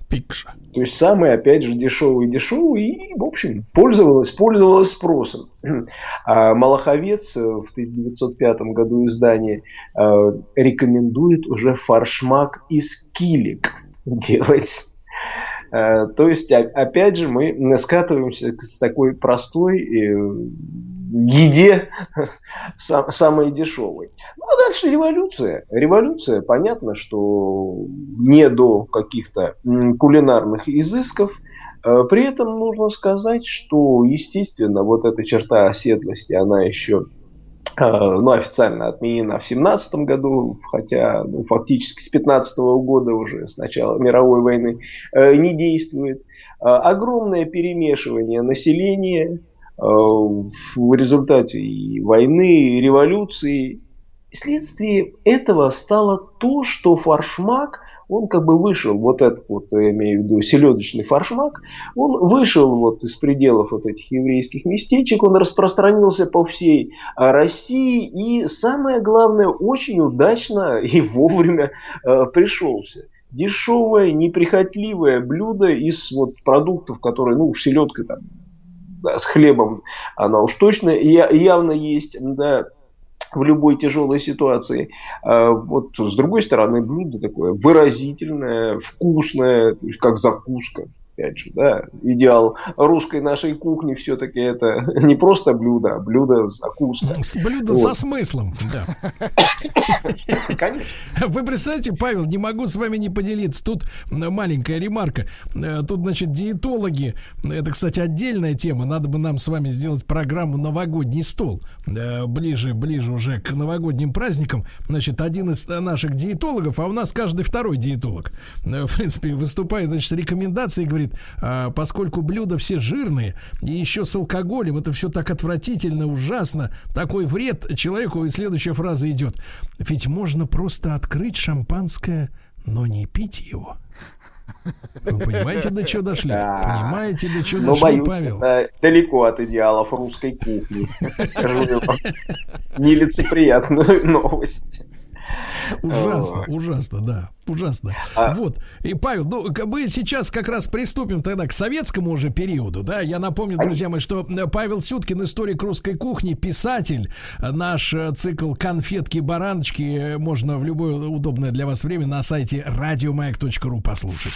Пикша.
То есть самый, опять же, дешевый дешевый и, в общем, пользовалась, пользовалась спросом. [clears throat] А Малаховец в 1905 году издание э, рекомендует уже фаршмак из килик [laughs] делать. Э, То есть, опять же, мы скатываемся с такой простой э, еде, [laughs] сам- самой дешевой. Дальше революция. Революция, понятно, что не до каких-то кулинарных изысков. Э, При этом нужно сказать, что, естественно, вот эта черта оседлости, она еще э, ну, официально отменена в 17 году, хотя ну, фактически с 15 года уже, с начала мировой войны, э, не действует. Огромное перемешивание населения в результате и войны, и революции. И Следствие этого стало то, что фаршмак, он как бы вышел, вот этот вот, я имею в виду, селедочный фаршмак, он вышел вот из пределов вот этих еврейских местечек, он распространился по всей а, России и, самое главное, очень удачно [laughs] и вовремя э, пришелся. Дешевое, неприхотливое блюдо из вот продуктов, которые, ну, селедка там, да, с хлебом, она уж точно я- явно есть, да, в любой тяжелой ситуации. А вот с другой стороны, блюдо такое выразительное, вкусное, как закуска. Опять же, да, идеал русской нашей кухни все-таки это [laughs] не просто блюдо, а блюдо. С
блюдо
Вот.
со смыслом, да. [laughs]
Конечно.
Вы представляете, Павел, не могу с вами не поделиться. Тут маленькая ремарка. Э, Тут, значит, диетологи, это, кстати, отдельная тема. Надо бы нам с вами сделать программу «Новогодний стол». Э, Ближе, ближе уже к новогодним праздникам. Значит, один из наших диетологов, а у нас каждый второй диетолог, э, в принципе, выступает, значит, с рекомендацией, говорит, говорит, «А, поскольку блюда все жирные и еще с алкоголем, это все так отвратительно, ужасно, такой вред человеку. И следующая фраза идет. Ведь можно просто открыть шампанское, но не пить его. Вы понимаете, до чего дошли?
Да.
Понимаете, до чего
Но
дошли,
боюсь,
Павел?
это далеко от идеалов русской кухни. Нелицеприятную [laughs] новость. [laughs]
Ужасно, ужасно, да, ужасно.
А-
Вот, и Павел, ну, мы сейчас как раз приступим тогда к советскому уже периоду, да, я напомню, друзья мои, что э, Павел Сюткин, историк русской кухни, писатель, наш э, цикл «Конфетки-бараночки» можно в любое удобное для вас время на сайте радиомаяк.ру послушать.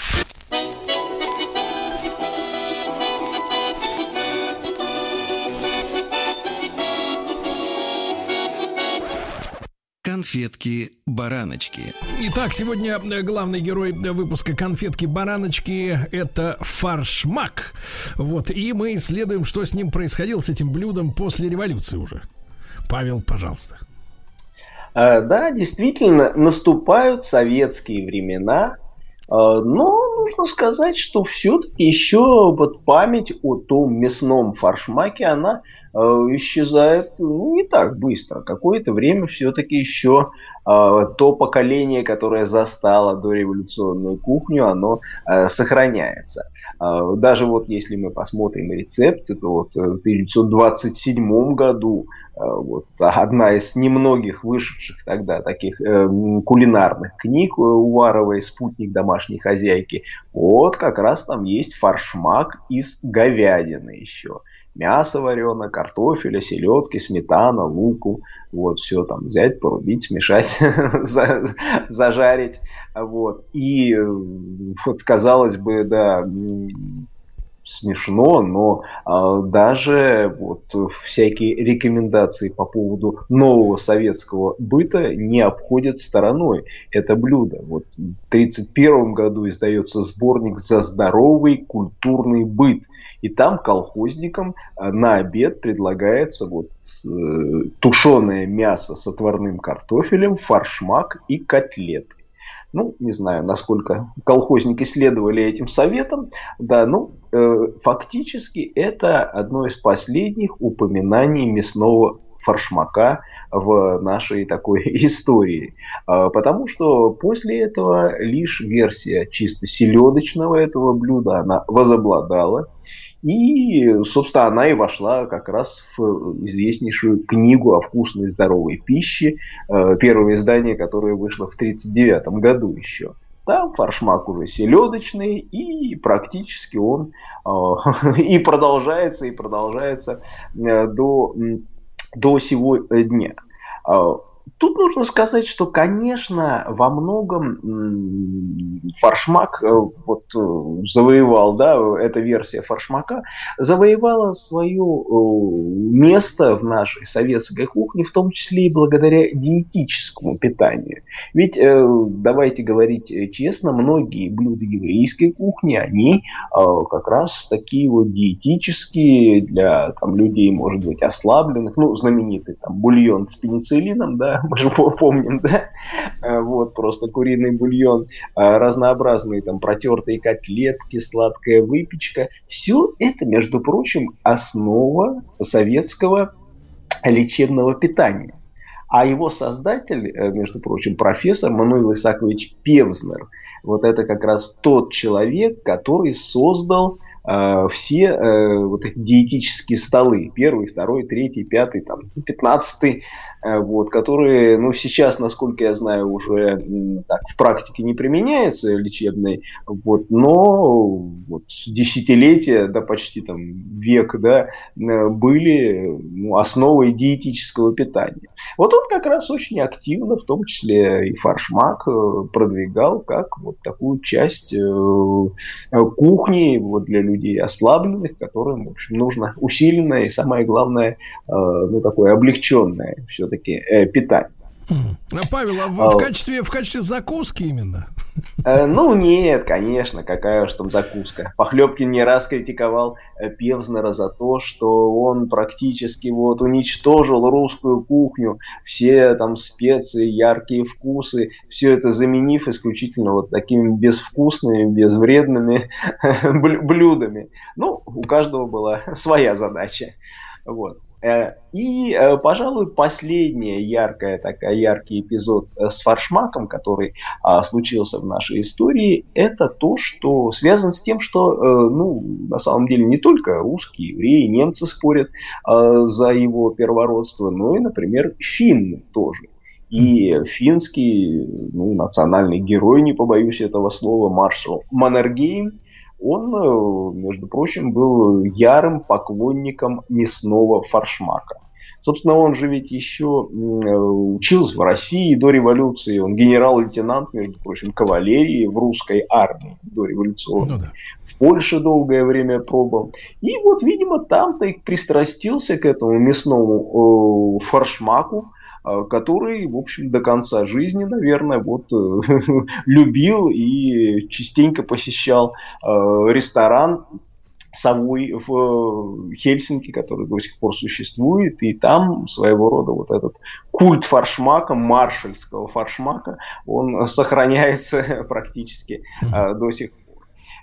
Конфетки-бараночки.
Итак, сегодня э, главный герой э, выпуска «Конфетки-бараночки» — это фаршмак. Вот, и мы исследуем, что с ним происходило, с этим блюдом после революции уже. Павел, пожалуйста.
А, Да, действительно, наступают советские времена, но нужно сказать, что все-таки еще вот память о том мясном фаршмаке, она исчезает ну, не так быстро. Какое-то время все-таки еще а, то поколение, которое застало дореволюционную кухню, оно а, сохраняется. А, Даже вот если мы посмотрим рецепты, то вот э, в 1927 году а, вот одна из немногих вышедших тогда таких э, кулинарных книг э, Уваровой «Спутник домашней хозяйки», вот как раз там есть фаршмак из говядины еще. Мясо вареное, картофеля, селедки, сметана, луку. Вот все там взять, порубить, смешать, [laughs] за- зажарить. Вот. И вот казалось бы, да, смешно, но а, даже вот всякие рекомендации по поводу нового советского быта не обходят стороной это блюдо. Вот в 1931 году издается сборник «За здоровый культурный быт». И там колхозникам а, на обед предлагается вот э, тушеное мясо с отварным картофелем, фаршмак и котлеты. Ну, не знаю, насколько колхозники следовали этим советам. Да, ну, э, фактически это одно из последних упоминаний мясного фаршмака в нашей такой [laughs] истории. А, Потому что после этого лишь версия чисто селедочного этого блюда, она возобладала. И, собственно, она и вошла как раз в известнейшую книгу о вкусной и здоровой пище, э, первое издание, которое вышло в 1939 году еще. Там фаршмак уже селедочный, и практически он э, [laughs] и продолжается, и продолжается э, до, до сего дня. Тут нужно сказать, что, конечно, во многом м, фаршмак э, вот, э, завоевал, да, эта версия фаршмака завоевала свое э, место в нашей советской кухне, в том числе и благодаря диетическому питанию. Ведь, давайте говорить честно, многие блюда еврейской кухни, они как раз такие вот диетические для там, людей, может быть, ослабленных, ну, знаменитый там бульон с пенициллином, да, мы же по- помним, да, Э, вот, просто куриный бульон, э, разнообразные там протертые котлетки, сладкая выпечка, все это, между прочим, основа советского лечебного питания. А его создатель, э, между прочим, профессор Мануил Исакович Певзнер, вот это как раз тот человек, который создал э, все э, вот эти диетические столы, первый, второй, третий, пятый, там, пятнадцатый, вот, которые, ну, сейчас, насколько я знаю, уже так в практике не применяются лечебные, вот, но вот десятилетия, да почти там век, да, э, были ну, основой диетического питания. Вот он как раз очень активно, в том числе и фаршмак, э, продвигал как вот такую часть э, э, кухни вот для людей ослабленных, которым, в общем, нужно усиленное и самое главное, э, ну такое облегченное все-таки питание.
А, Павел, а в, в качестве, в качестве закуски именно?
Э, ну нет, конечно, какая уж там закуска. Похлебкин не раз критиковал э, Певзнера за то, что он практически вот уничтожил русскую кухню, все там специи, яркие вкусы, все это заменив исключительно вот такими безвкусными, безвредными [laughs] блюдами. Ну, у каждого была [laughs] своя задача. Вот. Э, и, э, пожалуй, последняя яркая такая яркий эпизод э, с фаршмаком, который а, случился в нашей истории, это то, что связано с тем, что, ну, на самом деле не только русские, евреи, немцы спорят а, за его первородство, но и, например, финны тоже. И финский ну, национальный герой, не побоюсь этого слова, маршал Маннергейм, он, э, между прочим, был ярым поклонником мясного фаршмака. Собственно, он же ведь еще э, учился в России до революции. Он генерал-лейтенант, между прочим, кавалерии в русской армии до революции. Ну, да. В Польше долгое время пробовал. И вот, видимо, там-то и пристрастился к этому мясному э, фаршмаку. А, который, в общем, до конца жизни, наверное, вот э, [laughs] любил и частенько посещал э, ресторан совой в э, Хельсинки, который до сих пор существует, и там своего рода вот этот культ фаршмака, маршальского фаршмака, он сохраняется [laughs] практически до сих пор.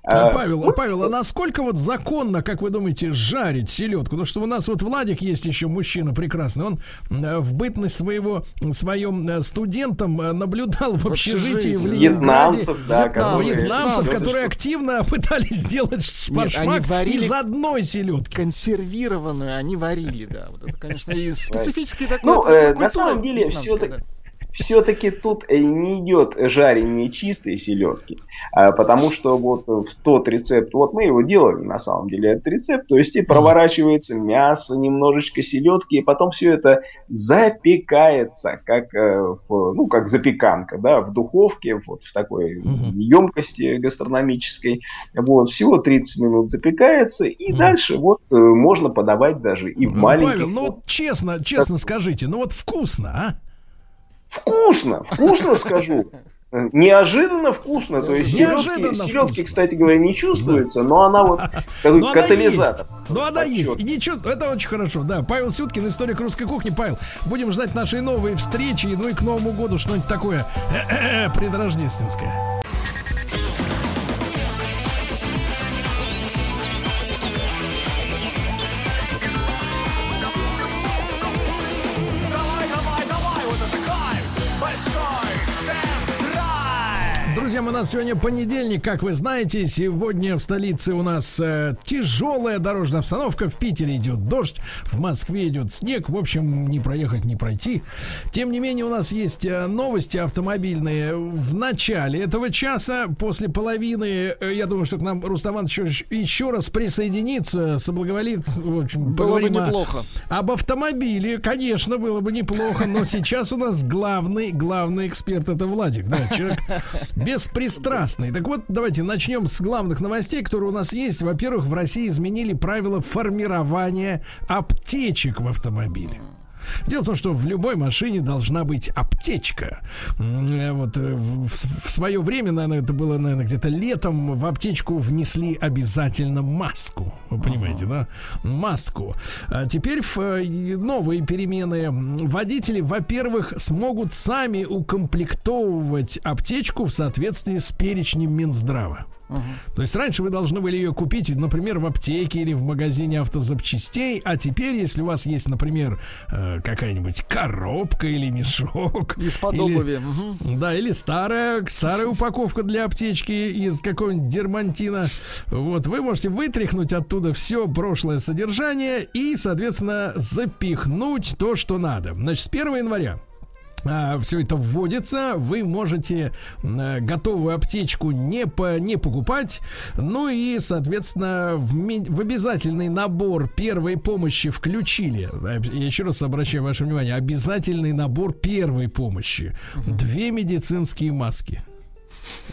А, а, Павел, вот, Павел, а насколько вот законно, как вы думаете, жарить селедку? Потому что у нас вот Владик есть еще мужчина прекрасный. Он э, в бытность своего своим э, студентом э, наблюдал в общежитии в Ленинграде
вьетнамцев, да,
которые, вьетнамцев, которые активно [laughs] пытались сделать шпаршмак из одной селедки.
Консервированную они варили, да. Вот это, конечно, из специфической такой.
Ну, э, на самом деле, все-таки все-таки тут не идет жарение чистой селедки, а, потому что вот в тот рецепт, вот мы его делали на самом деле, этот рецепт, то есть и проворачивается мясо, немножечко селедки, и потом все это запекается, как, э, ну, как запеканка, да, в духовке, вот в такой емкости гастрономической, вот, всего 30 минут запекается, и дальше вот э, можно подавать даже и в маленьких... Павел,
ну вот честно, честно скажите, ну вот вкусно, а?
Вкусно, вкусно скажу. Неожиданно вкусно, то есть селедки, селедки, кстати говоря, не чувствуется, да. но она вот такой но катализатор.
Она есть. Но она есть. И не чувств... Это очень хорошо, да. Павел Сюткин, историк русской кухни. Павел, будем ждать нашей новой встречи, ну и к Новому году что-нибудь такое предрождественское. Нас сегодня понедельник, как вы знаете. Сегодня в столице у нас э, тяжелая дорожная обстановка. В Питере идет дождь, в Москве идет снег. В общем, не проехать, не пройти. Тем не менее, у нас есть э, новости автомобильные. В начале этого часа, после половины, э, я думаю, что к нам Рустаман еще, еще раз присоединится, соблаговолит. В общем,
было бы неплохо.
Об автомобиле, конечно, было бы неплохо, но сейчас у нас главный, главный эксперт это Владик, да, человек [laughs] без беспристрастный. Так вот, давайте начнем с главных новостей, которые у нас есть. Во-первых, в России изменили правила формирования аптечек в автомобиле. Дело в том, что в любой машине должна быть аптечка. Э, вот э, в, в свое время, наверное, это было, наверное, где-то летом, в аптечку внесли обязательно маску. Вы понимаете, ага. да? Маску. А теперь в э, новые перемены. Водители, во-первых, смогут сами укомплектовывать аптечку в соответствии с перечнем Минздрава. То есть раньше вы должны были ее купить, например, в аптеке или в магазине автозапчастей, а теперь, если у вас есть, например, э, какая-нибудь коробка или мешок,
из-под или, обуви,
да, или старая старая упаковка для аптечки из какого-нибудь дермантина, вот вы можете вытряхнуть оттуда все прошлое содержание и, соответственно, запихнуть то, что надо. Значит, с 1 января все это вводится, вы можете а, готовую аптечку не, по, не покупать, ну и, соответственно, в, в обязательный набор первой помощи включили, я еще раз обращаю ваше внимание, обязательный набор первой помощи, две медицинские маски.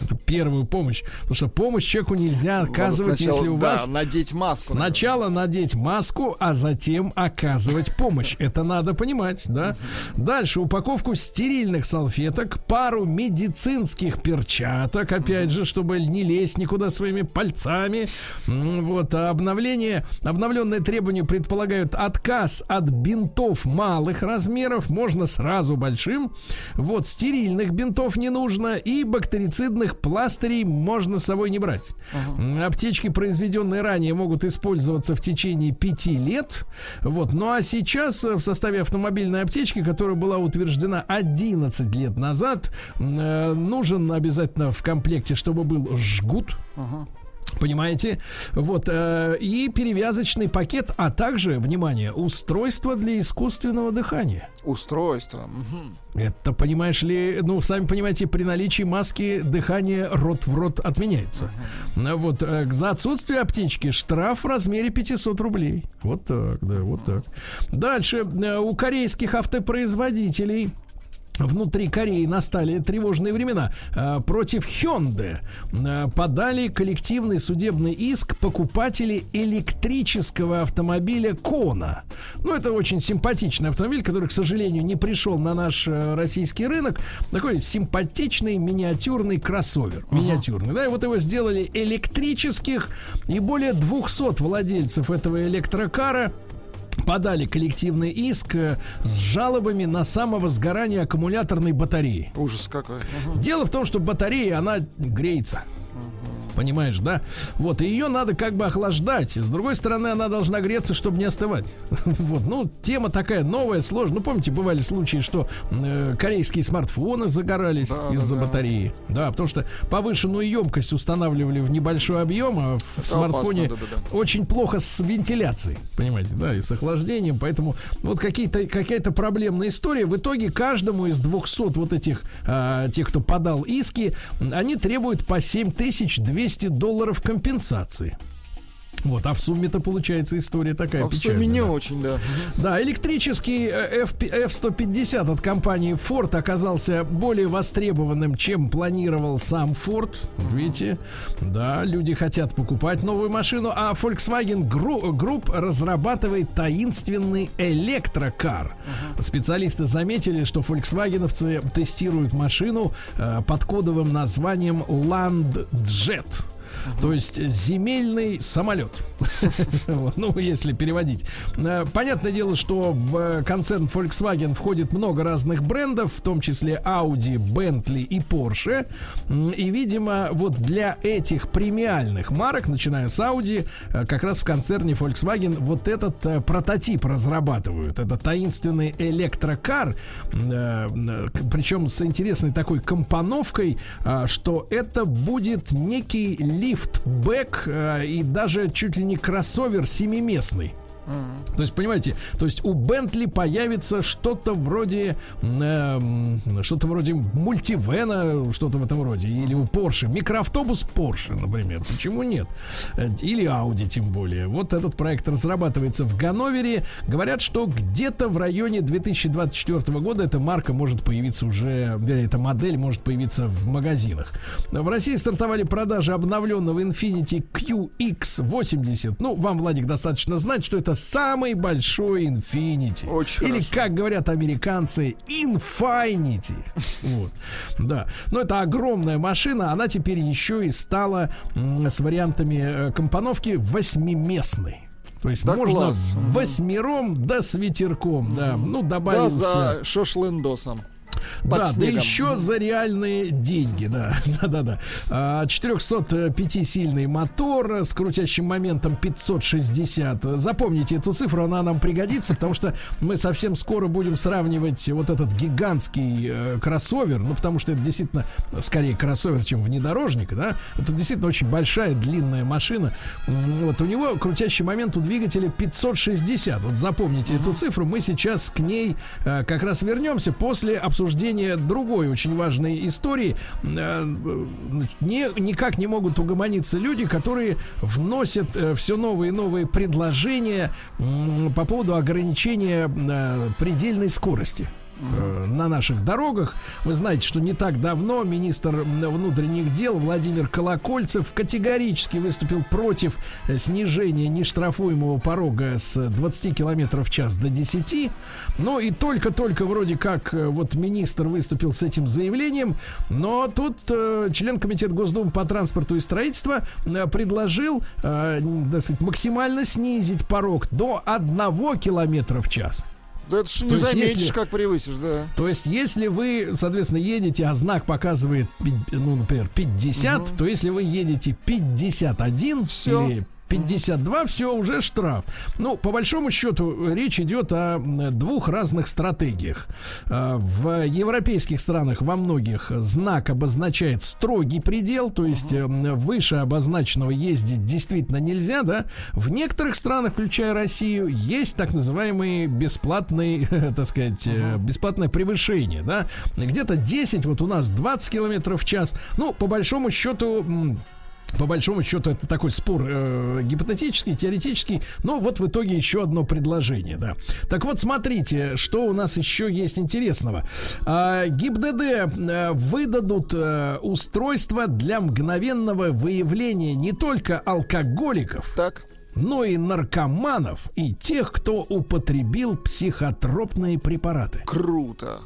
Это первую помощь. Потому что помощь человеку нельзя оказывать,
сначала,
если у
да,
вас
надеть маску.
Сначала надеть маску, а затем оказывать помощь. Это надо понимать, да? Дальше упаковку стерильных салфеток, пару медицинских перчаток, опять же, чтобы не лезть никуда своими пальцами. Вот, а обновление, обновленные требования предполагают отказ от бинтов малых размеров, можно сразу большим. Вот, стерильных бинтов не нужно и бактерицидных пластырей можно с собой не брать. М, Аптечки, произведенные ранее, могут использоваться в течение пяти лет. Вот. Ну а сейчас э, в составе автомобильной аптечки, которая была утверждена 11 лет назад, э, нужен обязательно в комплекте, чтобы был жгут. Понимаете? Вот. э, и перевязочный пакет, а также, внимание, устройство для искусственного дыхания.
Устройство.
Это, понимаешь ли, ну, сами понимаете, при наличии маски дыхание рот в рот отменяется. А Вот, э, за отсутствие аптечки штраф в размере 500 рублей. Вот так, да, вот так. Дальше, э, у корейских автопроизводителей Внутри Кореи настали тревожные времена. Э, Против Hyundai э, подали коллективный судебный иск покупатели электрического автомобиля Кона. Ну, это очень симпатичный автомобиль, который, к сожалению, не пришел на наш э, российский рынок. Такой симпатичный миниатюрный кроссовер. Миниатюрный, да, и вот его сделали электрических, и более 200 владельцев этого электрокара подали коллективный иск э, с жалобами на самовозгорание аккумуляторной батареи.
Ужас какой.
Дело в том, что батарея, она греется. Понимаешь, да? Вот, и ее надо как бы охлаждать. С другой стороны, она должна греться, чтобы не остывать. [laughs] Вот, ну, тема такая новая, сложная. Ну, помните, бывали случаи, что э, корейские смартфоны загорались
Да,
из-за
да, да.
батареи. Да, потому что повышенную емкость устанавливали в небольшой объем, а в
Это
смартфоне
опасно, да-да-да.
очень плохо с вентиляцией, понимаете, да, и с охлаждением, поэтому вот какие-то, какая-то проблемная история. В итоге каждому из 200 вот этих, а, тех, кто подал иски, они требуют по 7200 долларов компенсации. Вот, а в сумме-то получается история такая
А в
печальная.
сумме не
да.
очень, да.
Да, электрический э, F- F-150 от компании Ford оказался более востребованным, чем планировал сам Ford. Видите? Да, люди хотят покупать новую машину, а Volkswagen Group разрабатывает таинственный электрокар. Специалисты заметили, что фольксвагеновцы тестируют машину э, под кодовым названием Landjet. То есть земельный самолет. [laughs] Ну, если переводить. Э, Понятное дело, что в концерн Volkswagen входит много разных брендов, в том числе Audi, Bentley и Porsche. И, видимо, вот для этих премиальных марок, начиная с Audi, э, как раз в концерне Volkswagen вот этот э, прототип разрабатывают. Это таинственный электрокар, причем с интересной такой компоновкой, что это будет некий лифтбэк э, и даже чуть ли не кроссовер семиместный. То есть, понимаете, то есть у Бентли появится что-то вроде эм, что-то вроде мультивена, что-то в этом роде, или у Porsche, микроавтобус Porsche, например. Почему нет? Э, Или Audi, тем более. Вот этот проект разрабатывается в Ганновере. Говорят, что где-то в районе 2024 года эта марка может появиться уже, вернее, эта модель может появиться в магазинах. В России стартовали продажи обновленного Infiniti QX80. Ну, вам, Владик, достаточно знать, что это самый большой Infiniti.
Очень
Или,
хорошо.
как говорят американцы, Infinity. [laughs] Вот. Да. Но это огромная машина. Она теперь еще и стала с вариантами э, компоновки восьмиместной. То есть
Да
можно
класс.
восьмером да с ветерком, да. Ну,
Да,
добавился.
за шашлындосом. Под
Да, да
снегом.
еще за реальные деньги, да, да, да, да. А, 405-сильный мотор с крутящим моментом 560. Запомните эту цифру, она нам пригодится, потому что мы совсем скоро будем сравнивать вот этот гигантский э, кроссовер, ну, потому что это действительно скорее кроссовер, чем внедорожник, да. Это действительно очень большая, длинная машина. Вот у него крутящий момент у двигателя 560. Вот запомните эту цифру, мы сейчас к ней э, как раз вернемся после обсуждения другой очень важной истории. Э, не, никак не могут угомониться люди, которые вносят э, все новые и новые предложения по поводу ограничения э, предельной скорости. Э, на наших дорогах. Вы знаете, что не так давно министр внутренних дел Владимир Колокольцев категорически выступил против э, снижения нештрафуемого порога с 20 км в час до 10. Ну и только-только вроде как э, вот министр выступил с этим заявлением, но тут э, член комитета Госдумы по транспорту и строительству э, предложил, э, сказать, максимально снизить порог до 1 километра в час.
Да это ж не заметишь,
если-
как превысишь, да.
То есть, если вы, соответственно, едете, а знак показывает, ну, например, 50, то если вы едете 51
Всё.
или 52, все, уже штраф. Ну, по большому счету, речь идет о двух разных стратегиях. А, В европейских странах во многих знак обозначает строгий предел, то есть м, выше обозначенного ездить действительно нельзя, да. В некоторых странах, включая Россию, есть так называемый бесплатный, [laughs] так сказать, э, бесплатное превышение, да. Где-то 10, вот у нас 20 километров в час. Ну, по большому счету, по большому счету, это такой спор э, гипотетический, теоретический, но вот в итоге еще одно предложение, да. Так вот, смотрите, что у нас еще есть интересного. А, ГИБДД э, выдадут э, устройство для мгновенного выявления не только алкоголиков,
Так.
но и наркоманов и тех, кто употребил психотропные препараты.
Круто.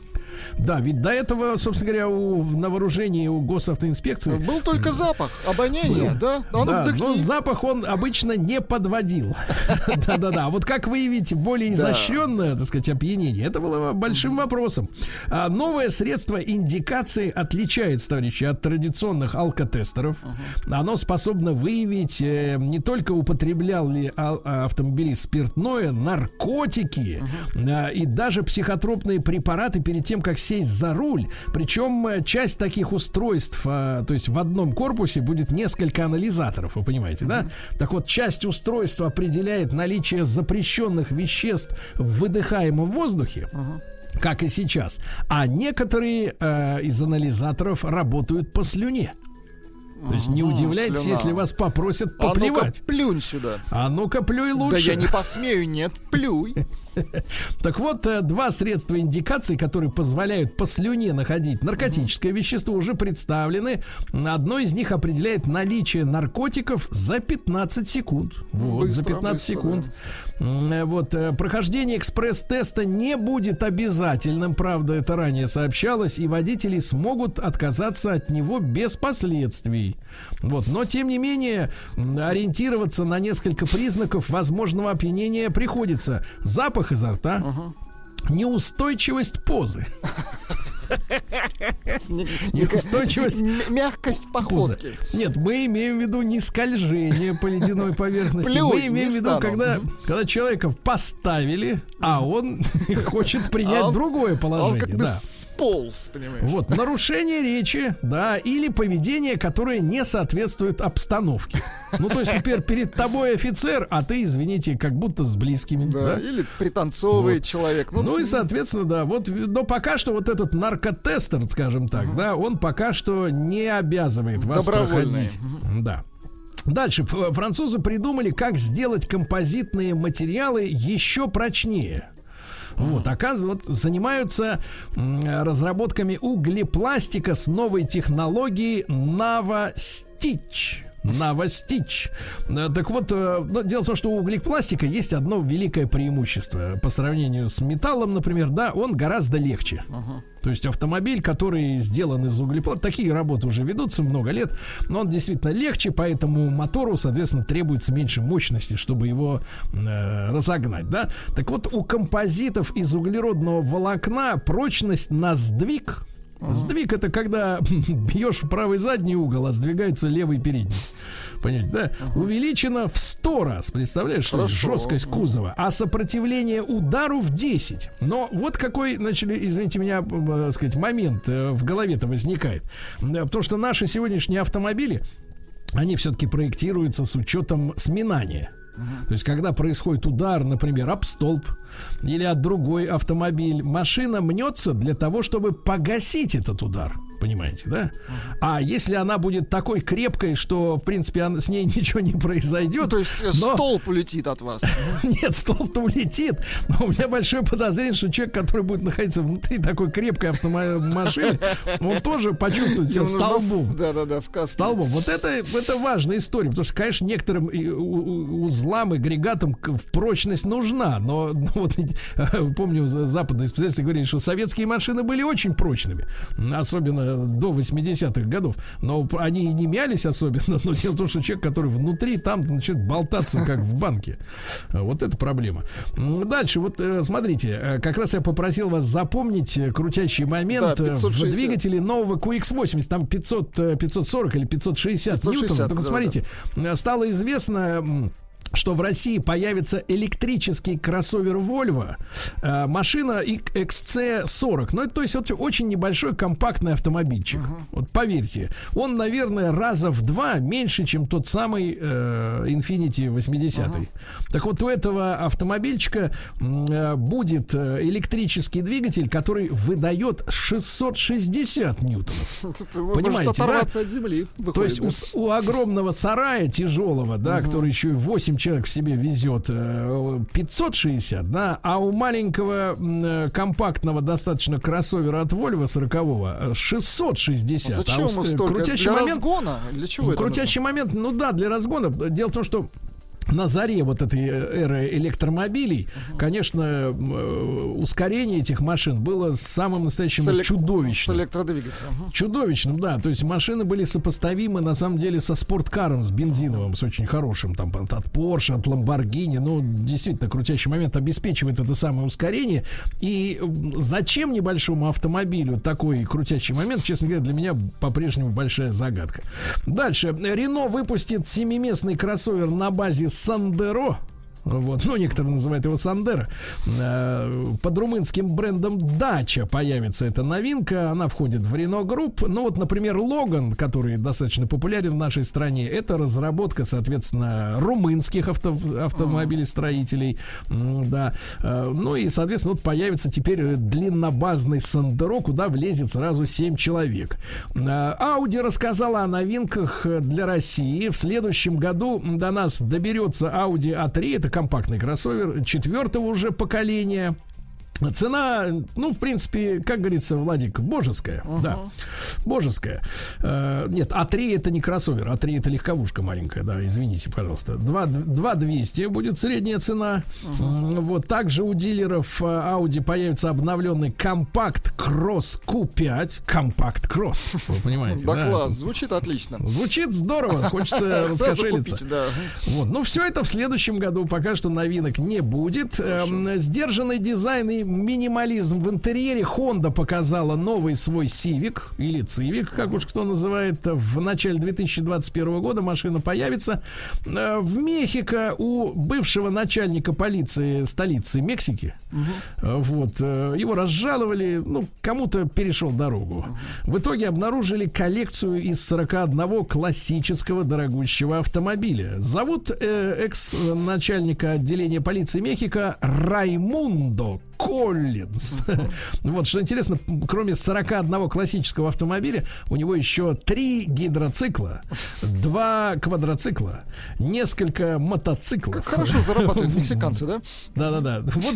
Да, ведь до этого, собственно говоря, у, на вооружении у госавтоинспекции
Был только запах, обоняние, да? А ну
да,
вдохни.
но запах он обычно не подводил. [laughs] Да-да-да. А Вот как выявить более изощренное, так сказать, опьянение, это было большим вопросом. А Новое средство индикации отличается, товарищи, от традиционных алкотестеров. Оно способно выявить э, не только употреблял ли ал- а, автомобилист спиртное, наркотики а, и даже психотропные препараты перед тем, как сесть за руль. Причем э, часть таких устройств, а, то есть в одном корпусе будет несколько анализаторов, вы понимаете, да? Так вот, часть устройства определяет наличие запрещенных веществ в выдыхаемом воздухе. Как и сейчас. А некоторые э, из анализаторов работают по слюне. То есть не удивляйтесь,
слюна.
если вас попросят
А ну-ка,
поплевать.
плюнь сюда.
А ну-ка, плюй лучше.
Да я не посмею, нет, плюй. [laughs] [laughs]
Так вот, э, два средства индикации, которые позволяют по слюне находить наркотическое вещество, уже представлены. Одно из них определяет наличие наркотиков за 15 секунд. Вот, за
Быстро,
15
быстро,
секунд. М, э, Вот, э, прохождение экспресс-теста не будет обязательным, правда, это ранее сообщалось, и водители смогут отказаться от него без последствий. Вот, но, тем не менее, ориентироваться на несколько признаков возможного опьянения приходится. Запах изо рта, неустойчивость позы. [laughs] Неустойчивость
Мягкость походки.
Нет, мы имеем в виду не скольжение по ледяной поверхности. Мы имеем в виду, когда, когда человека поставили, а он [laughs] хочет принять
А он-
другое
А он
положение.
как бы сполз, понимаешь?
Вот, нарушение речи, да, или поведение, которое не соответствует обстановке. Ну, то есть, например, перед тобой офицер, а ты, извините, как будто с близкими.
Да,
да?
или пританцовывает человек.
Ну и, соответственно, да, вот, но пока что вот этот наркотестер, скажем так, да, он пока что не обязывает вас проходить. Да. Дальше французы придумали, как сделать композитные материалы еще прочнее. Вот, оказывается, вот, занимаются разработками углепластика с новой технологией Навостич. Навостич. Э, Так вот, э, ну, дело в том, что у углекпластика есть одно великое преимущество. По сравнению с металлом, например, да, он гораздо легче. То есть автомобиль, который сделан из углепластика, такие работы уже ведутся много лет, но он действительно легче, поэтому мотору, соответственно, требуется меньше мощности, чтобы его э, разогнать, да. Так вот, у композитов из углеродного волокна прочность на сдвиг Сдвиг это когда [laughs] бьешь в правый задний угол, а сдвигается левый передний. Понимаете, да? Увеличено в 100 раз. Представляешь, что
Хорошо.
жесткость кузова, а сопротивление удару в 10. Но вот какой, начали, извините меня, э, сказать, момент э, в голове-то возникает. Э, Потому что наши сегодняшние автомобили, они все-таки проектируются с учетом сминания. То есть, когда происходит удар, например, об столб или от другой автомобиль, машина мнется для того, чтобы погасить этот удар. Понимаете, да? А если она будет такой крепкой, что, в принципе, он- с ней [laughs] ничего не произойдет.
То есть э,
но-
столб улетит от вас. [laughs]
Нет, столб-то улетит. Но у меня большое подозрение, что человек, который будет находиться внутри такой крепкой автомашины, он тоже почувствует себя столбом.
Да-да-да, в.
Столбом. Вот это, это важная история. Потому что, конечно, некоторым узлам, агрегатам в прочность нужна. Но [laughs] ну, вот, э, помню, за- западные специалисты говорили, что советские машины были очень прочными. Особенно до 80-х годов. Но они и не мялись особенно. Но дело в том, что человек, который внутри, там начинает болтаться, как в банке. Вот это проблема. Дальше, вот э, смотрите, э, как раз я попросил вас запомнить э, крутящий момент
Да,
в
560.
двигателе нового QX80. Там 500, э, 540 или 560,
560,
ньютонов. Только
да,
смотрите, э, стало известно... что в России появится электрический кроссовер Volvo, э, машина и- XC40. Ну, это, то есть, вот очень небольшой компактный автомобильчик. Вот поверьте, он, наверное, раза в два меньше, чем тот самый э, Infiniti 80 Так вот, у этого автомобильчика э, будет э, электрический двигатель, который выдает 660 ньютонов. [laughs] Понимаете, да?
оторваться от земли.
То есть
да.
у, с- у огромного сарая тяжелого, да, который еще и 8 человек в себе везет, э, 560, да, а у маленького э, компактного достаточно кроссовера от Volvo 40 660.
Ну, Зачем
а у
столько?
крутящий
Для
момент,
разгона? Для чего
ну,
это
крутящий момент, ну да, для разгона. Дело в том, что на заре вот этой э, эры электромобилей, конечно, э, ускорение этих машин было самым настоящим
С элек-
чудовищным.
С электродвигателем.
Чудовищным, да. То есть машины были сопоставимы на самом деле со спорткаром, с бензиновым, с очень хорошим, там от Porsche, от Lamborghini. Ну, действительно, крутящий момент обеспечивает это самое ускорение. И зачем небольшому автомобилю такой крутящий момент, честно говоря, для меня по-прежнему большая загадка. Дальше. Рено выпустит семиместный кроссовер на базе Сандеро. Вот, ну, некоторые называют его Сандера. Э, Под румынским брендом Дача появится эта новинка. Она входит в Renault Group. Ну, вот, например, Логан, который достаточно популярен в нашей стране, это разработка, соответственно, румынских авто, автомобилестроителей. Да. Э, Ну и, соответственно, вот появится теперь длиннобазный Сандеро, куда влезет сразу 7 человек. Э, Audi рассказала о новинках э, для России. В следующем году до нас доберется Audi A3, это компактный кроссовер четвертого уже поколения. Цена, ну, в принципе, как говорится, Владик, божеская, да, божеская. Э, нет, А3 это не кроссовер, А3 это легковушка маленькая, да, извините, пожалуйста. 2, 2 200 будет средняя цена. М, Вот, также у дилеров э, Audi появится обновленный компакт Cross Q5, компакт Cross, вы понимаете,
Да,
да?
класс, звучит отлично.
Звучит здорово, хочется [laughs] раскошелиться.
да.
Вот. Ну, все это в следующем году пока что новинок не будет. Эм, сдержанный дизайн и минимализм в интерьере. Honda показала новый свой Civic или Civic, как уж кто называет. В начале 2021 года машина появится. Э, В Мехико у бывшего начальника полиции столицы Мексики. Э, Вот. э, Его разжаловали. Ну, кому-то перешел дорогу. В итоге обнаружили коллекцию из 41 классического дорогущего автомобиля. Зовут э, экс-начальника отделения полиции Мехико Раймундо Коллинз. [laughs] Вот, что интересно, кроме 41 классического автомобиля, у него еще три гидроцикла, два квадроцикла, несколько мотоциклов.
Как хорошо зарабатывают мексиканцы, да? [laughs]
Да-да-да. Вот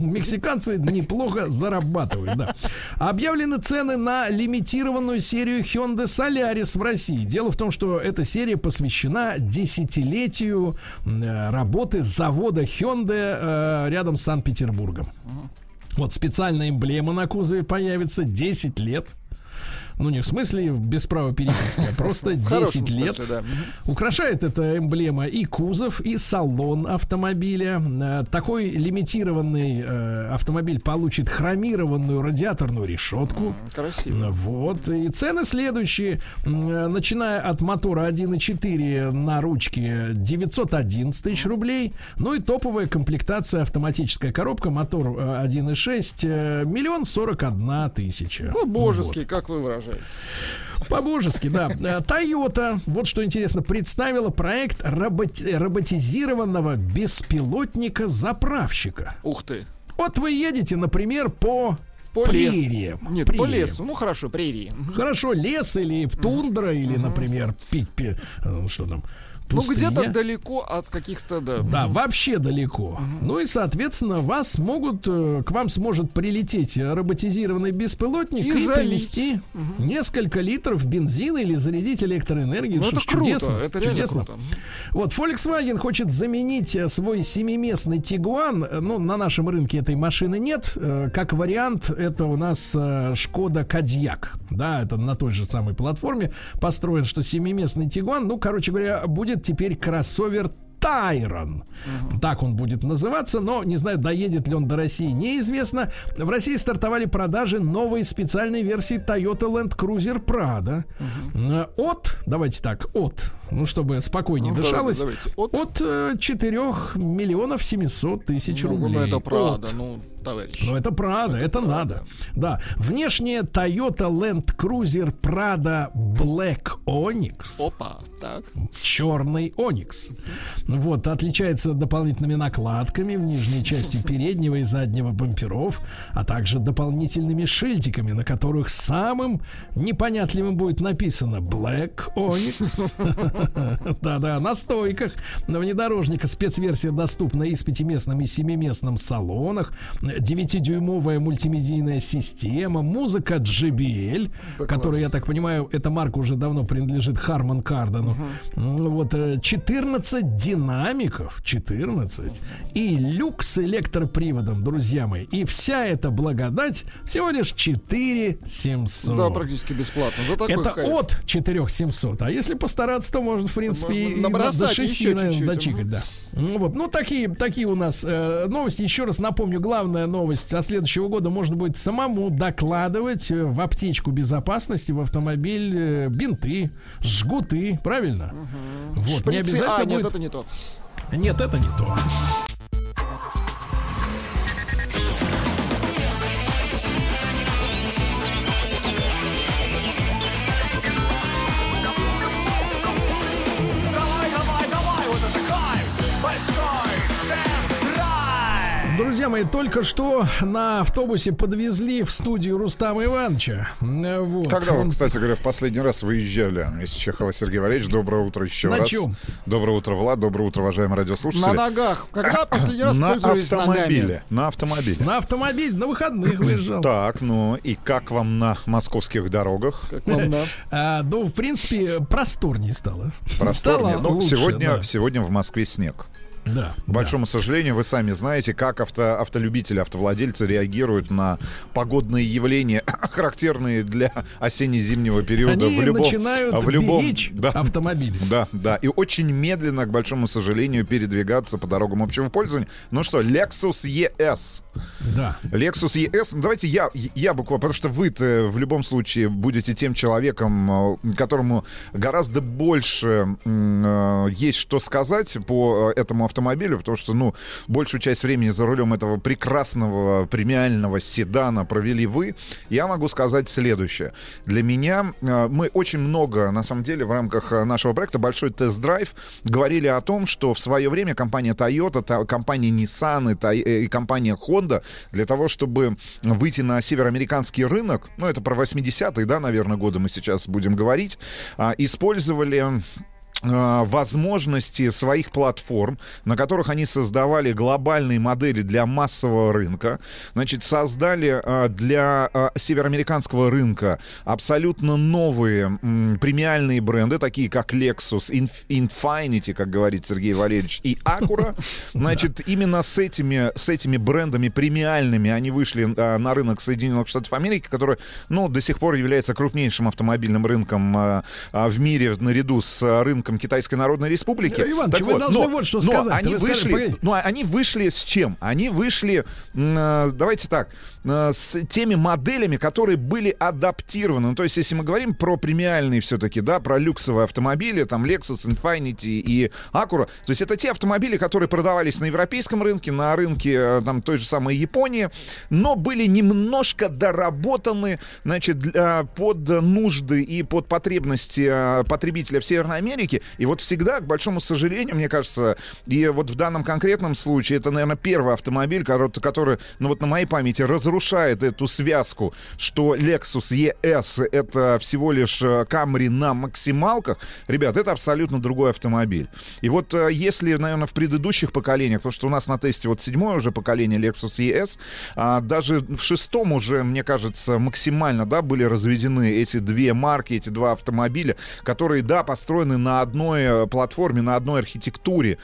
мексиканцы неплохо зарабатывают, да. Объявлены цены на лимитированную серию Hyundai Solaris в России. Дело в том, что эта серия посвящена десятилетию э, работы завода Hyundai э, рядом с Санкт-Петербургом. Вот специальная эмблема на кузове появится 10 лет. Ну, не в смысле без права переписки, а просто [laughs]
В хорошем
10 лет.
смысле, да.
Украшает эта эмблема и кузов, и салон автомобиля. Э, Такой лимитированный э, автомобиль получит хромированную радиаторную решетку.
Красиво.
Вот. И цены следующие. Э, Начиная от мотора 1.4 на ручке 911 тысяч рублей. Ну и топовая комплектация автоматическая коробка, мотор э, 1.6, э, миллион сорок одна тысяча.
Ну, божеский, как вы выражаете.
По-божески, да. Э, Toyota, вот что интересно, представила проект роботи- роботизированного беспилотника-заправщика.
Ух ты.
Вот вы едете, например, по
По ле-
прерия.
Нет, по
Прерия.
лесу. Ну хорошо, прерии.
Хорошо, лес или тундра, или, например, пи- пи- э, что там,
Ну где-то далеко от каких-то, да.
Да, вообще далеко. Ну и, соответственно, вас могут, э, к вам сможет прилететь роботизированный беспилотник
И
и, привезти несколько литров бензина или зарядить электроэнергией.
Ну, это круто,
чудесно.
это реально
чудесно.
круто.
Вот Volkswagen хочет заменить э, свой семиместный Тигуан. Э, Ну, на нашем рынке этой машины нет. Э, Как вариант, это у нас э, Шкода Кадьяк. Да, это на той же самой платформе построен, что семиместный Тигуан. Ну, короче говоря, будет теперь кроссовер Тайрон. Так он будет называться, но не знаю, доедет ли он до России, неизвестно. В России стартовали продажи новой специальной версии Toyota Land Cruiser Prado. Э, От, давайте так, от, ну, чтобы спокойнее
Ну,
дышалось,
давайте, давайте.
от, э, 4 миллионов 700 тысяч
Ну,
рублей.
ну, это
От.
правда, ну, товарищ.
Ну, это Прада, это, надо. Да. Внешняя Toyota Land Cruiser Prado Black Onyx.
Опа, так.
Черный Оникс. Вот, отличается дополнительными накладками в нижней части переднего и заднего бамперов, а также дополнительными шильдиками, на которых самым непонятливым будет написано Black Onyx. [laughs] Да-да, на стойках внедорожника спецверсия доступна и с пятиместным, и семиместным салонах. 9-дюймовая мультимедийная система, музыка JBL,
Да
которая, я
класс.
так понимаю, эта марка уже давно принадлежит Харман Кардену. Ну, Вот э, 14 динамиков, 14 и люк с электроприводом, друзья мои. И вся эта благодать всего лишь 4 700.
Да, практически бесплатно. За такой
Это
кайф.
от 4700. А если постараться, то можно, в принципе, и до 6,
еще
наверное,
чуть-чуть,
дочикать, да. Ну Вот. Ну, такие, такие у нас э, новости. Еще раз напомню, главная новость. Со следующего года можно будет самому докладывать э, в аптечку безопасности в автомобиль э, бинты, жгуты, правильно? Вот. Не
Шприцы-
обязательно
А, нет,
будет...
это не то.
Нет, это не то. Друзья мои, только что на автобусе подвезли в студию Рустама Ивановича. Э, Вот.
Когда вы,
Он-
кстати говоря, в последний раз выезжали из Чехова Сергей Валерьевич? Доброе утро еще
На
раз.
чем?
Доброе утро, Влад. Доброе утро, уважаемые радиослушатели.
На ногах. Когда [clears throat] последний раз
На автомобиле.
ногами?
На автомобиле.
На автомобиль на выходных выезжал.
Так, ну и как вам на московских дорогах?
Как вам? [laughs]
А, ну, в принципе, просторнее стало.
Просторнее.
Стало
Ну,
лучше,
сегодня,
да.
сегодня в Москве снег.
Да.
К большому сожалению, вы сами знаете, как авто, автолюбители, автовладельцы реагируют на погодные явления, [coughs] характерные для осенне-зимнего периода.
Они
в любом,
начинают
в любом,
беречь
да,
автомобиль.
Да, да. И очень медленно, к большому сожалению, передвигаться по дорогам общего пользования. Ну что, Lexus ES.
Да.
Lexus ES. Ну, давайте я, я буквально, потому что вы-то в любом случае будете тем человеком, э, которому гораздо больше э, есть что сказать по э, этому автомобилю, потому что, ну, большую часть времени за рулем этого прекрасного премиального седана провели вы. Я могу сказать следующее. Для меня э, мы очень много, на самом деле, в рамках э, нашего проекта «Большой тест-драйв» говорили о том, что в свое время компания Toyota, компания Nissan и, э, компания Honda для того, чтобы выйти на североамериканский рынок, ну, это про 80-е, да, наверное, годы мы сейчас будем говорить, а, использовали возможности своих платформ, на которых они создавали глобальные модели для массового рынка. Значит, создали э, для э, североамериканского рынка абсолютно новые премиальные бренды, такие как Lexus, Inf- Infinity, как говорит Сергей Валерьевич, и Acura. [laughs] Значит, именно с этими, с этими брендами премиальными они вышли на рынок Соединенных Штатов Америки, который, ну, до сих пор является крупнейшим автомобильным рынком в мире наряду с э, рынком Китайской Народной Республики.
Э, Иваныч,
Так
вы должны вот что
но
сказать.
Они
Вы
вышли,
погодите.
ну, они вышли с чем? Они вышли, э, давайте так, с теми моделями, которые были адаптированы. Ну, то есть, если мы говорим про премиальные все-таки, да, про люксовые автомобили, там Lexus, Infinity и Acura, то есть это те автомобили, которые продавались на европейском рынке, на рынке э, там той же самой Японии, но были немножко доработаны, значит, под нужды и под потребности э, потребителя в Северной Америке. И вот всегда, к большому сожалению, мне кажется, и вот в данном конкретном случае, это, наверное, первый автомобиль, который, ну вот на моей памяти, разрушает эту связку, что Lexus ES это всего лишь э, Camry на максималках. Ребят, это абсолютно другой автомобиль. И вот э, если, наверное, в предыдущих поколениях, потому что у нас на тесте вот седьмое уже поколение Lexus ES, а даже в шестом уже, мне кажется, максимально, да, были разведены эти две марки, эти два автомобиля, которые, да, построены на одной э, платформе, на одной архитектуре,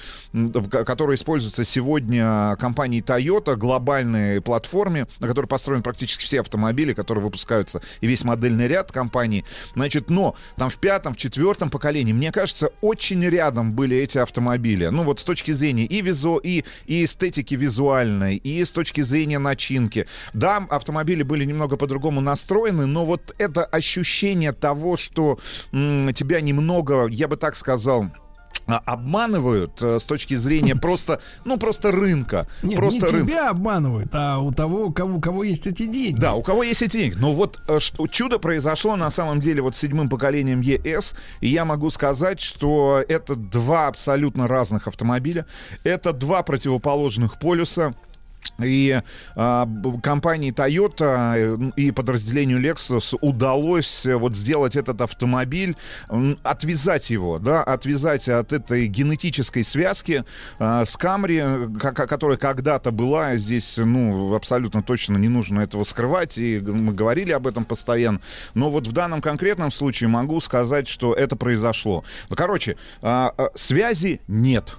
которая используется сегодня компанией Toyota, глобальной платформе, на которой построены практически все автомобили, которые выпускаются, и весь модельный ряд компаний. Значит, но там в пятом, в четвертом поколении, мне кажется, очень рядом были эти автомобили. Ну вот с точки зрения и визу, и, и эстетики визуальной, и с точки зрения начинки. Да, автомобили были немного по-другому настроены, но вот это ощущение того, что м- тебя немного, я бы так сказал, обманывают э, с точки зрения [laughs] просто, ну, просто рынка.
Нет,
просто
не
рын-
тебя обманывают, а у того, у кого, у кого есть эти деньги.
Да, у кого есть эти деньги. Но вот э, что, чудо произошло на самом деле вот с седьмым поколением ЕС. И я могу сказать, что это два абсолютно разных автомобиля. Это два противоположных полюса. И а, компании Toyota э, и подразделению Lexus удалось э, вот сделать этот автомобиль, отвязать его, да, отвязать от этой генетической связки а, с Camry, э, которая когда-то была здесь, ну, абсолютно точно не нужно этого скрывать, и мы говорили об этом постоянно. Но вот в данном конкретном случае могу сказать, что это произошло. Короче, а, а, связи нет.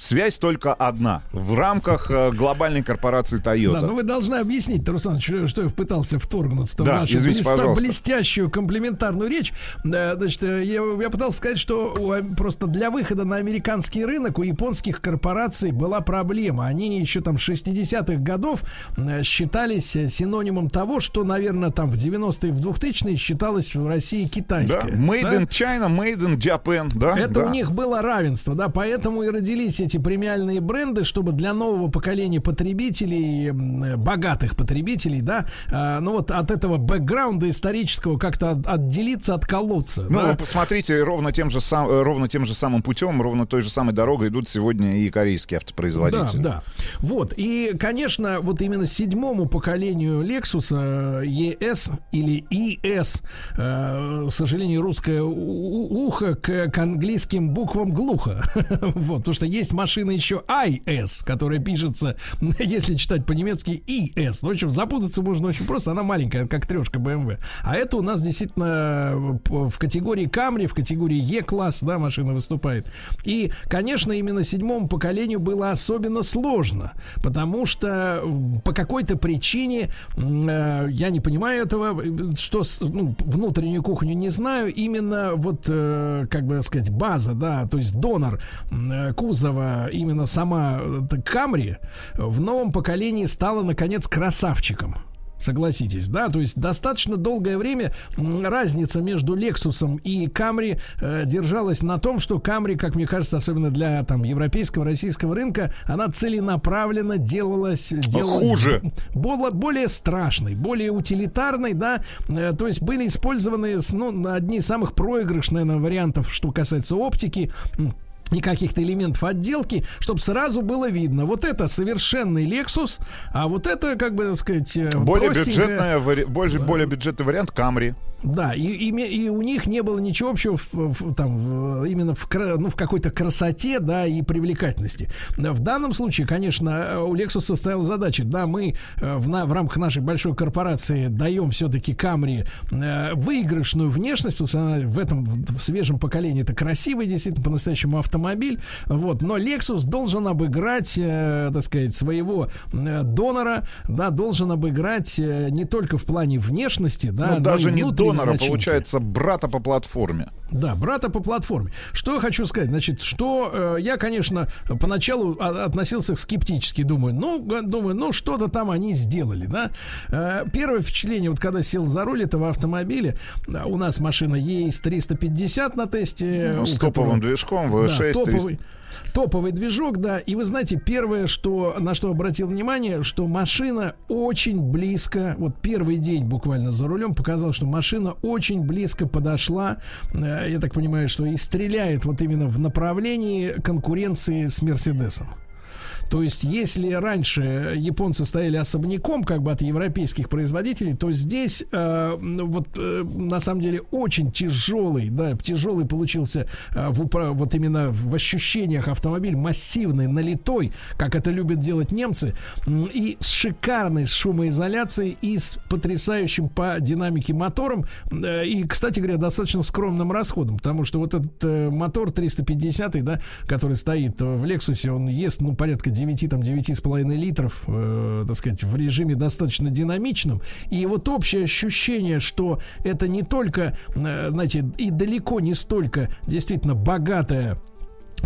Связь только одна в рамках э, глобальной корпорации Toyota.
Да, ну вы должны объяснить, Руслан, что, что я пытался вторгнуться в
Да,
вашу
извините, пожалуйста.
блестящую комплиментарную речь. Э, Значит, э, я, я пытался сказать, что просто для выхода на американский рынок у японских корпораций была проблема. Они еще там 60-х годов считались синонимом того, что, наверное, там в 90-е, в 2000-е считалось в России
Да,
китайское.
made
Да?
in China, made in Japan, да?
Это
да.
у них было равенство, да, поэтому и родились эти премиальные бренды, чтобы для нового поколения потребителей, богатых потребителей, да, а, ну вот от этого бэкграунда исторического как-то от- отделиться, отколоться.
Ну,
да.
вы посмотрите, ровно тем, же сам, э, ровно тем же самым путем, ровно той же самой дорогой идут сегодня и корейские автопроизводители.
Да, да. Вот. И, конечно, вот именно седьмому поколению Lexus э, ES или ES, э, к сожалению, русское ухо к, к английским буквам глухо. [laughs] Вот, потому что есть машина еще IS, которая пишется, [laughs] если читать по-немецки, ES. Ну, в общем, запутаться можно очень просто, она маленькая, как трешка BMW. А это у нас действительно п- в категории Camry, в категории E-класс, да, машина выступает. И, конечно, именно седьмому поколению было особенно сложно, потому что по какой-то причине, э, я не понимаю этого, э, что, ну, внутреннюю кухню не знаю, именно вот, э, как бы сказать, база, да, то есть донор э, кузова, именно сама э, Camry в новом поколении стала, наконец, красавчиком. Согласитесь, да, то есть достаточно долгое время разница между Lexus и Camry э, держалась на том, что Camry, как мне кажется, особенно для там европейского, российского рынка, она целенаправленно делалась, делалась
хуже.
бо- более страшной, более утилитарной, да, э, то есть были использованы ну, одни из самых проигрышных, наверное, вариантов, что касается оптики. И каких-то элементов отделки, чтобы сразу было видно, вот это совершенный Lexus, а вот это, как бы так сказать, э,
Более, бюджетная, вари- больше, более бюджетный вариант Camry.
Да, и, и, и у них не было ничего общего в, в- там, в- именно в, ну, в какой-то красоте, да, и привлекательности. В данном случае, конечно, у Lexus стояла задача, да, мы э, в, на- в рамках нашей большой корпорации даем все-таки Camry э, выигрышную внешность, потому что она в этом, в, в свежем поколении это красивый, действительно, по-настоящему автомобиль, вот, но Lexus должен обыграть, э, так сказать, своего э, донора, да, должен обыграть э, не только в плане внешности, да,
ну,
но
даже
и
не
внутренней начинки.
получается, брата по платформе.
Да, брата по платформе. Что я хочу сказать? Значит, что э, я, конечно, поначалу а- относился скептически, думаю, ну, думаю, ну, что-то там они сделали, да. Э, первое впечатление, вот когда сел за руль этого автомобиля, а, у нас машина есть 350 на тесте.
Ну, с топовым
которого-
движком,
да,
V6,
топовый. Топовый движок, да. И вы знаете, первое, что, на что обратил внимание, что машина очень близко, вот первый день буквально за рулем показал, что машина очень близко подошла, э, я так понимаю, что и стреляет вот именно в направлении конкуренции с Мерседесом. То есть, если раньше японцы стояли особняком, как бы от европейских производителей, то здесь э, ну, вот э, на самом деле очень тяжелый, да, тяжелый получился э, в упра- вот именно в ощущениях автомобиль массивный, налитой, как это любят делать немцы, и с шикарной шумоизоляцией и с потрясающим по динамике мотором, э, и, кстати говоря, достаточно скромным расходом, потому что вот этот э, мотор 350, да, который стоит в Лексусе, он ест, ну, порядка 9, там, 9,5 литров, э, так сказать, в режиме достаточно динамичном. И вот общее ощущение, что это не только, э, знаете, и далеко не столько действительно богатая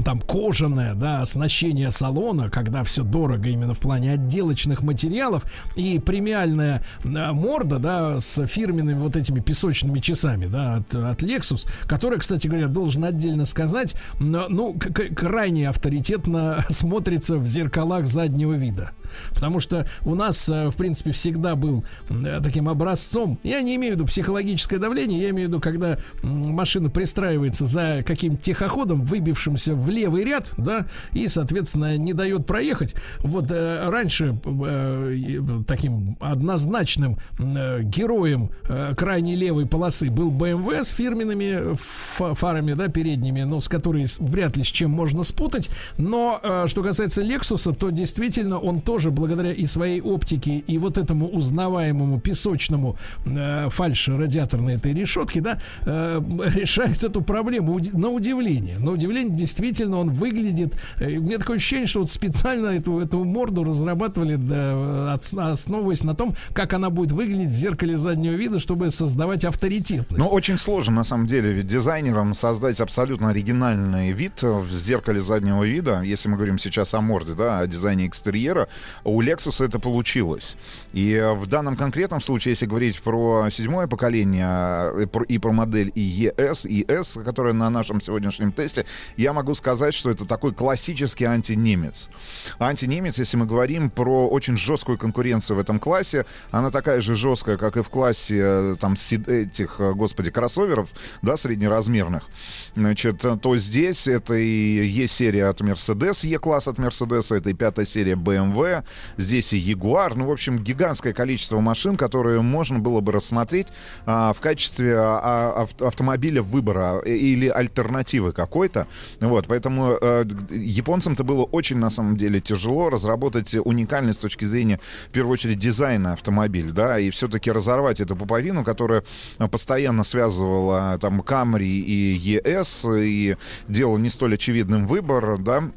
там кожаное, да, оснащение салона, когда все дорого именно в плане отделочных материалов и премиальная а, морда, да, с фирменными вот этими песочными часами, да, от, от Lexus, которая, кстати говоря, должен отдельно сказать, ну, крайне авторитетно [laughs] смотрится в зеркалах заднего вида. Потому что у нас, э, в принципе, всегда был э, таким образцом. Я не имею в виду психологическое давление, я имею в виду, когда машина пристраивается за каким-то техоходом, выбившимся в левый ряд, да, и, соответственно, не дает проехать. Вот э, раньше э, и, таким однозначным э, героем э, крайней левой полосы был BMW с фирменными фа- фарами, да, передними, но с которой с- вряд ли с чем можно спутать. Но э, что касается Lexus, то действительно он тоже благодаря и своей оптике, и вот этому узнаваемому песочному э, фальш-радиаторной этой решетке, да, э, [laughs] решает эту проблему на удивление. На удивление, действительно, он выглядит... э, у меня такое ощущение, что вот специально эту, эту морду разрабатывали, да, от- основываясь на том, как она будет выглядеть в зеркале заднего вида, чтобы создавать авторитетность.
Ну, очень сложно, на самом деле, ведь дизайнерам создать абсолютно оригинальный вид в зеркале заднего вида, если мы говорим сейчас о морде, да, о дизайне экстерьера, у Lexus это получилось. И в данном конкретном случае, если говорить про седьмое поколение э, и про модель и ES, и S, которая на нашем сегодняшнем тесте, я могу сказать, что это такой классический антинемец. Антинемец, если мы говорим про очень жесткую конкуренцию в этом классе, она такая же жесткая, как и в классе э, там этих, э, господи, кроссоверов, да, среднеразмерных. Значит, то здесь это и есть серия от Mercedes, E-класс от Mercedes, это и пятая серия BMW, здесь и Jaguar, ну, в общем, гигантское количество машин, которые можно было бы рассмотреть а, в качестве а, ав- автомобиля выбора э, или альтернативы какой-то. Вот, поэтому э, японцам-то было очень, на самом деле, тяжело разработать уникальный с точки зрения, в первую очередь, дизайна автомобиль, да, и все-таки разорвать эту пуповину, которая а, постоянно связывала там Camry и ES, и делала не столь очевидным выбор, да,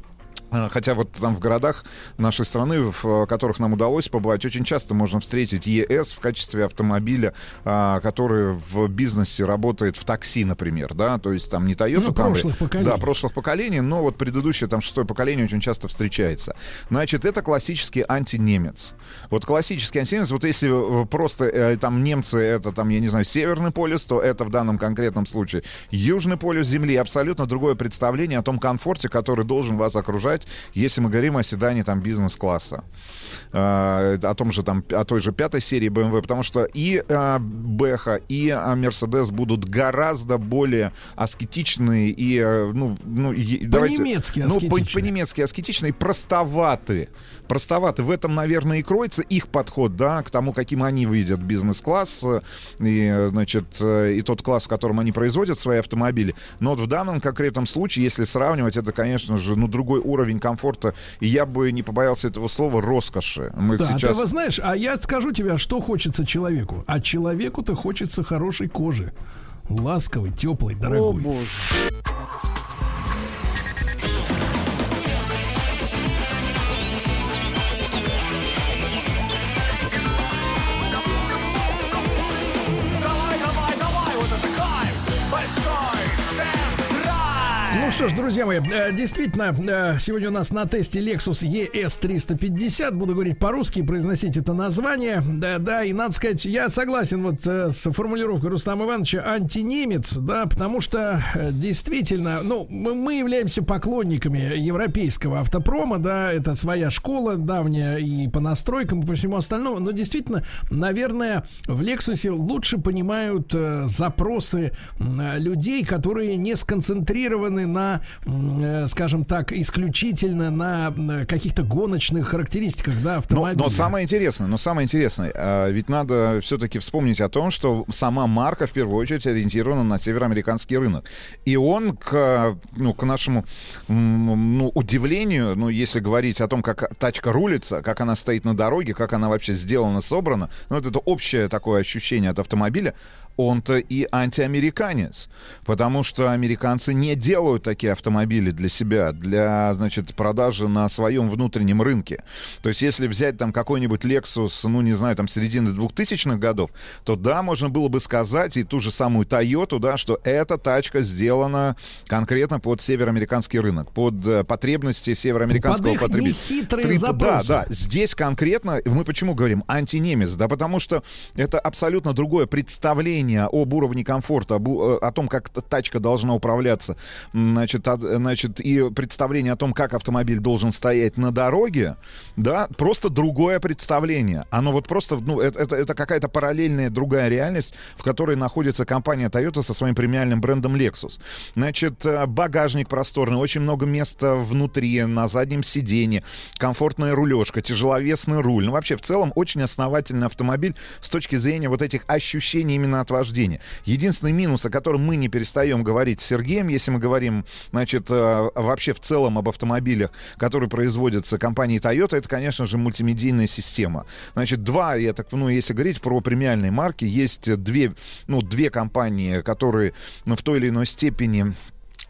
Хотя вот там в городах нашей страны, в э, которых нам удалось побывать, очень часто можно встретить ЕС в качестве автомобиля, а, который в бизнесе работает в такси, например, да, то есть там не Toyota
Ну,
Camry.
прошлых поколений.
Да, прошлых поколений, но вот предыдущее, там, шестое поколение очень часто встречается. Значит, это классический антинемец. Вот классический антинемец, вот если э, просто э, там немцы, это там, я не знаю, Северный полюс, то это в данном конкретном случае Южный полюс Земли. Абсолютно другое представление о том комфорте, который должен вас окружать, если мы говорим о седане там бизнес-класса. Э, о том же там, о той же пятой серии BMW, потому что и э, Бэха, и э, Мерседес будут гораздо более аскетичные и, э, ну, ну и- давайте-
По-немецки
ну,
аскетичные.
по-немецки аскетичные, простоваты. Простоваты. В этом, наверное, и кроется их подход, да, к тому, каким они видят бизнес-класс э, и, значит, э, и тот класс, в котором они производят свои автомобили. Но вот в данном конкретном случае, если сравнивать, это, конечно же, ну, другой уровень комфорта, и я бы не побоялся этого слова роскоши. Мы
Да,
сейчас...
ты знаешь, а я скажу тебе, а что хочется человеку? А человеку-то хочется хорошей кожи. Ласковой, теплой,
О,
дорогой.
боже.
Ну что ж, друзья мои, э, действительно, э, сегодня у нас на тесте Lexus ES350. Буду говорить по-русски, произносить это название. Да, да, и надо сказать, я согласен вот э, с формулировкой Рустама Ивановича антинемец, да, потому что действительно, ну, мы являемся поклонниками европейского автопрома, да, это своя школа давняя и по настройкам, и по всему остальному, но действительно, наверное, в Lexus лучше понимают запросы людей, которые не сконцентрированы на, э, скажем так, исключительно на э, каких-то гоночных характеристиках, да, автомобиля.
Но, но самое интересное, но самое интересное, э, ведь надо все-таки вспомнить о том, что сама марка в первую очередь ориентирована на североамериканский рынок. И он к, ну, к нашему ну, удивлению, ну, если говорить о том, как тачка рулится, как она стоит на дороге, как она вообще сделана, собрана, ну, вот это общее такое ощущение от автомобиля, он-то и антиамериканец, потому что американцы не делают такие автомобили для себя, для, значит, продажи на своем внутреннем рынке. То есть, если взять там какой-нибудь Lexus, ну, не знаю, там, середины 2000-х годов, то да, можно было бы сказать и ту же самую Toyota, да, что эта тачка сделана конкретно под североамериканский рынок, под э, потребности североамериканского
под
потребителя.
Хитрые запросы.
Да, да. Здесь конкретно, мы почему говорим антинемец? Да потому что это абсолютно другое представление представление об уровне комфорта, об, э, о том, как тачка должна управляться, значит, от, значит, и представление о том, как автомобиль должен стоять на дороге, да, просто другое представление. Оно вот просто, ну, это, это, это какая-то параллельная другая реальность, в которой находится компания Toyota со своим премиальным брендом Lexus. Значит, э, багажник просторный, очень много места внутри, на заднем сиденье, комфортная рулежка, тяжеловесный руль. Ну, вообще, в целом, очень основательный автомобиль с точки зрения вот этих ощущений именно от вождения. Единственный минус, о котором мы не перестаем говорить с Сергеем, если мы говорим, значит, э, вообще в целом об автомобилях, которые производятся компанией Toyota, это, конечно же, мультимедийная система. Значит, два, я так, ну, если говорить про премиальные марки, есть две, ну, две компании, которые ну, в той или иной степени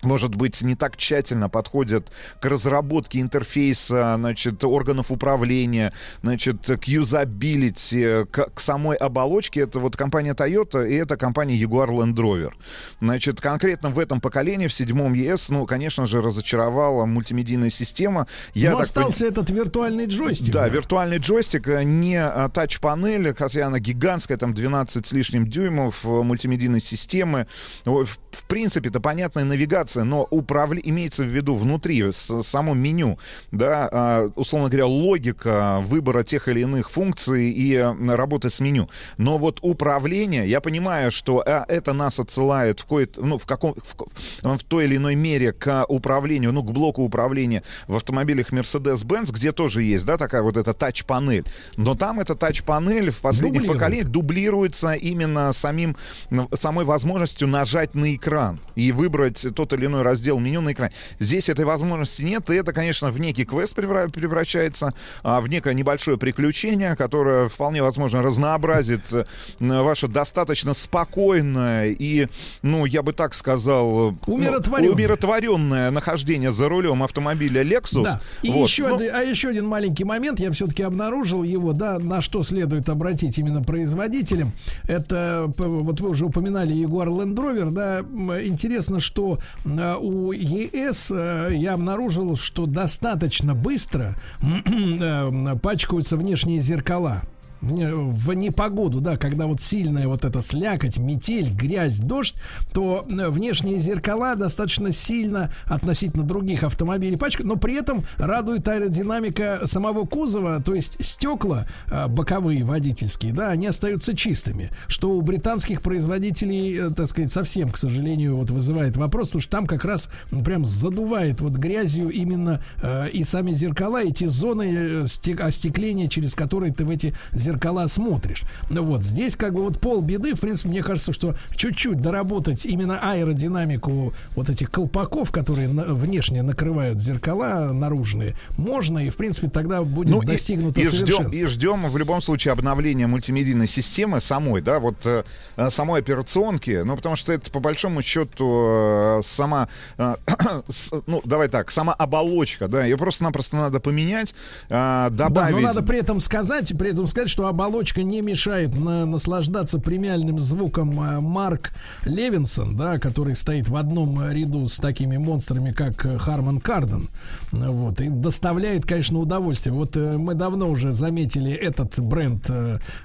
может быть, не так тщательно подходят к разработке интерфейса, значит, органов управления, значит, к юзабилити, к, к самой оболочке. Это вот компания Toyota и это компания Jaguar Land Rover. Значит, конкретно в этом поколении, в седьмом ES, ну, конечно же, разочаровала мультимедийная система.
Я Но остался пон... этот виртуальный джойстик.
Да, да, виртуальный джойстик, э, не а, тач-панель, хотя она гигантская, там 12 с лишним дюймов э, мультимедийной системы. В принципе, это понятная навигация навигация, но управля... имеется в виду внутри, с, само меню, да, а, условно говоря, логика выбора тех или иных функций и работы с меню. Но вот управление, я понимаю, что а, это нас отсылает в, какой-то, ну, в, каком, в, в той или иной мере к управлению, ну, к блоку управления в автомобилях Mercedes-Benz, где тоже есть, да, такая вот эта тач-панель. Но там эта тач-панель в последних Дублирует. поколениях дублируется именно самим, самой возможностью нажать на экран и выбрать тот или иной раздел меню на экране. Здесь этой возможности нет, и это, конечно, в некий квест превращается, а, в некое небольшое приключение, которое вполне возможно разнообразит э, ваше достаточно спокойное и, ну, я бы так сказал,
умиротворенное,
ну, умиротворенное нахождение за рулем автомобиля Lexus. Да.
И вот. еще, ну, один, а еще один маленький момент, я все-таки обнаружил его, да, на что следует обратить именно производителям. Это, вот вы уже упоминали Jaguar Land Rover, да, интересно, что у ЕС э, я обнаружил, что достаточно быстро [clears throat] э, пачкаются внешние зеркала в непогоду, да, когда вот сильная вот эта слякоть, метель, грязь, дождь, то э, внешние зеркала достаточно сильно относительно других автомобилей пачкают, но при этом радует аэродинамика самого кузова, то есть стекла э, боковые водительские, да, они остаются чистыми, что у британских производителей, э, так сказать, совсем, к сожалению, вот вызывает вопрос, потому что там как раз прям задувает вот грязью именно и сами зеркала, эти зоны остекления, через которые ты в эти зеркала зеркала смотришь. Ну вот, здесь как бы вот пол беды, в принципе, мне кажется, что чуть-чуть доработать именно аэродинамику вот этих колпаков, которые на, внешне накрывают зеркала наружные, можно, и, в принципе, тогда будет ну, достигнуто
и, и ждем, и ждем в любом случае обновления мультимедийной системы самой, да, вот э, самой операционки, ну, потому что это, по большому счету, э, сама, э, [coughs] с, ну, давай так, сама оболочка, да, ее просто-напросто надо поменять, э, добавить... Да, но
надо при этом сказать, при этом сказать, что оболочка не мешает на, наслаждаться премиальным звуком э, Марк Левинсон, да, который стоит в одном ряду с такими монстрами, как э, Харман Карден. Вот, и доставляет, конечно, удовольствие. Вот э, мы давно уже заметили этот бренд,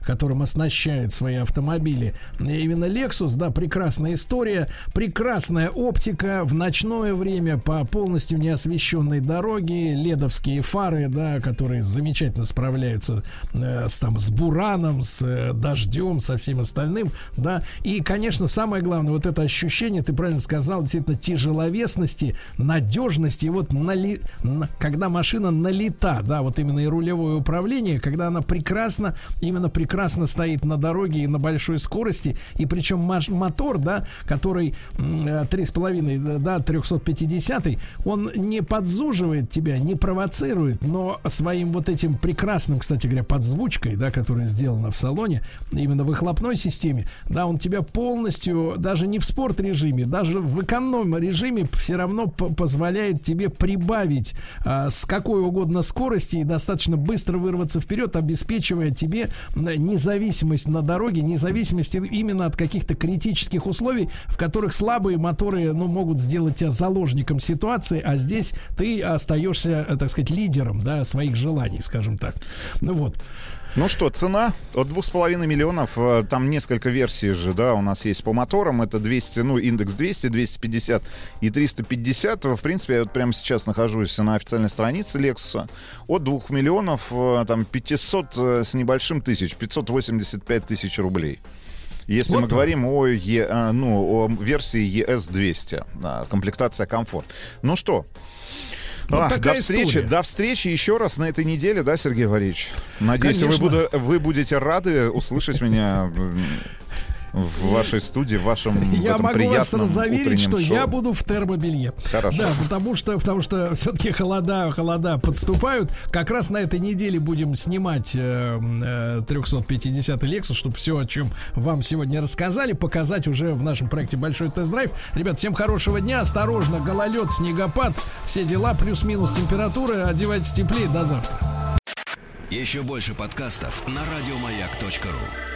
которым оснащает свои автомобили. Именно Lexus, да, прекрасная история, прекрасная оптика в ночное время по полностью неосвещенной дороге, ледовские фары, да, которые замечательно справляются э, с, там, с бураном, с э, дождем, со всем остальным, да. И, конечно, самое главное, вот это ощущение, ты правильно сказал, действительно тяжеловесности, надежности, и вот нали, на- когда машина налита, да, вот именно и рулевое управление, когда она прекрасно, именно прекрасно стоит на дороге и на большой скорости, и причем мотор, да, который м, э, 3,5, да, 350, он не подзуживает тебя, не провоцирует, но своим вот этим прекрасным, кстати говоря, подзвучкой, да, которая сделана в салоне, именно в выхлопной системе, да, он тебя полностью, даже не в спорт режиме, даже в эконом режиме все равно позволяет тебе прибавить а, с какой угодно скорости и достаточно быстро вырваться вперед, обеспечивая тебе независимость на дороге, независимость именно от каких-то критических условий, в которых слабые моторы ну, могут сделать тебя заложником ситуации, а здесь ты остаешься, э, так сказать, лидером да, своих желаний, скажем так. Ну вот.
Ну что, цена от 2,5 миллионов, э, там несколько версий же, да, у нас есть по моторам, это 200, ну, индекс 200, 250 и 350. В принципе, я вот прямо сейчас нахожусь на официальной странице Lexus. От 2 миллионов, э, там, 500 э, с небольшим тысяч, 585 тысяч рублей. Если
Вот
мы
так.
говорим о, Е- ну, о версии ES200, да, комплектация комфорт. Ну что,
Вот
а,
такая
до встречи,
история.
до встречи еще раз на этой неделе, да, Сергей Валерьевич? Надеюсь, вы, буду- вы будете рады услышать меня в вашей студии, в вашем [laughs]
Я
этом
могу вас заверить, что
шоу.
я буду в термобелье.
Хорошо.
Да, потому что, потому что все-таки холода, холода подступают. Как раз на этой неделе будем снимать э, э, 350 Lexus, чтобы все, о чем вам сегодня рассказали, показать уже в нашем проекте Большой тест-драйв. Ребят, всем хорошего дня, осторожно, гололед, снегопад, все дела, плюс-минус температура, одевайтесь теплее, до завтра.
Еще больше подкастов на радиомаяк.ру.